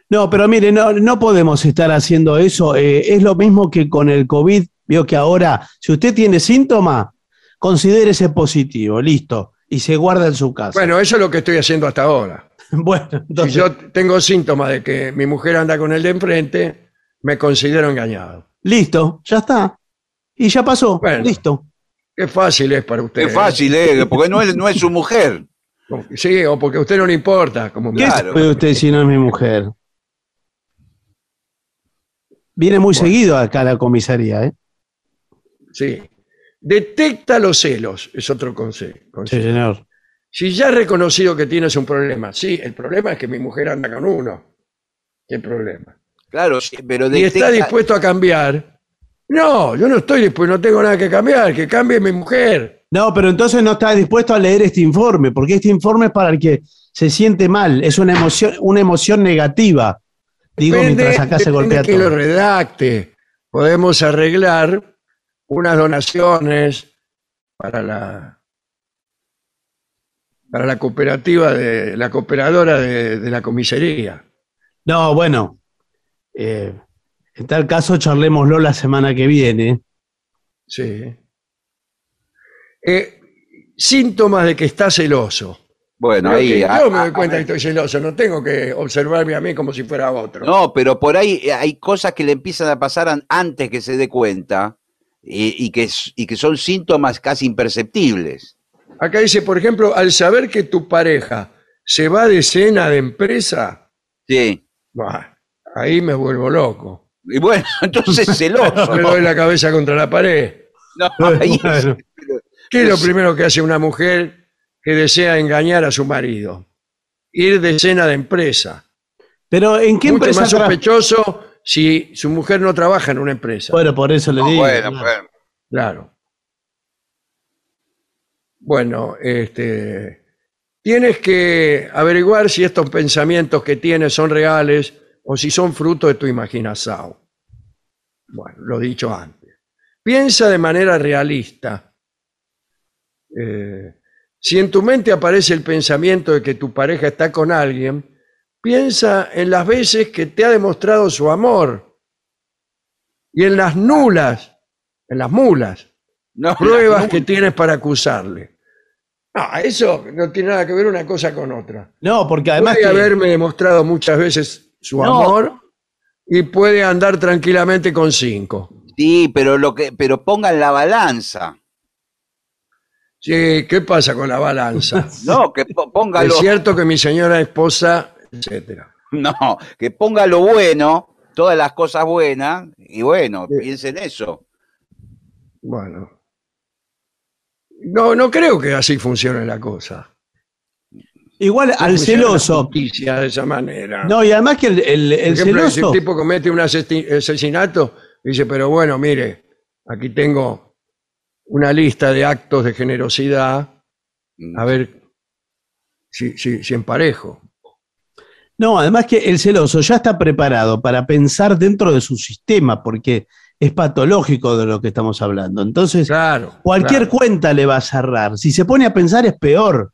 Speaker 2: No, pero mire, no, no podemos estar haciendo eso. Eh, es lo mismo que con el COVID. Vio que ahora, si usted tiene síntoma, considérese positivo, listo, y se guarda en su casa.
Speaker 1: Bueno, eso es lo que estoy haciendo hasta ahora.
Speaker 2: Bueno,
Speaker 1: Si yo tengo síntomas de que mi mujer anda con el de enfrente, me considero engañado.
Speaker 2: Listo, ya está. Y ya pasó,
Speaker 1: Bueno.
Speaker 2: listo.
Speaker 1: Qué fácil es para usted.
Speaker 3: Qué fácil, ¿eh? Porque no es, no es su mujer.
Speaker 1: ¿eh? Sí, o porque a usted no le importa. Como
Speaker 2: ¿Qué
Speaker 3: Claro.
Speaker 2: sabe usted si no es mi mujer? Viene muy seguido acá a la comisaría, ¿eh?
Speaker 1: Sí. Detecta los celos, es otro conse-
Speaker 2: Sí,
Speaker 1: consejo.
Speaker 2: señor.
Speaker 1: Si ya has reconocido que tienes un problema, sí, el problema es que mi mujer anda con uno. ¿Qué problema?
Speaker 3: Claro, sí, pero
Speaker 1: Y está dispuesto a cambiar. No, yo no estoy dispuesto, no tengo nada que cambiar, que cambie mi mujer.
Speaker 2: No, pero entonces no está dispuesto a leer este informe, porque este informe es para el que se siente mal, es una emoción, una emoción negativa. Digo,
Speaker 1: Depende-
Speaker 2: mientras acá se golpea
Speaker 1: que lo redacte. Podemos arreglar unas donaciones para la para la cooperativa de la cooperadora de, de la comisaría.
Speaker 2: No, bueno. Eh, en tal caso, charlémoslo la semana que viene.
Speaker 1: Sí. Eh, síntomas de que está celoso.
Speaker 3: Bueno,
Speaker 1: Creo
Speaker 3: ahí. a-
Speaker 1: yo me doy
Speaker 3: a-
Speaker 1: cuenta que estoy celoso, no tengo que observarme a mí como si fuera otro.
Speaker 3: No, pero por ahí eh, hay cosas que le empiezan a pasar an- antes que se dé cuenta y, y que, y que son síntomas casi imperceptibles.
Speaker 1: Acá dice, por ejemplo, al saber que tu pareja se va de cena de empresa,
Speaker 3: Sí,
Speaker 1: Buah, ahí me vuelvo loco.
Speaker 3: Y bueno, entonces celoso.
Speaker 1: Le doy la cabeza contra la pared.
Speaker 3: No, ahí es-
Speaker 2: Bueno.
Speaker 1: ¿Qué es lo primero que hace una mujer que desea engañar a su marido? Ir de cena de empresa.
Speaker 2: Pero ¿en qué
Speaker 1: Mucho
Speaker 2: empresa
Speaker 1: más
Speaker 2: tra-
Speaker 1: sospechoso si su mujer no trabaja en una empresa.
Speaker 2: Bueno, por eso le
Speaker 3: No,
Speaker 2: digo.
Speaker 3: bueno,
Speaker 2: claro.
Speaker 3: bueno.
Speaker 1: Claro. Bueno, este, tienes que averiguar si estos pensamientos que tienes son reales o si son fruto de tu imaginación. Bueno, lo dicho antes. Piensa de manera realista. Eh, si en tu mente aparece el pensamiento de que tu pareja está con alguien, piensa en las veces que te ha demostrado su amor y en las nulas, en las mulas
Speaker 3: No,
Speaker 1: pruebas
Speaker 3: no,
Speaker 1: que tienes para acusarle. No, eso no tiene nada que ver una cosa con otra.
Speaker 2: No, porque además
Speaker 1: puede
Speaker 2: que-
Speaker 1: haberme demostrado muchas veces su
Speaker 3: No.
Speaker 1: amor y puede andar tranquilamente con cinco.
Speaker 3: Sí, pero lo que, pero pongan la balanza.
Speaker 1: Sí, ¿qué pasa con la balanza?
Speaker 3: No, que po- póngalo.
Speaker 1: es cierto que mi señora esposa, etcétera.
Speaker 3: No, que ponga lo bueno, todas las cosas buenas, y bueno, piensen eso.
Speaker 1: Bueno. No, no creo que así funcione la cosa.
Speaker 2: Igual al
Speaker 1: la
Speaker 2: celoso.
Speaker 1: de esa manera.
Speaker 2: No, y además que el, el-
Speaker 1: Por
Speaker 2: el
Speaker 1: ejemplo, si
Speaker 2: celoso.
Speaker 1: un tipo comete un asesinato, dice, pero bueno, mire, aquí tengo una lista de actos de generosidad, a ver si, si, si emparejo.
Speaker 2: No, además que el celoso ya está preparado para pensar dentro de su sistema, porque es patológico de lo que estamos hablando. Entonces,
Speaker 1: Claro.
Speaker 2: cualquier
Speaker 1: claro.
Speaker 2: cuenta le va a cerrar. Si se pone a pensar es peor.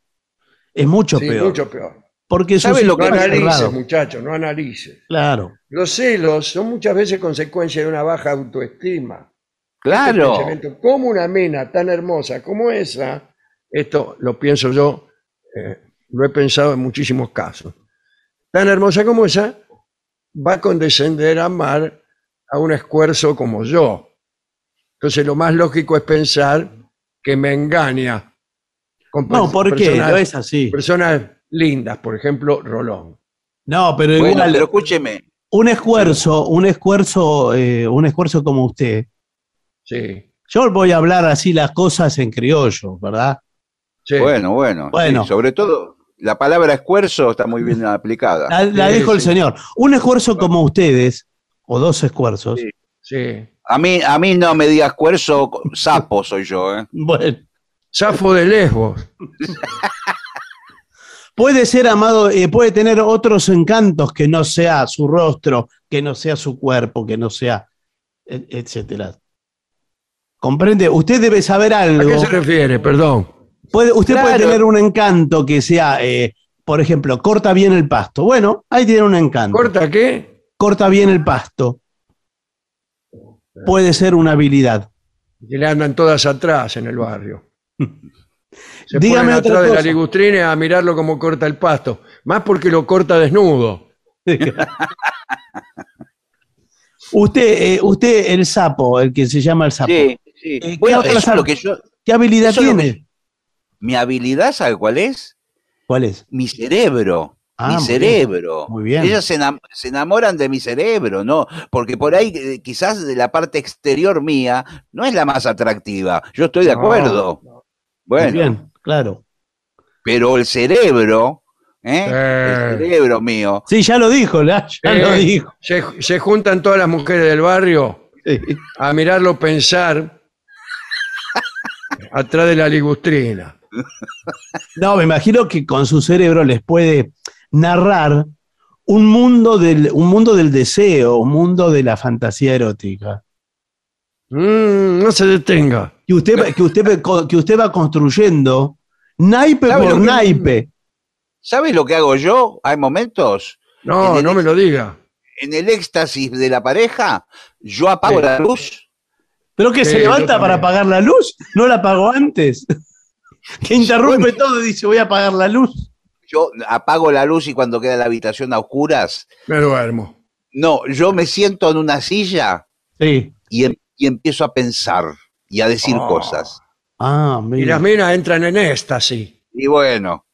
Speaker 2: Es mucho
Speaker 1: Sí,
Speaker 2: peor.
Speaker 1: mucho peor.
Speaker 2: Porque su
Speaker 3: ¿Sabe lo
Speaker 1: No
Speaker 3: que
Speaker 2: es
Speaker 1: analices, muchachos, no analices.
Speaker 2: Claro.
Speaker 1: Los celos son muchas veces consecuencia de una baja autoestima.
Speaker 3: Claro.
Speaker 1: Este como una mina tan hermosa como esa, esto lo pienso yo, eh, lo he pensado en muchísimos casos, tan hermosa como esa, va a condescender a amar a un esfuerzo como yo. Entonces lo más lógico es pensar que me engaña. Con
Speaker 2: No, ¿por qué?
Speaker 1: personas-
Speaker 2: No es así.
Speaker 1: Personas lindas, por ejemplo, Rolón.
Speaker 2: No, pero
Speaker 3: Bueno,
Speaker 2: igual,
Speaker 3: pero escúcheme,
Speaker 2: un esfuerzo, un esfuerzo, eh, un esfuerzo como usted.
Speaker 1: Sí,
Speaker 2: Yo voy a hablar así las cosas en criollo, ¿verdad?
Speaker 1: sí.
Speaker 3: bueno, bueno,
Speaker 2: Bueno.
Speaker 3: sí, sobre todo la palabra esfuerzo está muy bien aplicada.
Speaker 2: La, la
Speaker 1: Sí,
Speaker 2: dejo el señor. Un esfuerzo como ustedes, o dos esfuerzos,
Speaker 3: Sí.
Speaker 1: sí.
Speaker 3: A mí, a mí no me digas esfuerzo, sapo soy yo, ¿eh?
Speaker 2: bueno,
Speaker 1: Zafo de Lesbos.
Speaker 2: puede ser amado, eh, puede tener otros encantos que no sea su rostro, que no sea su cuerpo, que no sea, et- etcétera. ¿Comprende? Usted debe saber
Speaker 1: ¿A
Speaker 2: algo.
Speaker 1: qué se refiere? Perdón.
Speaker 2: Puede, usted puede tener un encanto que sea, eh, por ejemplo, corta bien el pasto. Bueno, ahí tiene un encanto.
Speaker 1: ¿Corta qué?
Speaker 2: Corta bien el pasto. Puede ser una habilidad.
Speaker 1: Que le andan todas atrás en el barrio. Se
Speaker 2: Dígame
Speaker 1: ponen
Speaker 2: otra
Speaker 1: atrás de la ligustrina a mirarlo como corta el pasto. Más porque lo corta desnudo.
Speaker 2: usted, eh, usted, el sapo, el que se llama el sapo.
Speaker 3: Sí, sí.
Speaker 2: Eh, ¿qué
Speaker 3: Bueno,
Speaker 2: otra
Speaker 3: eso es
Speaker 2: sapo?
Speaker 3: lo que yo.
Speaker 2: ¿Qué habilidad
Speaker 3: eso es lo
Speaker 2: tiene?
Speaker 3: que- mi habilidad, ¿sabe cuál es?
Speaker 2: ¿Cuál es?
Speaker 3: Mi cerebro.
Speaker 2: Ah,
Speaker 3: mi
Speaker 2: muy
Speaker 3: cerebro.
Speaker 2: Muy bien.
Speaker 3: Ellas se, enam- se enamoran de mi cerebro, ¿no? Porque por ahí eh, quizás de la parte exterior mía no es la más atractiva. Yo estoy de
Speaker 1: No,
Speaker 3: acuerdo.
Speaker 2: Muy
Speaker 3: Bueno,
Speaker 2: bien, claro.
Speaker 3: pero el cerebro, ¿eh?
Speaker 1: Eh.
Speaker 3: El cerebro mío.
Speaker 2: Sí, ya lo dijo, la- ya
Speaker 1: Eh,
Speaker 2: lo dijo.
Speaker 1: Se, se juntan todas las mujeres del barrio
Speaker 2: Sí.
Speaker 1: a mirarlo pensar atrás de la ligustrina.
Speaker 2: No, me imagino que con su cerebro les puede narrar un mundo del, un mundo del deseo, un mundo de la fantasía erótica.
Speaker 1: Mm, no se detenga.
Speaker 2: Que usted, que usted, que usted va construyendo naipe
Speaker 3: ¿Sabe
Speaker 2: por naipe.
Speaker 3: ¿Sabes lo que hago yo? Hay momentos
Speaker 1: No, no me lo diga.
Speaker 3: en el éxtasis de la pareja, yo apago
Speaker 1: Sí.
Speaker 3: la luz.
Speaker 2: ¿Pero que
Speaker 1: Sí,
Speaker 2: se levanta para apagar la luz? ¿No la apagó antes? que interrumpe todo y dice voy a apagar la luz.
Speaker 3: Yo apago la luz y cuando queda la habitación a oscuras,
Speaker 1: Me duermo.
Speaker 3: no, yo me siento en una silla
Speaker 2: Sí.
Speaker 3: y, em- y empiezo a pensar y a decir
Speaker 1: Oh.
Speaker 3: cosas.
Speaker 2: Ah,
Speaker 1: Y
Speaker 2: mira.
Speaker 1: las minas entran en éxtasis.
Speaker 3: Y bueno,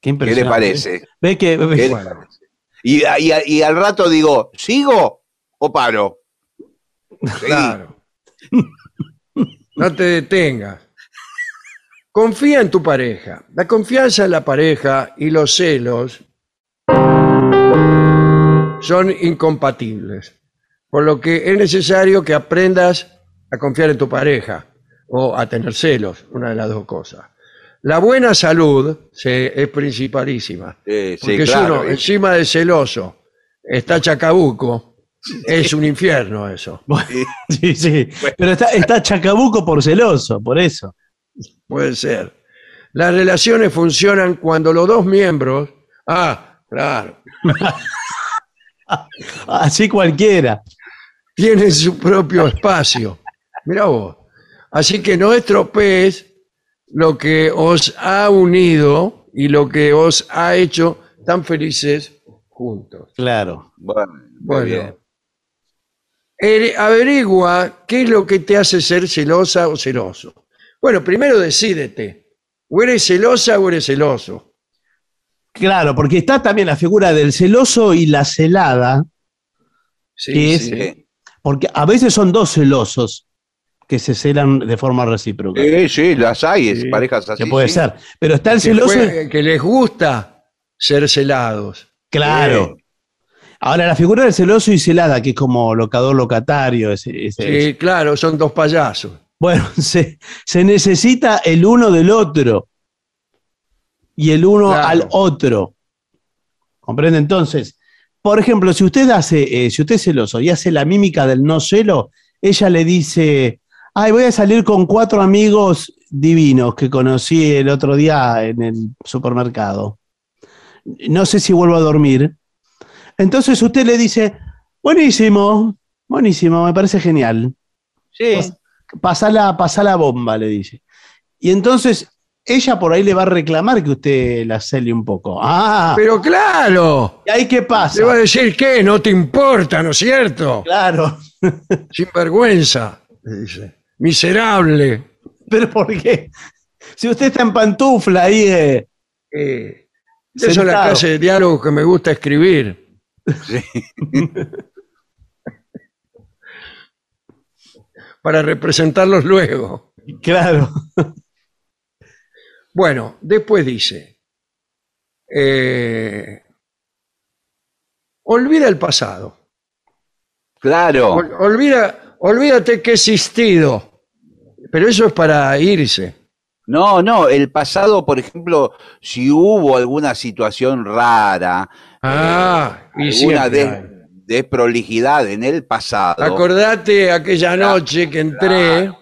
Speaker 2: Qué,
Speaker 3: ¿qué le parece?
Speaker 2: Ve que ve-
Speaker 3: ¿Qué le parece? Y, y- y al rato digo, ¿sigo? o paro.
Speaker 1: Claro. No te detengas. Confía en tu pareja. La confianza en la pareja y los celos son incompatibles. Por lo que es necesario que aprendas a confiar en tu pareja o a tener celos, una de las dos cosas. La buena salud se- es principalísima.
Speaker 3: Sí, sí,
Speaker 1: Porque si uno encima de celoso está chacabuco, es un infierno eso.
Speaker 2: Sí, sí. Pero está, está Chacabuco por celoso, por eso.
Speaker 1: Puede ser. Las relaciones funcionan cuando los dos miembros. Ah, claro.
Speaker 2: Así cualquiera.
Speaker 1: Tienen su propio espacio. Mira vos. Así que no estropees lo que os ha unido y lo que os ha hecho tan felices juntos.
Speaker 2: Claro.
Speaker 3: Bueno, muy
Speaker 1: Bueno.
Speaker 3: bien.
Speaker 1: Averigua qué es lo que te hace ser celosa o celoso. Bueno, primero decídete. O eres celosa o eres celoso.
Speaker 2: Claro, porque está también la figura del celoso y la celada,
Speaker 1: Sí,
Speaker 2: que es,
Speaker 1: sí.
Speaker 2: Porque a veces son dos celosos que se celan de forma recíproca.
Speaker 3: Sí, sí, las hay, es
Speaker 1: Sí.
Speaker 3: parejas así.
Speaker 2: que puede
Speaker 3: sí.
Speaker 2: ser. Pero está el
Speaker 1: que,
Speaker 2: celoso.
Speaker 1: fue- que les gusta ser celados.
Speaker 2: Claro. Ahora, la figura del celoso y celada, que es como locador locatario, ese- ese-
Speaker 1: Sí, claro, son dos payasos.
Speaker 2: Bueno, se, se necesita el uno del otro y el uno
Speaker 1: Claro.
Speaker 2: al otro. ¿Comprende? Entonces, por ejemplo, si usted hace, eh, si usted es celoso y hace la mímica del no celo, ella le dice, ay, voy a salir con cuatro amigos divinos que conocí el otro día en el supermercado. No sé si vuelvo a dormir. Entonces usted le dice, buenísimo, buenísimo, me parece genial
Speaker 3: Sí.
Speaker 2: pasa la, pasa la bomba, le dice. Y entonces ella por ahí le va a reclamar que usted la cele un poco. Ah,
Speaker 1: Pero claro,
Speaker 2: ¿y ahí qué
Speaker 1: le va a
Speaker 2: pasa?
Speaker 1: decir que no te importa, ¿no es cierto?
Speaker 2: Claro,
Speaker 1: Sin vergüenza, le dice. Miserable.
Speaker 2: pero ¿por qué? Si usted está en pantufla ahí, eh,
Speaker 1: Eh, esa es la clase de diálogo que me gusta escribir.
Speaker 3: Sí.
Speaker 1: para representarlos luego.
Speaker 2: claro.
Speaker 1: Bueno, después dice, eh, olvida el pasado,
Speaker 3: Claro.
Speaker 1: Ol- olvida, olvídate que he existido, pero eso es para irse.
Speaker 3: No, no, el pasado, por ejemplo, si hubo alguna situación rara,
Speaker 1: Ah, y
Speaker 3: alguna
Speaker 1: hay.
Speaker 3: desprolijidad en el pasado.
Speaker 1: Acordate aquella noche que entré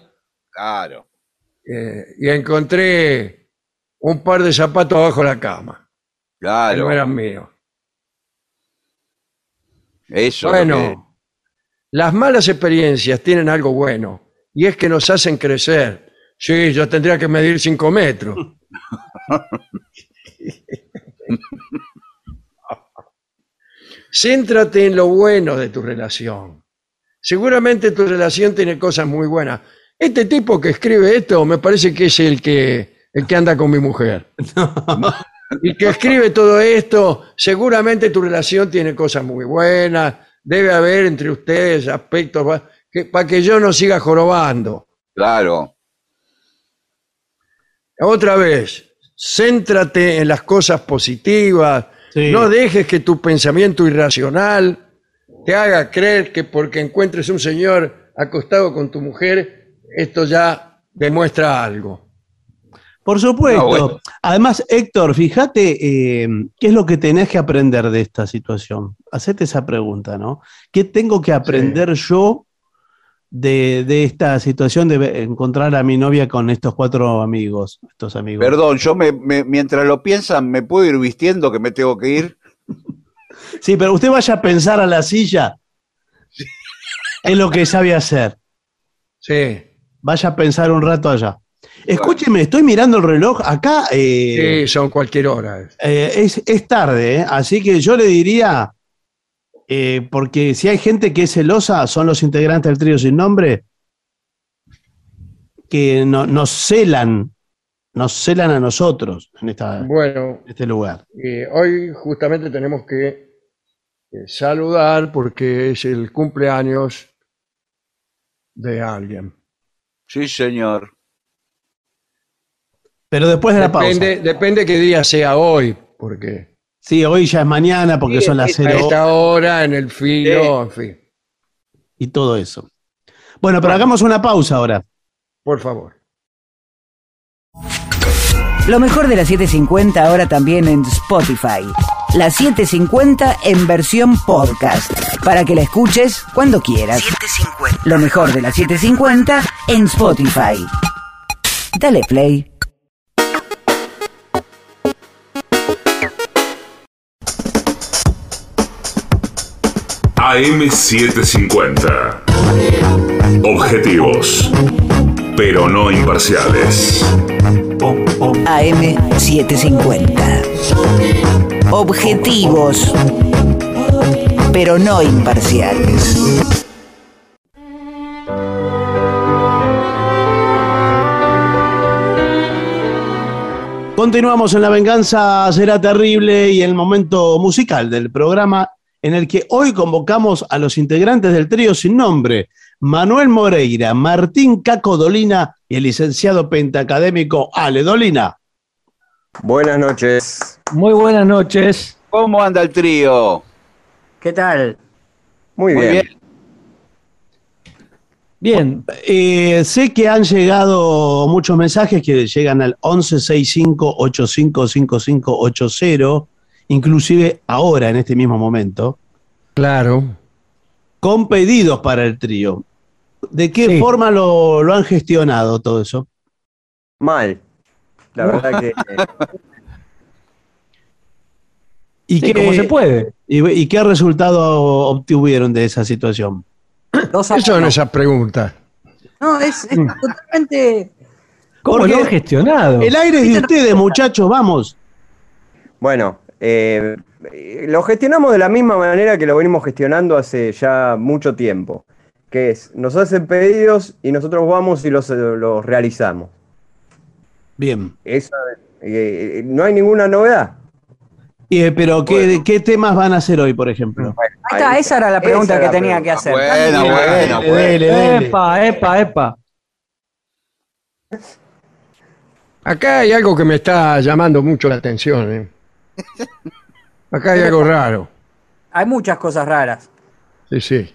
Speaker 3: Claro.
Speaker 1: eh, y encontré un par de zapatos abajo de la cama, que
Speaker 3: Claro.
Speaker 1: no eran míos.
Speaker 3: Eso.
Speaker 1: Bueno, las malas experiencias tienen algo bueno y es que nos hacen crecer. Sí, yo tendría que medir cinco metros. Céntrate en lo bueno de tu relación. Seguramente tu relación tiene cosas muy buenas. Este tipo que escribe esto me parece que es el que, el que anda con mi mujer. Y que escribe todo esto, seguramente tu relación tiene cosas muy buenas, debe haber entre ustedes aspectos que, para que yo no siga jorobando.
Speaker 3: Claro.
Speaker 1: Otra vez, céntrate en las cosas positivas,
Speaker 2: Sí.
Speaker 1: no dejes que tu pensamiento irracional te haga creer que porque encuentres un señor acostado con tu mujer, esto ya demuestra algo.
Speaker 2: Por supuesto.
Speaker 3: No, bueno.
Speaker 2: Además, Héctor, fíjate eh, qué es lo que tenés que aprender de esta situación. Hacete esa pregunta, ¿no? ¿Qué tengo que aprender yo de, de esta situación de encontrar a mi novia con estos cuatro amigos, estos amigos?
Speaker 3: Perdón, yo me, me- mientras lo piensan, ¿me puedo ir vistiendo que me tengo que ir?
Speaker 2: Sí, pero usted vaya a pensar a la silla. Es lo que sabe hacer.
Speaker 1: Sí,
Speaker 2: Vaya a pensar un rato allá. Escúcheme, estoy mirando el reloj. Acá eh,
Speaker 1: sí, son cualquier hora.
Speaker 2: eh, es, es tarde, ¿eh? así que yo le diría, eh, porque si hay gente que es celosa, son los integrantes del trío sin nombre, que no- nos celan, nos celan a nosotros en, esta- en
Speaker 1: Bueno,
Speaker 2: este lugar.
Speaker 1: eh, hoy justamente tenemos que eh, saludar porque es el cumpleaños de alguien.
Speaker 3: Sí, señor.
Speaker 2: Pero después de la pausa.
Speaker 1: Depende, depende qué día sea hoy, porque
Speaker 2: Sí, hoy ya es mañana porque
Speaker 3: Sí,
Speaker 2: son las
Speaker 1: a
Speaker 2: cero
Speaker 1: esta hora en el filo, en fin,
Speaker 2: y todo eso. Bueno, pero hagamos una pausa ahora.
Speaker 1: por favor.
Speaker 6: Lo mejor de la 750 ahora también en Spotify. La 750 en versión podcast. Para que la escuches cuando quieras. Lo mejor de la 750 en Spotify. Dale play.
Speaker 5: AM750. Objetivos, pero no imparciales.
Speaker 6: AM750. Objetivos, pero no imparciales.
Speaker 2: Continuamos en La Venganza Será Terrible y el momento musical del programa en el que hoy convocamos a los integrantes del trío sin nombre, Manuel Moreira, Martín Caco Dolina y el licenciado pentacadémico Ale Dolina.
Speaker 10: Buenas noches.
Speaker 11: Muy buenas noches.
Speaker 3: ¿Cómo anda el trío?
Speaker 10: ¿Qué tal? Muy,
Speaker 3: Muy
Speaker 10: bien.
Speaker 3: bien.
Speaker 11: Bien,
Speaker 2: Eh, sé que han llegado muchos mensajes que llegan al 1165-855580, inclusive ahora, en este mismo momento,
Speaker 1: Claro.
Speaker 2: con pedidos para el trío. ¿De qué
Speaker 11: Sí.
Speaker 2: forma lo, lo han gestionado todo eso?
Speaker 10: Mal. La verdad que
Speaker 2: ¿Y,
Speaker 11: sí,
Speaker 2: qué,
Speaker 11: como se puede.
Speaker 2: y, y qué resultado obtuvieron de esa situación?
Speaker 10: a
Speaker 1: Eso no esa pregunta.
Speaker 10: No, es, es totalmente.
Speaker 11: ¿Cómo
Speaker 2: Porque
Speaker 11: lo han gestionado?
Speaker 2: El aire es de ustedes, muchachos, vamos.
Speaker 10: Bueno, eh, lo gestionamos de la misma manera que lo venimos gestionando hace ya mucho tiempo. Que es, nos hacen pedidos y nosotros vamos y los, los realizamos.
Speaker 2: Bien.
Speaker 10: Eso, eh, eh, no hay ninguna novedad.
Speaker 2: Y, eh, pero ¿qué, ¿qué temas van a hacer hoy, por ejemplo?
Speaker 12: Ahí está, esa era la pregunta
Speaker 10: Esa
Speaker 12: que
Speaker 10: era la
Speaker 12: tenía que
Speaker 10: pregunta.
Speaker 12: hacer.
Speaker 3: Bueno, bueno,
Speaker 2: Dele,
Speaker 3: bueno.
Speaker 2: dele, dele.
Speaker 11: Epa, epa, epa.
Speaker 1: Acá hay algo que me está llamando mucho la atención. ¿eh? Acá hay algo raro.
Speaker 12: Hay muchas cosas raras.
Speaker 1: Sí, sí.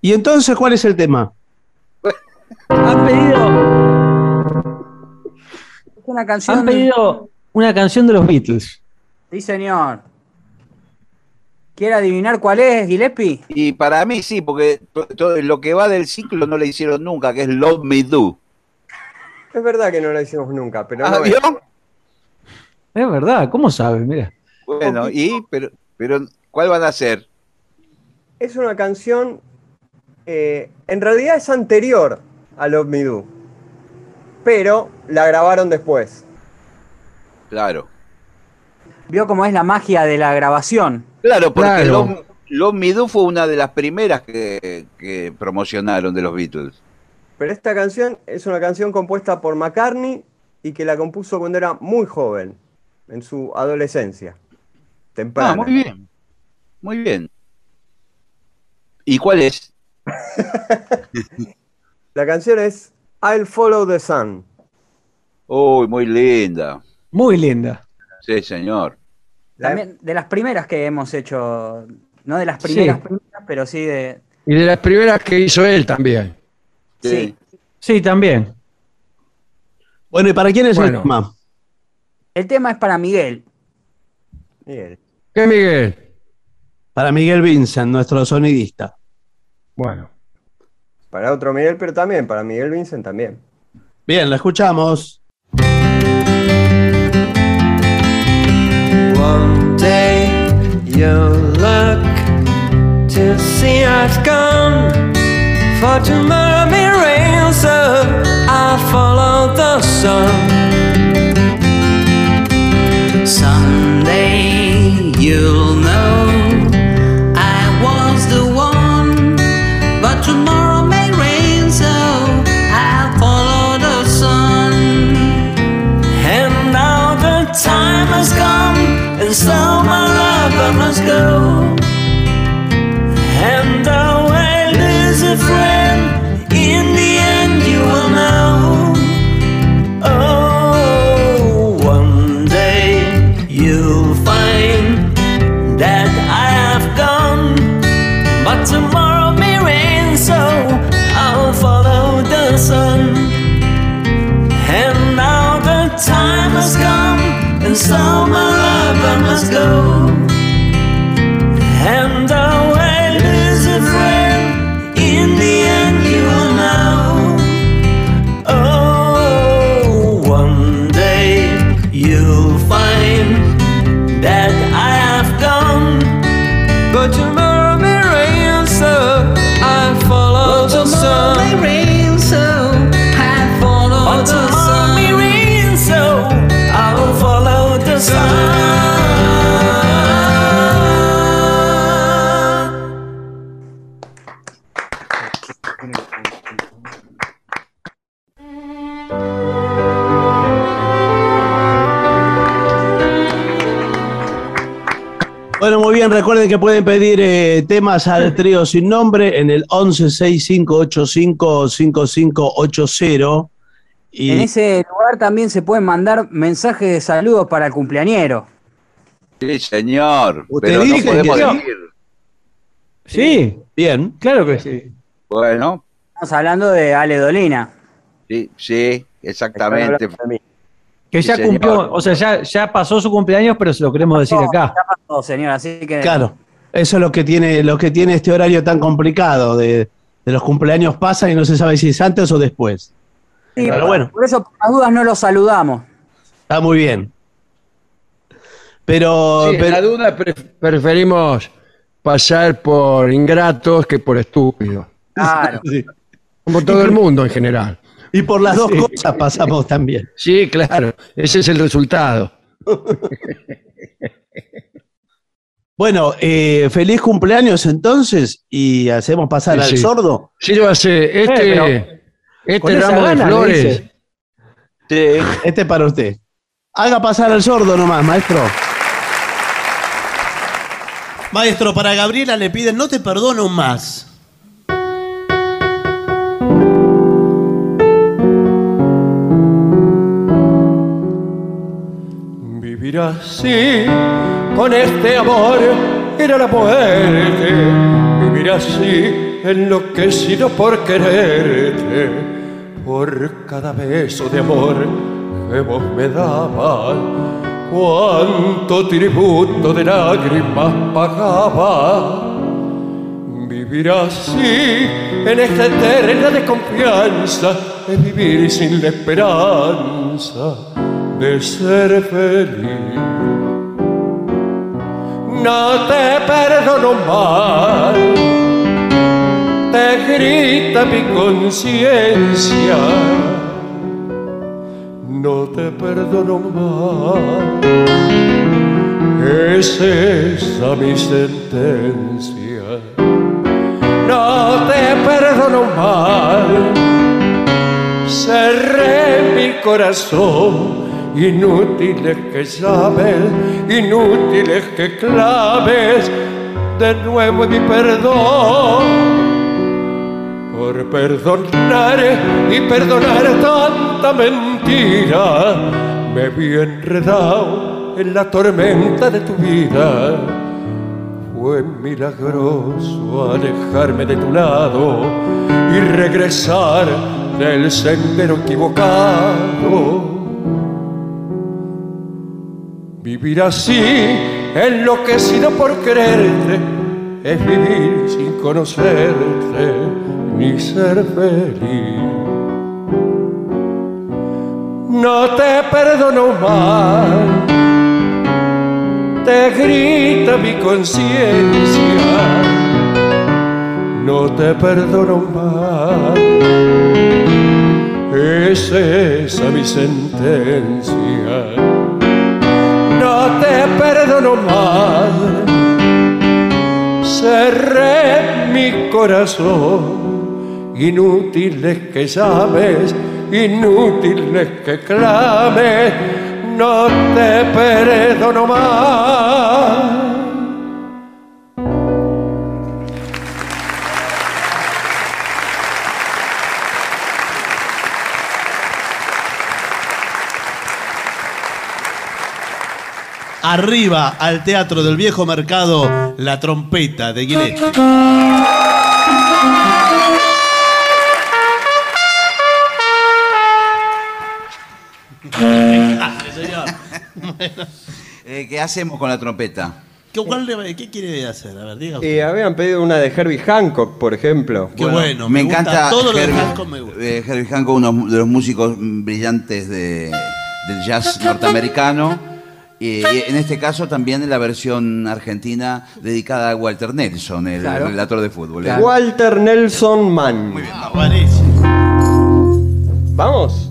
Speaker 2: ¿Y entonces cuál es el tema?
Speaker 11: Han pedido,
Speaker 12: Es una canción.
Speaker 11: han pedido una canción de los Beatles.
Speaker 12: Sí, señor. ¿Quiere adivinar cuál es, Gillespie?
Speaker 3: Y para mí sí, porque lo que va del ciclo no le hicieron nunca, que es Love Me Do.
Speaker 10: Es verdad que no lo hicimos nunca, pero
Speaker 3: ¿Ah,
Speaker 10: no es.
Speaker 11: Es verdad, ¿cómo sabes? Mira.
Speaker 3: Bueno, y pero, pero ¿cuál van a hacer?
Speaker 10: es una canción. eh, en realidad es anterior a Love Me Do. Pero la grabaron después.
Speaker 3: Claro.
Speaker 12: Vio cómo es la magia de la grabación.
Speaker 3: Claro, porque
Speaker 1: Claro.
Speaker 3: Love, Love Me Do fue una de las primeras que, que promocionaron de los Beatles.
Speaker 10: Pero esta canción es una canción compuesta por McCartney y que la compuso cuando era muy joven, en su adolescencia. Temprana.
Speaker 3: Ah, muy bien. Muy bien. ¿Y cuál es?
Speaker 10: La canción es I'll Follow the Sun.
Speaker 3: Uy, muy linda.
Speaker 11: Muy linda.
Speaker 3: Sí, señor.
Speaker 10: La-
Speaker 12: También de las primeras que hemos hecho. No de las primeras,
Speaker 11: Sí.
Speaker 12: primeras, pero sí de.
Speaker 1: Y de las primeras que hizo él también.
Speaker 12: Sí.
Speaker 11: Sí, también.
Speaker 2: Bueno, ¿y para quién es
Speaker 1: Bueno.
Speaker 2: el tema?
Speaker 12: El tema es para Miguel.
Speaker 10: Miguel.
Speaker 1: ¿Qué, Miguel?
Speaker 2: Para Miguel Vincent, nuestro sonidista.
Speaker 1: Bueno.
Speaker 10: Para otro Miguel, pero también para Miguel Vincent también.
Speaker 2: Bien, la escuchamos.
Speaker 13: One day you'll look to see I've gone. For tomorrow may rain, so I'll follow the sun.
Speaker 14: Someday you'll know I was the one, but tomorrow may rain, so I'll follow the sun.
Speaker 13: And now the time has come, and so my love lover must go. And though I lose a friend, tomorrow may rain, so I'll follow the sun. And now the time has come, and so my lover must go.
Speaker 2: Recuerden que pueden pedir eh, temas al trío sin nombre en el 1165855580. Y
Speaker 12: En ese lugar también se pueden mandar mensajes de saludos para el cumpleañero.
Speaker 3: Sí, señor.
Speaker 2: Usted
Speaker 3: Pero no podemos.
Speaker 11: Sí,
Speaker 2: bien.
Speaker 11: Claro que sí.
Speaker 3: Bueno,
Speaker 12: Estamos hablando de Ale Dolina.
Speaker 3: sí, sí, exactamente.
Speaker 11: Que ya
Speaker 3: señor.
Speaker 11: cumplió, o sea, ya, ya pasó su cumpleaños, pero se lo queremos decir acá.
Speaker 12: Ya pasó, señor, así que.
Speaker 2: Claro, eso es lo que tiene, lo que tiene este horario tan complicado de, de los cumpleaños pasan y no se sabe si es antes o después.
Speaker 12: Sí,
Speaker 2: Pero bueno,
Speaker 12: Por eso, por las dudas, no los saludamos.
Speaker 2: está muy bien. Pero,
Speaker 1: Sí,
Speaker 2: pero-
Speaker 1: la duda pre- preferimos pasar por ingratos que por estúpidos.
Speaker 12: Claro.
Speaker 2: Sí.
Speaker 1: Como todo el mundo en general.
Speaker 2: Y por las dos cosas pasamos también.
Speaker 1: Sí, claro. Ese es el resultado.
Speaker 2: Bueno, eh, feliz cumpleaños entonces y hacemos pasar
Speaker 1: Sí,
Speaker 2: al
Speaker 1: sí.
Speaker 2: sordo.
Speaker 1: Sí, yo hace este,
Speaker 11: pero
Speaker 1: este
Speaker 11: esa
Speaker 1: ramo de flores.
Speaker 3: Sí.
Speaker 2: Este es para usted. Haga pasar al sordo nomás, maestro.
Speaker 15: Maestro, para Gabriela le piden no te perdono más.
Speaker 13: Vivir así, con este amor, era la muerte. Vivir así, enloquecido por quererte. Por cada beso de amor que vos me dabas, cuánto tributo de lágrimas pagaba. Vivir así, en esta eterna desconfianza, es vivir sin la esperanza de ser feliz. No te perdono más, te grita mi conciencia. No te perdono más, es esa mi sentencia. No te perdono más, cerré mi corazón. Inútiles que llames, inútiles que claves de nuevo mi perdón. Por perdonar y perdonar tanta mentira, me vi enredado en la tormenta de tu vida. Fue milagroso alejarme de tu lado y regresar del sendero equivocado. Vivir así, enloquecido por quererte, es vivir sin conocerte ni ser feliz. No te perdono más, te grita mi conciencia. No te perdono más, es esa mi sentencia perdono más. Cerré mi corazón, inútiles que llames, inútiles que clames, no te perdono más.
Speaker 2: Arriba al Teatro del Viejo Mercado, la trompeta de. Bueno,
Speaker 3: Eh, ¿Qué hacemos con la trompeta?
Speaker 2: ¿qué, cuál le- qué quiere hacer? A ver, diga usted.
Speaker 10: Y habían pedido una de Herbie Hancock, por ejemplo.
Speaker 2: Qué bueno,
Speaker 3: me,
Speaker 2: me gusta
Speaker 3: encanta
Speaker 2: todo lo de
Speaker 3: Herbie,
Speaker 2: Hancock me gusta.
Speaker 3: eh, Herbie Hancock, uno de los músicos brillantes de- del jazz norteamericano. Y en este caso también en la versión argentina dedicada a Walter Nelson, el
Speaker 10: Claro.
Speaker 3: relator de fútbol. ¿eh?
Speaker 10: Walter Nelson Mann. Muy bien. ¿Vamos?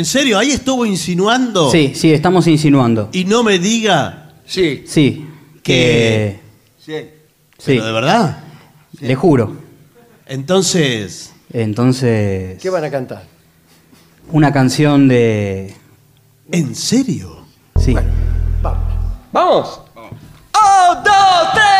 Speaker 2: ¿En serio? ¿Ahí estuvo insinuando?
Speaker 12: Sí, sí, estamos insinuando.
Speaker 2: Y no me diga.
Speaker 1: Sí.
Speaker 12: Sí. Que.
Speaker 1: Sí.
Speaker 12: Sí.
Speaker 2: ¿Pero de verdad?
Speaker 12: Le juro.
Speaker 2: Entonces.
Speaker 12: Entonces.
Speaker 1: ¿Qué van a cantar?
Speaker 12: Una canción de.
Speaker 2: ¿En serio?
Speaker 12: Sí.
Speaker 10: ¡Vamos! ¡Oh, dos, tres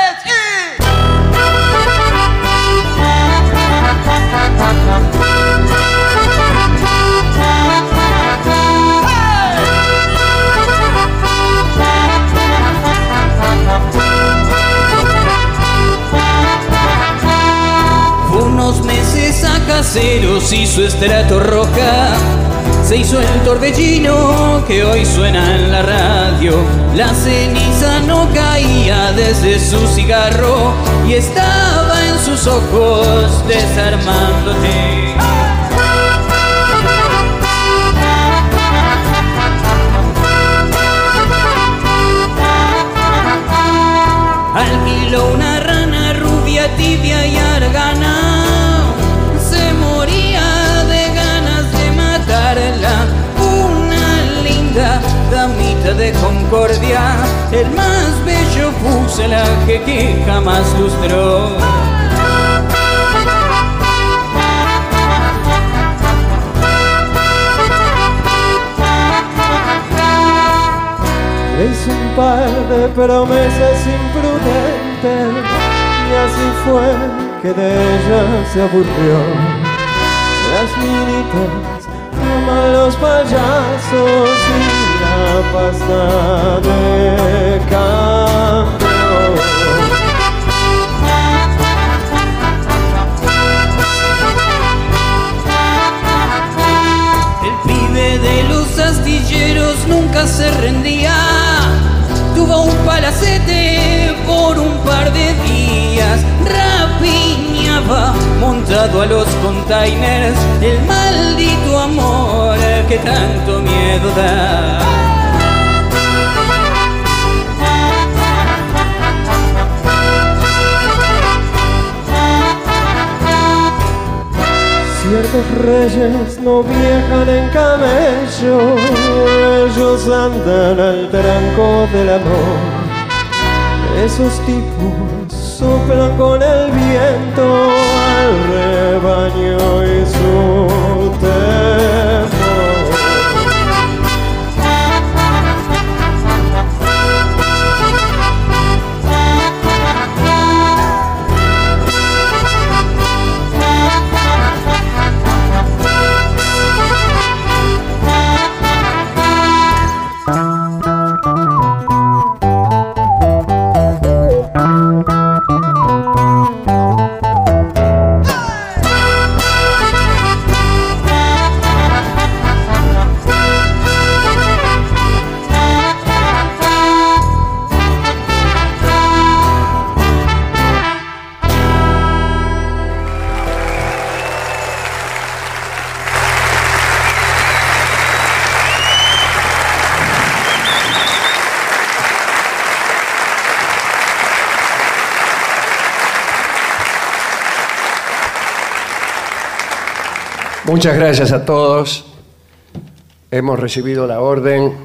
Speaker 16: meses a caseros hizo estrato roja. Se hizo el torbellino que hoy suena en la radio. La ceniza no caía desde su cigarro y estaba en sus ojos desarmándote. Alquiló una rana rubia, tibia y argana. De concordia. El más bello fuselaje que jamás lustró.
Speaker 17: Hice un par de promesas imprudentes y así fue que de ella se aburrió. Las minitas aman los payasos y
Speaker 16: El pibe de los astilleros nunca se rendía. Tuvo un palacete por un par de días. Montado a los containers. El maldito amor que tanto miedo da.
Speaker 18: Ciertos reyes no viajan en camello, ellos andan al tranco del amor. Esos tipos soplan con el viento al rebaño y su temor. Muchas gracias a todos. Hemos recibido la orden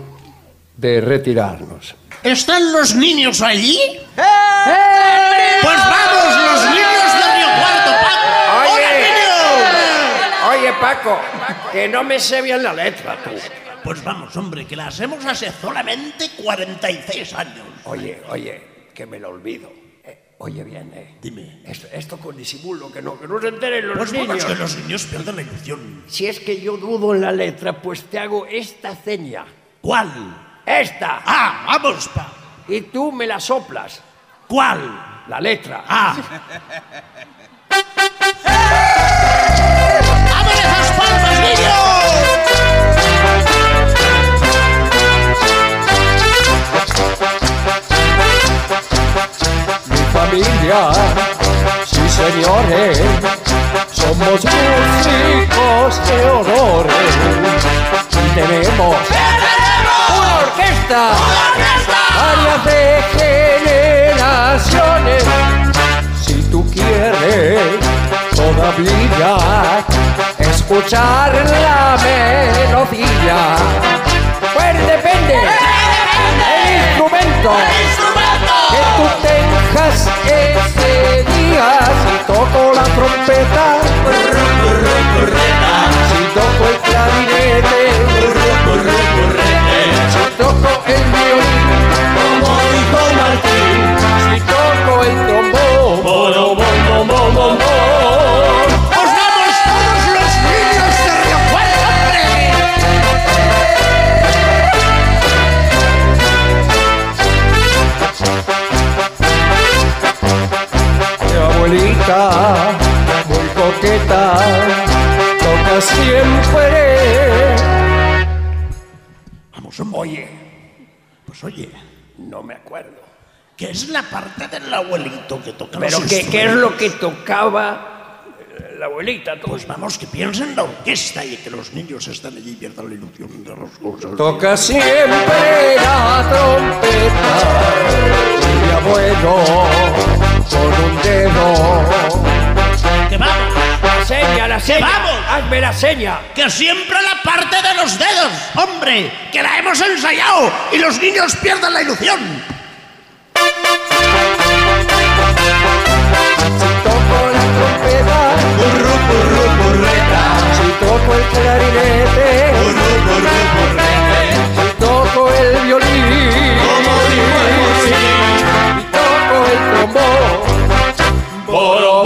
Speaker 18: de retirarnos.
Speaker 19: ¿Están los niños allí? Pues vamos, los niños de Río Cuarto, Paco.
Speaker 1: Oye.
Speaker 19: ¡Hola, niños!
Speaker 1: Oye, Paco, que no me sé bien la letra, tú.
Speaker 19: Pues vamos, hombre, que la hacemos hace solamente 46 años.
Speaker 1: Oye, oye, que me lo olvido. Eh, oye bien, eh.
Speaker 19: Dime.
Speaker 1: Esto, esto con disimulo, que no, que no se enteren los
Speaker 19: Pues
Speaker 1: niños.
Speaker 19: que los niños pierden la ilusión.
Speaker 1: Si es que yo dudo en la letra, pues te hago esta seña.
Speaker 19: ¿Cuál?
Speaker 1: Esta.
Speaker 19: Ah, vamos, pa.
Speaker 1: Y tú me la soplas.
Speaker 19: ¿Cuál?
Speaker 1: La letra.
Speaker 19: Ah. ¡Abre esas palmas, niños!
Speaker 18: Familia, sí señores, somos músicos de honores. Y tenemos una orquesta, varias de generaciones. Si tú quieres todavía escuchar la melodía, pues depende el instrumento tú tengas ese día. Si toco la trompeta, si toco el clarinete, si toco el violín, como dijo Martín, si toco el trombón, siempre.
Speaker 19: Vamos.
Speaker 1: Oye,
Speaker 19: Pues oye,
Speaker 1: no me acuerdo.
Speaker 19: ¿qué es la parte del abuelito que toca
Speaker 1: Pero
Speaker 19: los
Speaker 1: ¿qué, es lo que tocaba eh, la abuelita?
Speaker 19: Pues vamos, que piensen la orquesta y que los niños están allí y pierdan la ilusión de las cosas.
Speaker 18: Toca siempre la trompeta. Mi abuelo con un dedo.
Speaker 19: ¡Que vamos!
Speaker 1: La seña, la seña.
Speaker 19: vamos!
Speaker 1: Hazme la seña.
Speaker 19: ¡Que siempre la parte de los dedos! ¡Hombre! ¡Que la hemos ensayado! ¡Y los niños pierdan la ilusión!
Speaker 18: Toco la trompeta. Si toco el clarinete. Si toco el violín. Si toco el trombón. Boro,